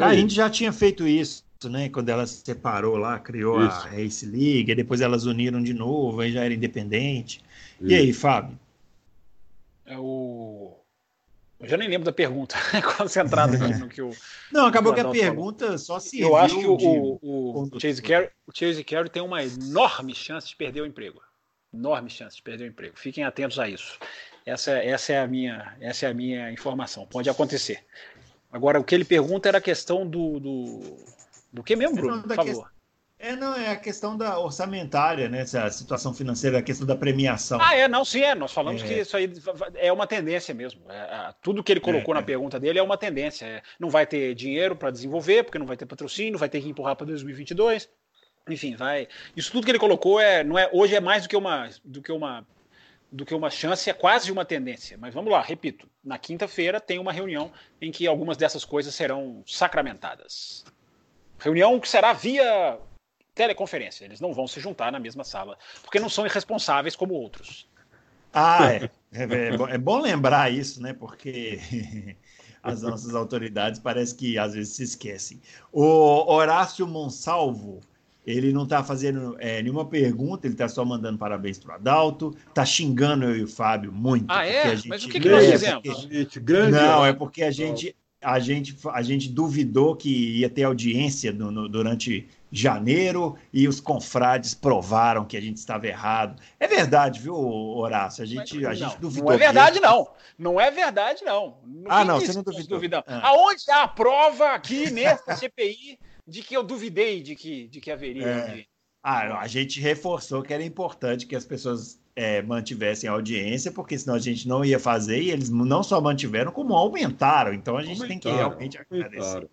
A, a Indy já tinha feito isso, né? Quando ela se separou lá, criou isso. a Race League, depois elas uniram de novo, aí já era independente. Isso. E aí, Fábio? É o... Eu já nem lembro da pergunta, <laughs> concentrado aqui no que o. <laughs> Não, acabou que a pergunta falou. só se. Eu acho que o, o, o, Chase Carey, o Chase Carey tem uma enorme chance de perder o emprego enorme chance de perder o emprego. Fiquem atentos a isso. Essa, essa, é a minha, essa é a minha informação. Pode acontecer. Agora, o que ele pergunta era a questão do. Do, do que mesmo, Bruno? Por favor. É, não, é a questão da orçamentária, né? Essa situação financeira, a questão da premiação. Ah, é, não, sim, é. Nós falamos é. que isso aí é uma tendência mesmo. É, tudo que ele colocou é, na é. pergunta dele é uma tendência. É, não vai ter dinheiro para desenvolver, porque não vai ter patrocínio, vai ter que empurrar para 2022. Enfim, vai. Isso tudo que ele colocou é, não é hoje é mais do que uma do que uma do que uma chance, é quase uma tendência. Mas vamos lá, repito, na quinta-feira tem uma reunião em que algumas dessas coisas serão sacramentadas. Reunião que será via teleconferência. Eles não vão se juntar na mesma sala, porque não são irresponsáveis como outros. Ah, é. É, é, bom, é bom lembrar isso, né? Porque <laughs> as nossas autoridades parece que às vezes se esquecem. O Horácio Monsalvo ele não está fazendo é, nenhuma pergunta, ele está só mandando parabéns para o Adalto, está xingando eu e o Fábio muito. Ah, é? Gente... Mas o que, que nós fizemos? Grande não, é porque a gente, a, gente, a gente duvidou que ia ter audiência no, no, durante janeiro e os confrades provaram que a gente estava errado. É verdade, viu, Horácio? A gente, Mas, a gente não, duvidou. Não é verdade, não. Não é verdade, não. ah, não, você não duvidou. Ah. Aonde há a prova aqui nessa CPI de que eu duvidei de que, de que haveria. É. De... Ah, a gente reforçou que era importante que as pessoas é, mantivessem a audiência, porque senão a gente não ia fazer, e eles não só mantiveram, como aumentaram. Então a gente aumentaram, tem que realmente agradecer.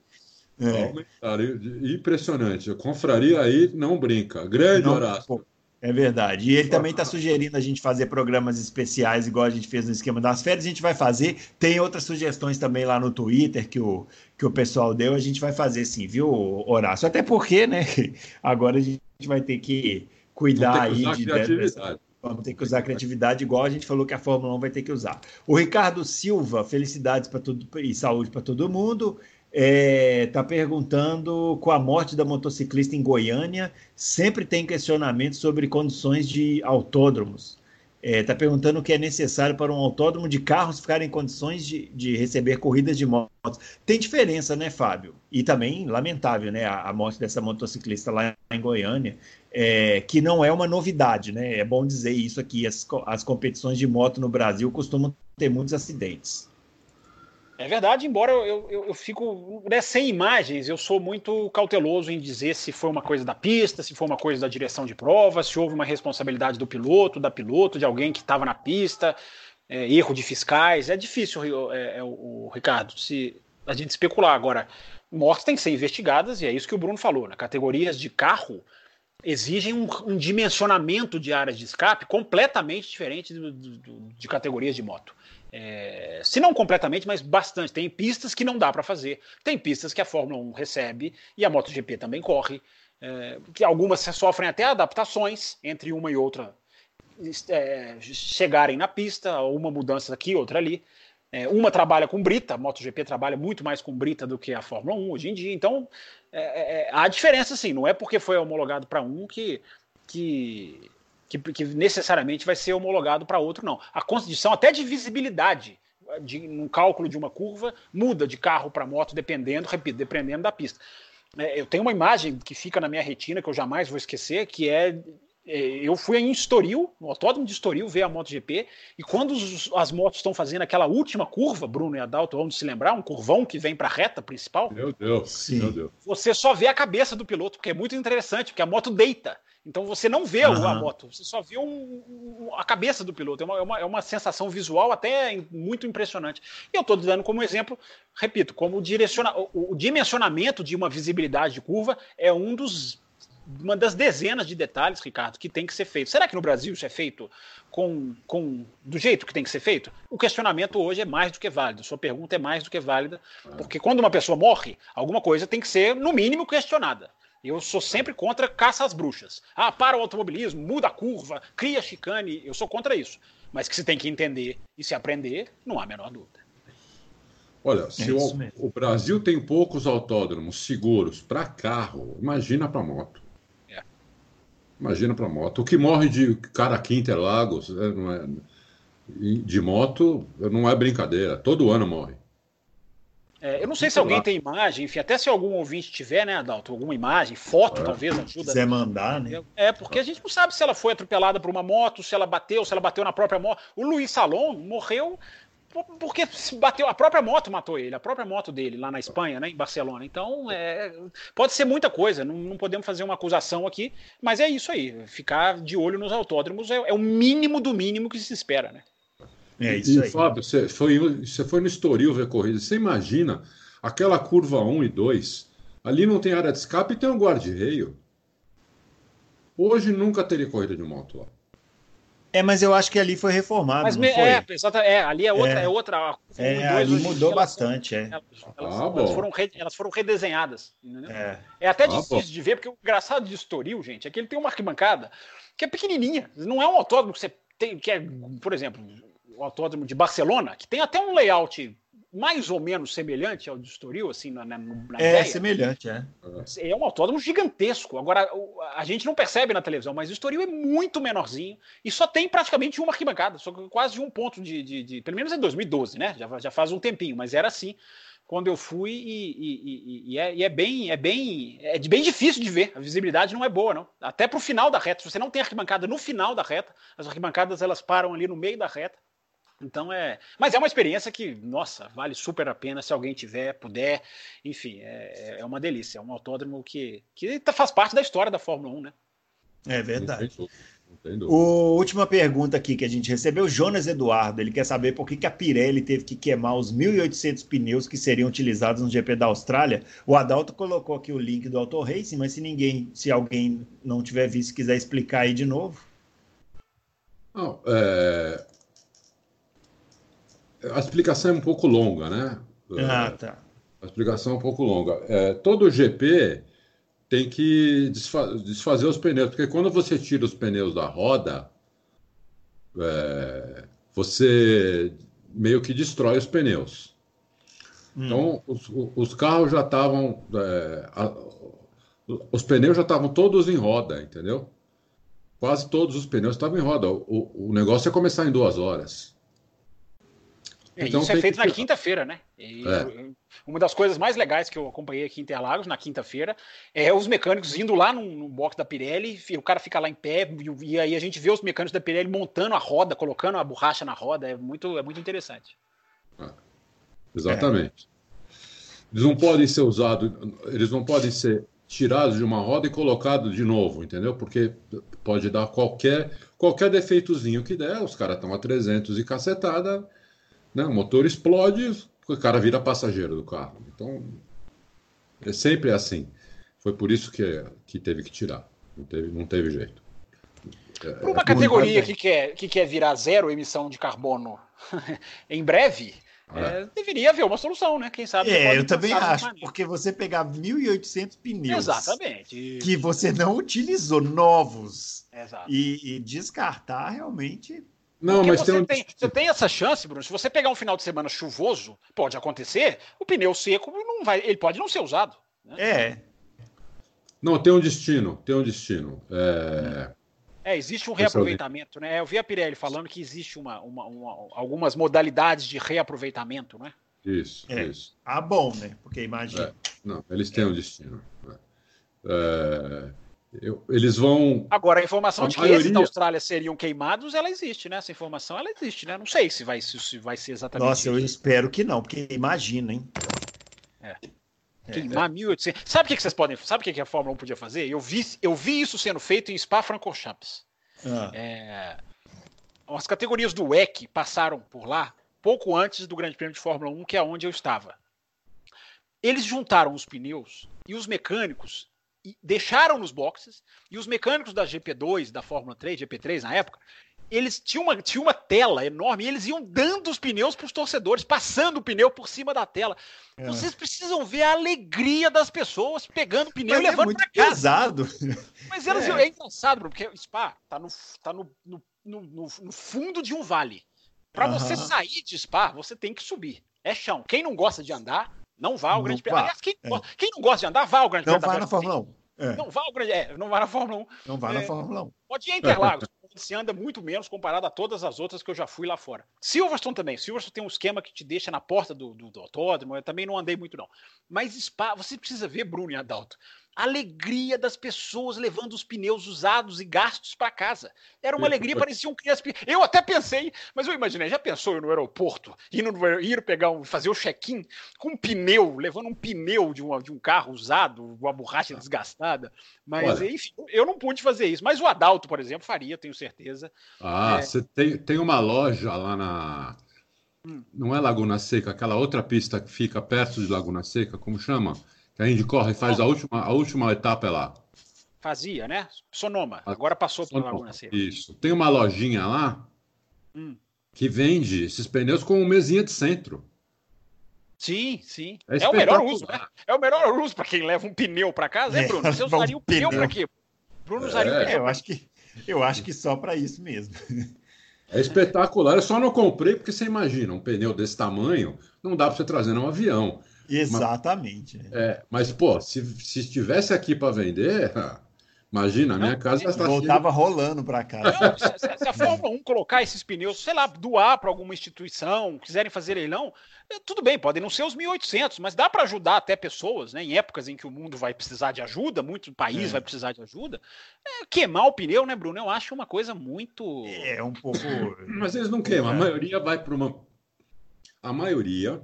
É. Aumentaram. Impressionante. A confraria aí não brinca. Grande não, Horácio. É verdade. E ele também está sugerindo a gente fazer programas especiais, igual a gente fez no esquema das férias. A gente vai fazer. Tem outras sugestões também lá no Twitter que o, que o pessoal deu. A gente vai fazer sim, viu, Horácio? Até porque, né? <laughs> Agora a gente vai ter que cuidar aí de. Dessa, vamos ter que usar criatividade, igual a gente falou que a Fórmula 1 vai ter que usar. O Ricardo Silva, felicidades para tudo e saúde para todo mundo está é, tá perguntando com a morte da motociclista em Goiânia, sempre tem questionamento sobre condições de autódromos. Está é, tá perguntando o que é necessário para um autódromo de carros ficar em condições de, de receber corridas de motos. Tem diferença, né, Fábio? E também, lamentável, né, a, a morte dessa motociclista lá em Goiânia, é, que não é uma novidade, né? É bom dizer isso aqui. As, as competições de moto no Brasil costumam ter muitos acidentes. É verdade, embora eu, eu, eu fico né, sem imagens, eu sou muito cauteloso em dizer se foi uma coisa da pista, se foi uma coisa da direção de prova, se houve uma responsabilidade do piloto, da piloto, de alguém que estava na pista, é, erro de fiscais. É difícil, é, é, o, Ricardo, se a gente especular. Agora, mortes têm que ser investigadas, e é isso que o Bruno falou. Né? Categorias de carro exigem um, um dimensionamento de áreas de escape completamente diferente do, do, do, de categorias de moto. É, se não completamente, mas bastante. Tem pistas que não dá para fazer. Tem pistas que a Fórmula 1 recebe e a MotoGP também corre. É, que algumas sofrem até adaptações entre uma e outra é, chegarem na pista, uma mudança aqui, outra ali. É, uma trabalha com brita, a MotoGP trabalha muito mais com brita do que a Fórmula 1 hoje em dia. Então é, é, há diferença sim, não é porque foi homologado para um que, que que, que necessariamente vai ser homologado para outro, não. A condição até de visibilidade de, no cálculo de uma curva muda de carro para moto, dependendo, repito, dependendo da pista. É, eu tenho uma imagem que fica na minha retina que eu jamais vou esquecer, que é eu fui em Estoril, no autódromo de Estoril, ver a MotoGP, e quando os, as motos estão fazendo aquela última curva, Bruno e Adalto, vamos se lembrar, um curvão que vem para a reta principal. Meu Deus, Sim. meu Deus. Você só vê a cabeça do piloto, porque é muito interessante, porque a moto deita. Então você não vê uhum. a moto, você só vê um, um, a cabeça do piloto. É uma, é uma, é uma sensação visual até muito impressionante. E eu estou dando como exemplo, repito, como direciona, o, o, dimensionamento de uma visibilidade de curva é um dos uma das dezenas de detalhes, Ricardo, que tem que ser feito. Será que no Brasil isso é feito com, com do jeito que tem que ser feito? O questionamento hoje é mais do que válido. Sua pergunta é mais do que válida, porque quando uma pessoa morre, alguma coisa tem que ser, no mínimo, questionada. Eu sou sempre contra caça às bruxas. Ah, para o automobilismo, muda a curva, cria chicane. Eu sou contra isso. Mas que se tem que entender e se aprender, não há a menor dúvida. Olha, se é o, o, Brasil tem poucos autódromos seguros para carro, imagina para moto. É. Imagina para moto. O que morre de Caraquí, Interlagos, é, não é, de moto, não é brincadeira. Todo ano morre. É, eu não sei se alguém tem imagem, enfim, até se algum ouvinte tiver, né, Adalto, alguma imagem, foto, é. talvez ajuda. Se quiser mandar, né? É, porque a gente não sabe se ela foi atropelada por uma moto, se ela bateu, se ela bateu na própria moto. O Luiz Salom morreu porque bateu a própria moto matou ele, a própria moto dele lá na Espanha, né, em Barcelona. Então, é, pode ser muita coisa, não, não, podemos fazer uma acusação aqui, mas é isso aí. Ficar de olho nos autódromos é, é o mínimo do mínimo que se espera, né? É isso e, aí. Fábio, você foi, você foi no Estoril ver corrida. Você imagina aquela curva 1 e 2? Ali não tem área de escape e tem um guarda-reio. Hoje nunca teria corrida de moto lá. É, mas eu acho que ali foi reformado. Mas me, é, exato, é, ali é outra, é, é outra. É, ali mudou bastante, é. Elas, elas, ah, elas, foram re, elas, foram redesenhadas, É, é até ah, difícil bom. de ver, porque o engraçado de Estoril, gente, é que ele tem uma arquibancada que é pequenininha. Não é um autódromo que você tem, que é, por exemplo, o autódromo de Barcelona, que tem até um layout mais ou menos semelhante ao de Estoril, assim, na, na, na É ideia. semelhante, é. É um autódromo gigantesco. Agora, a gente não percebe na televisão, mas o Estoril é muito menorzinho e só tem praticamente uma arquibancada, só quase um ponto de, de, de, Pelo menos em 2012, né? Já, já faz um tempinho, mas era assim quando eu fui e, e, e, e, é, e, é, bem é bem é bem difícil de ver a visibilidade não é boa não até para o final da reta se você não tem arquibancada no final da reta as arquibancadas elas param ali no meio da reta então é. Mas é uma experiência que, nossa, vale super a pena se alguém tiver, puder. Enfim, é, é uma delícia. É um autódromo que, que tá, faz parte da história da Fórmula 1, né? É verdade. O, última pergunta aqui que a gente recebeu, Jonas Eduardo, ele quer saber por que, que a Pirelli teve que queimar os 1.800 pneus que seriam utilizados no GP da Austrália. O Adalto colocou aqui o link do Auto Racing, mas se ninguém, se alguém não tiver visto, quiser explicar aí de novo. Não, é, a explicação é um pouco longa, né? Ah, tá. A explicação é um pouco longa. É, todo GP tem que desfazer os pneus, porque quando você tira os pneus da roda, é, você meio que destrói os pneus. Hum. Então, os, os, carros já estavam. É, os pneus já estavam todos em roda, entendeu? Quase todos os pneus estavam em roda. O, o negócio é começar em duas horas. É, então, isso é feito que... na quinta-feira, né? É. Uma das coisas mais legais que eu acompanhei aqui em Interlagos, na quinta-feira, é os mecânicos indo lá no, box da Pirelli, o cara fica lá em pé, e, e, aí a gente vê os mecânicos da Pirelli montando a roda, colocando a borracha na roda, é muito, é muito interessante. Exatamente. Eles não podem ser usados, eles não podem ser tirados de uma roda e colocados de novo, entendeu? Porque pode dar qualquer qualquer defeitozinho que der, os caras estão a 300 e cacetada, né? o motor explode, o cara vira passageiro do carro. Então, é sempre assim. Foi por isso que, que teve que tirar. Não teve, não teve jeito. É, Para uma é, categoria que quer, que quer virar zero emissão de carbono <laughs> em breve, é. É, deveria haver uma solução, né? Quem sabe. É, eu também acho, porque você pegar 1.800 pneus Exatamente. que você não utilizou novos e, e, descartar realmente. Não, porque mas você, tem, um... tem, você tem essa chance, Bruno. Se você pegar um final de semana chuvoso, pode acontecer. O pneu seco não vai, ele pode não ser usado. Né? É. Não, tem um destino, tem um destino. É... É, existe um reaproveitamento, né? Eu vi a Pirelli falando que existe uma, uma, uma, algumas modalidades de reaproveitamento, né? Isso, é. isso. Ah, bom, né? Porque imagina. É. Não, eles têm um destino. Né? É, eu, eles vão. Agora, a informação a de que maioria... esses da Austrália seriam queimados, ela existe, né? Essa informação, ela existe, né? Não sei se vai, se vai ser exatamente Nossa, isso. eu espero que não, porque imagina, hein? É. Queimar é. 1.800. Sabe o que, vocês podem. Sabe o que, a Fórmula 1 podia fazer? Eu vi, eu vi isso sendo feito em Spa-Francorchamps. Ah. É, as categorias do WEC passaram por lá pouco antes do Grande Prêmio de Fórmula 1, que é onde eu estava. Eles juntaram os pneus e os mecânicos deixaram nos boxes e os mecânicos da GP2, da Fórmula 3, GP3 na época, eles tinham uma, tinham uma tela enorme e eles iam dando os pneus para os torcedores, passando o pneu por cima da tela. É. Vocês precisam ver a alegria das pessoas pegando o pneu Mas e é levando é para casa. pesado. Mas elas, é. é engraçado, porque o Spa tá, no, tá no, no, no, no fundo de um vale. Para você sair de Spa, você tem que subir. É chão. Quem não gosta de andar, não vá ao Grande Prêmio. Aliás, quem, é. quem, não gosta de andar, vá ao Grande Prêmio. Não vá na Fórmula 1. É. Não vá ao Grande é, não vá na Fórmula 1. Não vá na Fórmula 1. Pode ir a Interlagos <laughs> se anda muito menos comparado a todas as outras que eu já fui lá fora. Silverstone também. Silverstone tem um esquema que te deixa na porta do, do, do autódromo. Eu também não andei muito, não. Mas Spa, você precisa ver, Bruno e Adalto, alegria das pessoas levando os pneus usados e gastos para casa. Era uma alegria, parecia um criança. Eu até pensei, mas eu imaginei, já pensou eu no aeroporto, indo, ir pegar um, fazer o check-in com um pneu, levando um pneu de, uma, de um carro usado, uma borracha ah. desgastada. Mas, Olha. enfim, eu não pude fazer isso. Mas o Adalto, por exemplo, faria, tenho certeza. Ah, é... você tem, tem uma loja lá na. Hum. Não é Laguna Seca, aquela outra pista que fica perto de Laguna Seca, como chama? Que a Indy corre faz a última, a última etapa é lá. Fazia, né? Sonoma. Agora passou por Laguna Seca. Isso. Tem uma lojinha lá hum. que vende esses pneus com mesinha de centro. Sim, sim. É, é o melhor uso, né? É o melhor uso para quem leva um pneu para casa, é, Bruno? Você <laughs> usaria um o pneu para quê? Bruno usaria é, o pneu. Eu acho que, eu acho que só para isso mesmo. <laughs> É espetacular. Eu só não comprei porque você imagina, um pneu desse tamanho não dá para você trazer num avião. Exatamente. Mas, é, mas, pô, se, se estivesse aqui para vender, <laughs> imagina, a minha não, casa está voltava rolando para cá. Não, se, se, a Fórmula 1 colocar esses pneus, sei lá, doar para alguma instituição, quiserem fazer leilão, é, tudo bem, podem não ser os 1.800, mas dá para ajudar até pessoas, né? Em épocas em que o mundo vai precisar de ajuda, muito país é. vai precisar de ajuda. É, queimar o pneu, né, Bruno? Eu acho uma coisa muito. É um pouco. Mas eles não queimam. A é. maioria vai para uma. A maioria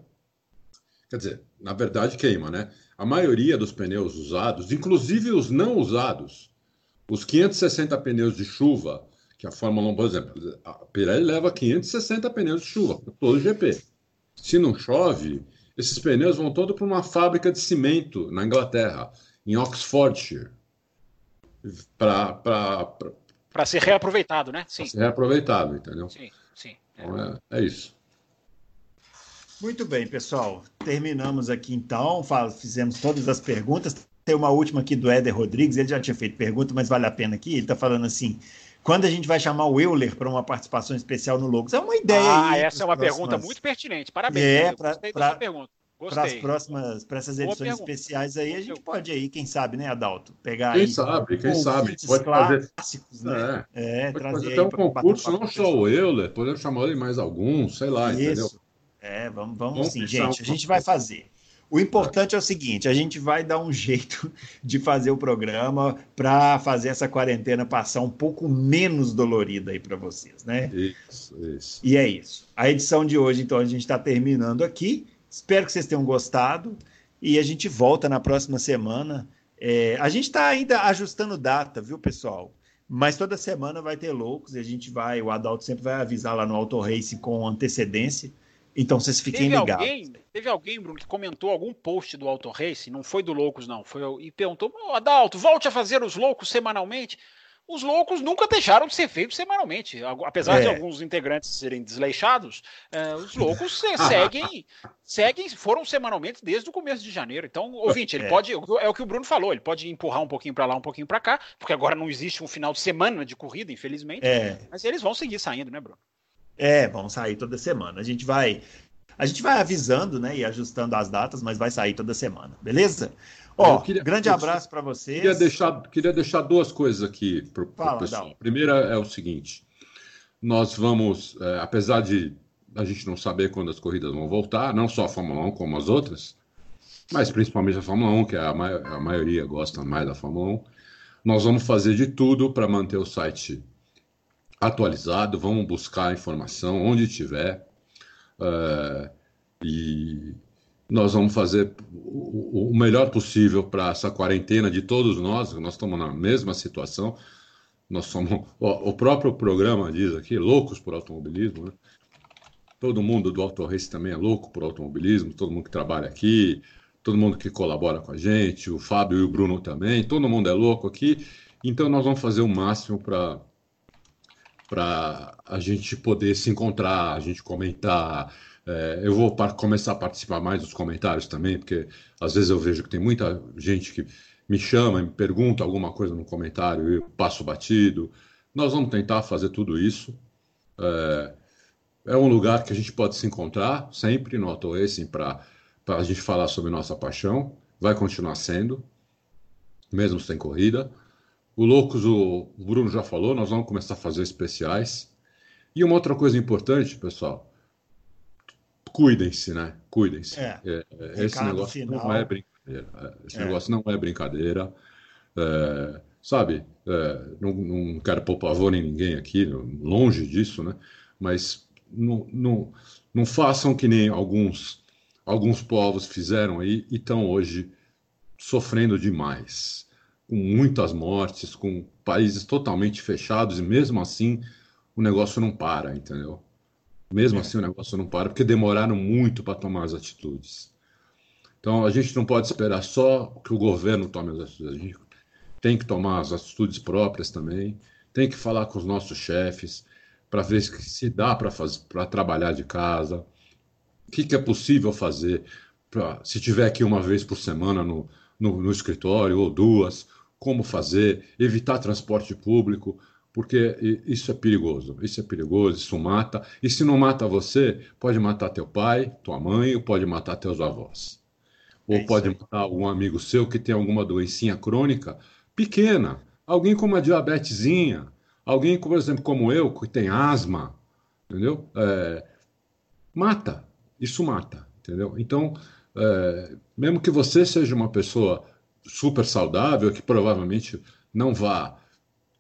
Quer dizer, na verdade queima, né? A maioria dos pneus usados, inclusive os não usados, os 560 pneus de chuva, que a Fórmula 1, por exemplo, a Pirelli leva 560 pneus de chuva para todo o GP. Se não chove, esses pneus vão todos para uma fábrica de cimento na Inglaterra, em Oxfordshire, para para ser reaproveitado, né? Sim. Ser reaproveitado, entendeu? Sim, sim. É. Então é, é isso. Muito bem, pessoal. Terminamos aqui então, fizemos todas as perguntas. Tem uma última aqui do Éder Rodrigues, ele já tinha feito pergunta, mas vale a pena aqui. Ele está falando assim: quando a gente vai chamar o Euler para uma participação especial no Logos? É uma ideia. Ah, aí, essa é uma próximas... pergunta muito pertinente. Parabéns. É, para para as próximas, para essas edições especiais aí, a gente pode aí, quem sabe, né, Adalto? Pegar quem aí, sabe, quem sabe. Pode clássicos, fazer, né? É, é pode trazer fazer até um concurso, não só o Euler, podemos chamar ele mais alguns, sei lá, Isso. entendeu? É, vamos, vamos, sim, gente. A gente vai fazer. O importante é o seguinte: a gente vai dar um <laughs> jeito de fazer o programa para fazer essa quarentena passar um pouco menos dolorida aí para vocês, né? Isso, isso. E é isso. A edição de hoje, então, a gente está terminando aqui. Espero que vocês tenham gostado e a gente volta na próxima semana. É, a gente está ainda ajustando data, viu, pessoal? Mas toda semana vai ter loucos e a gente vai, o Adalto sempre vai avisar lá no Auto Race com antecedência. Então vocês fiquem teve ligados. Alguém, teve alguém, Bruno, que comentou algum post do Auto Race, não foi do Loucos, não, foi e perguntou: oh, Adalto, volte a fazer os loucos semanalmente os loucos nunca deixaram de ser feitos semanalmente. Apesar é. de alguns integrantes serem desleixados, é, os loucos <laughs> seguem, seguem, foram semanalmente desde o começo de janeiro. Então, ouvinte, ele é. pode, é o que o Bruno falou, ele pode empurrar um pouquinho para lá, um pouquinho para cá, porque agora não existe um final de semana de corrida, infelizmente. É. Mas eles vão seguir saindo, né, Bruno? É, vão sair toda semana. A gente vai, a gente vai avisando, né, e ajustando as datas, mas vai sair toda semana, beleza? Ó, queria, grande abraço para vocês. Queria deixar, queria deixar duas coisas aqui para o pessoal. Primeira é o seguinte: nós vamos, é, apesar de a gente não saber quando as corridas vão voltar, não só a Fórmula 1 como as outras, mas principalmente a Fórmula 1, que é a, a maioria gosta mais da Fórmula 1, nós vamos fazer de tudo para manter o site atualizado, vamos buscar informação onde tiver. É, e nós vamos fazer o, melhor possível para essa quarentena de todos nós, nós estamos na mesma situação. Nós somos, o próprio programa diz aqui, loucos por automobilismo, né? Todo mundo do Auto Race também é louco por automobilismo, todo mundo que trabalha aqui, todo mundo que colabora com a gente, o Fábio e o Bruno também, todo mundo é louco aqui. Então nós vamos fazer o máximo para para a gente poder se encontrar, a gente comentar, é, eu vou começar a participar mais dos comentários também, porque às vezes eu vejo que tem muita gente que me chama, me pergunta alguma coisa no comentário e passo batido. Nós vamos tentar fazer tudo isso. É, é um lugar que a gente pode se encontrar sempre no Auto Racing para a gente falar sobre nossa paixão. Vai continuar sendo, mesmo sem corrida. O Loucos, o Bruno já falou, nós vamos começar a fazer especiais. E uma outra coisa importante, pessoal, cuidem-se, né? Cuidem-se. É. É, é esse negócio final. não é brincadeira. É, esse negócio não é brincadeira. É, sabe? não, não quero pôr pavor em ninguém aqui, longe disso, né? Mas não, não, não façam que nem alguns, alguns povos fizeram aí e estão hoje sofrendo demais. Com muitas mortes, com países totalmente fechados, e mesmo assim o negócio não para, entendeu? Mesmo é. assim, o negócio não para, porque demoraram muito para tomar as atitudes. Então, a gente não pode esperar só que o governo tome as atitudes. A gente tem que tomar as atitudes próprias também. Tem que falar com os nossos chefes para ver se dá para trabalhar de casa. O que, que é possível fazer pra, se tiver aqui uma vez por semana no, no, no escritório ou duas, como fazer, evitar transporte público, porque isso é perigoso. Isso é perigoso, isso mata. E se não mata você, pode matar teu pai, tua mãe, ou pode matar teus avós. Ou é pode matar algum amigo seu que tem alguma doencinha crônica pequena. Alguém com uma diabetesinha. Alguém, por exemplo, como eu, que tem asma. Entendeu? É, mata. Isso mata. Entendeu? Então, é, mesmo que você seja uma pessoa super saudável, que provavelmente não vá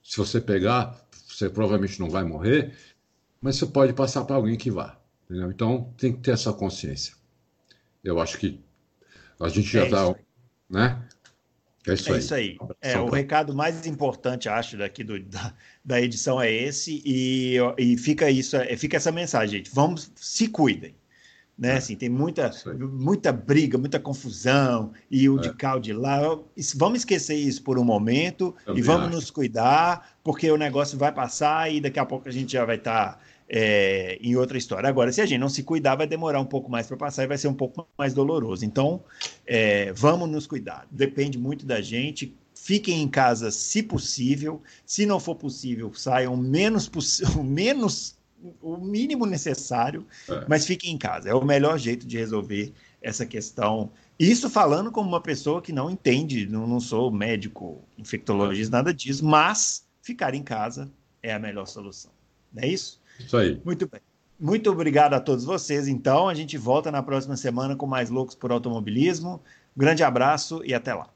se você pegar, você provavelmente não vai morrer, mas você pode passar para alguém que vá. Entendeu? Então tem que ter essa consciência. Eu acho que a gente já está. É né? É isso é aí. Isso aí. É, o recado mais importante, acho, daqui do, da, da edição é esse, e, e fica isso, é, fica essa mensagem, gente. Vamos, se cuidem né? É. Assim, tem muita, muita briga, muita confusão, e o é. de cá, o de lá. Vamos esquecer isso por um momento Também e vamos acho. nos cuidar, porque o negócio vai passar e daqui a pouco a gente já vai estar tá, é, em outra história. Agora, se a gente não se cuidar, vai demorar um pouco mais para passar e vai ser um pouco mais doloroso. Então, é, vamos nos cuidar. Depende muito da gente. Fiquem em casa se possível. Se não for possível, saiam menos, <laughs> menos o mínimo necessário, é. mas fique em casa. É o melhor jeito de resolver essa questão. Isso falando como uma pessoa que não entende, não, não sou médico, infectologista, nada disso, mas ficar em casa é a melhor solução. Não é isso? Isso aí. Muito bem. Muito obrigado a todos vocês. Então, a gente volta na próxima semana com mais Loucos por Automobilismo. grande abraço e até lá.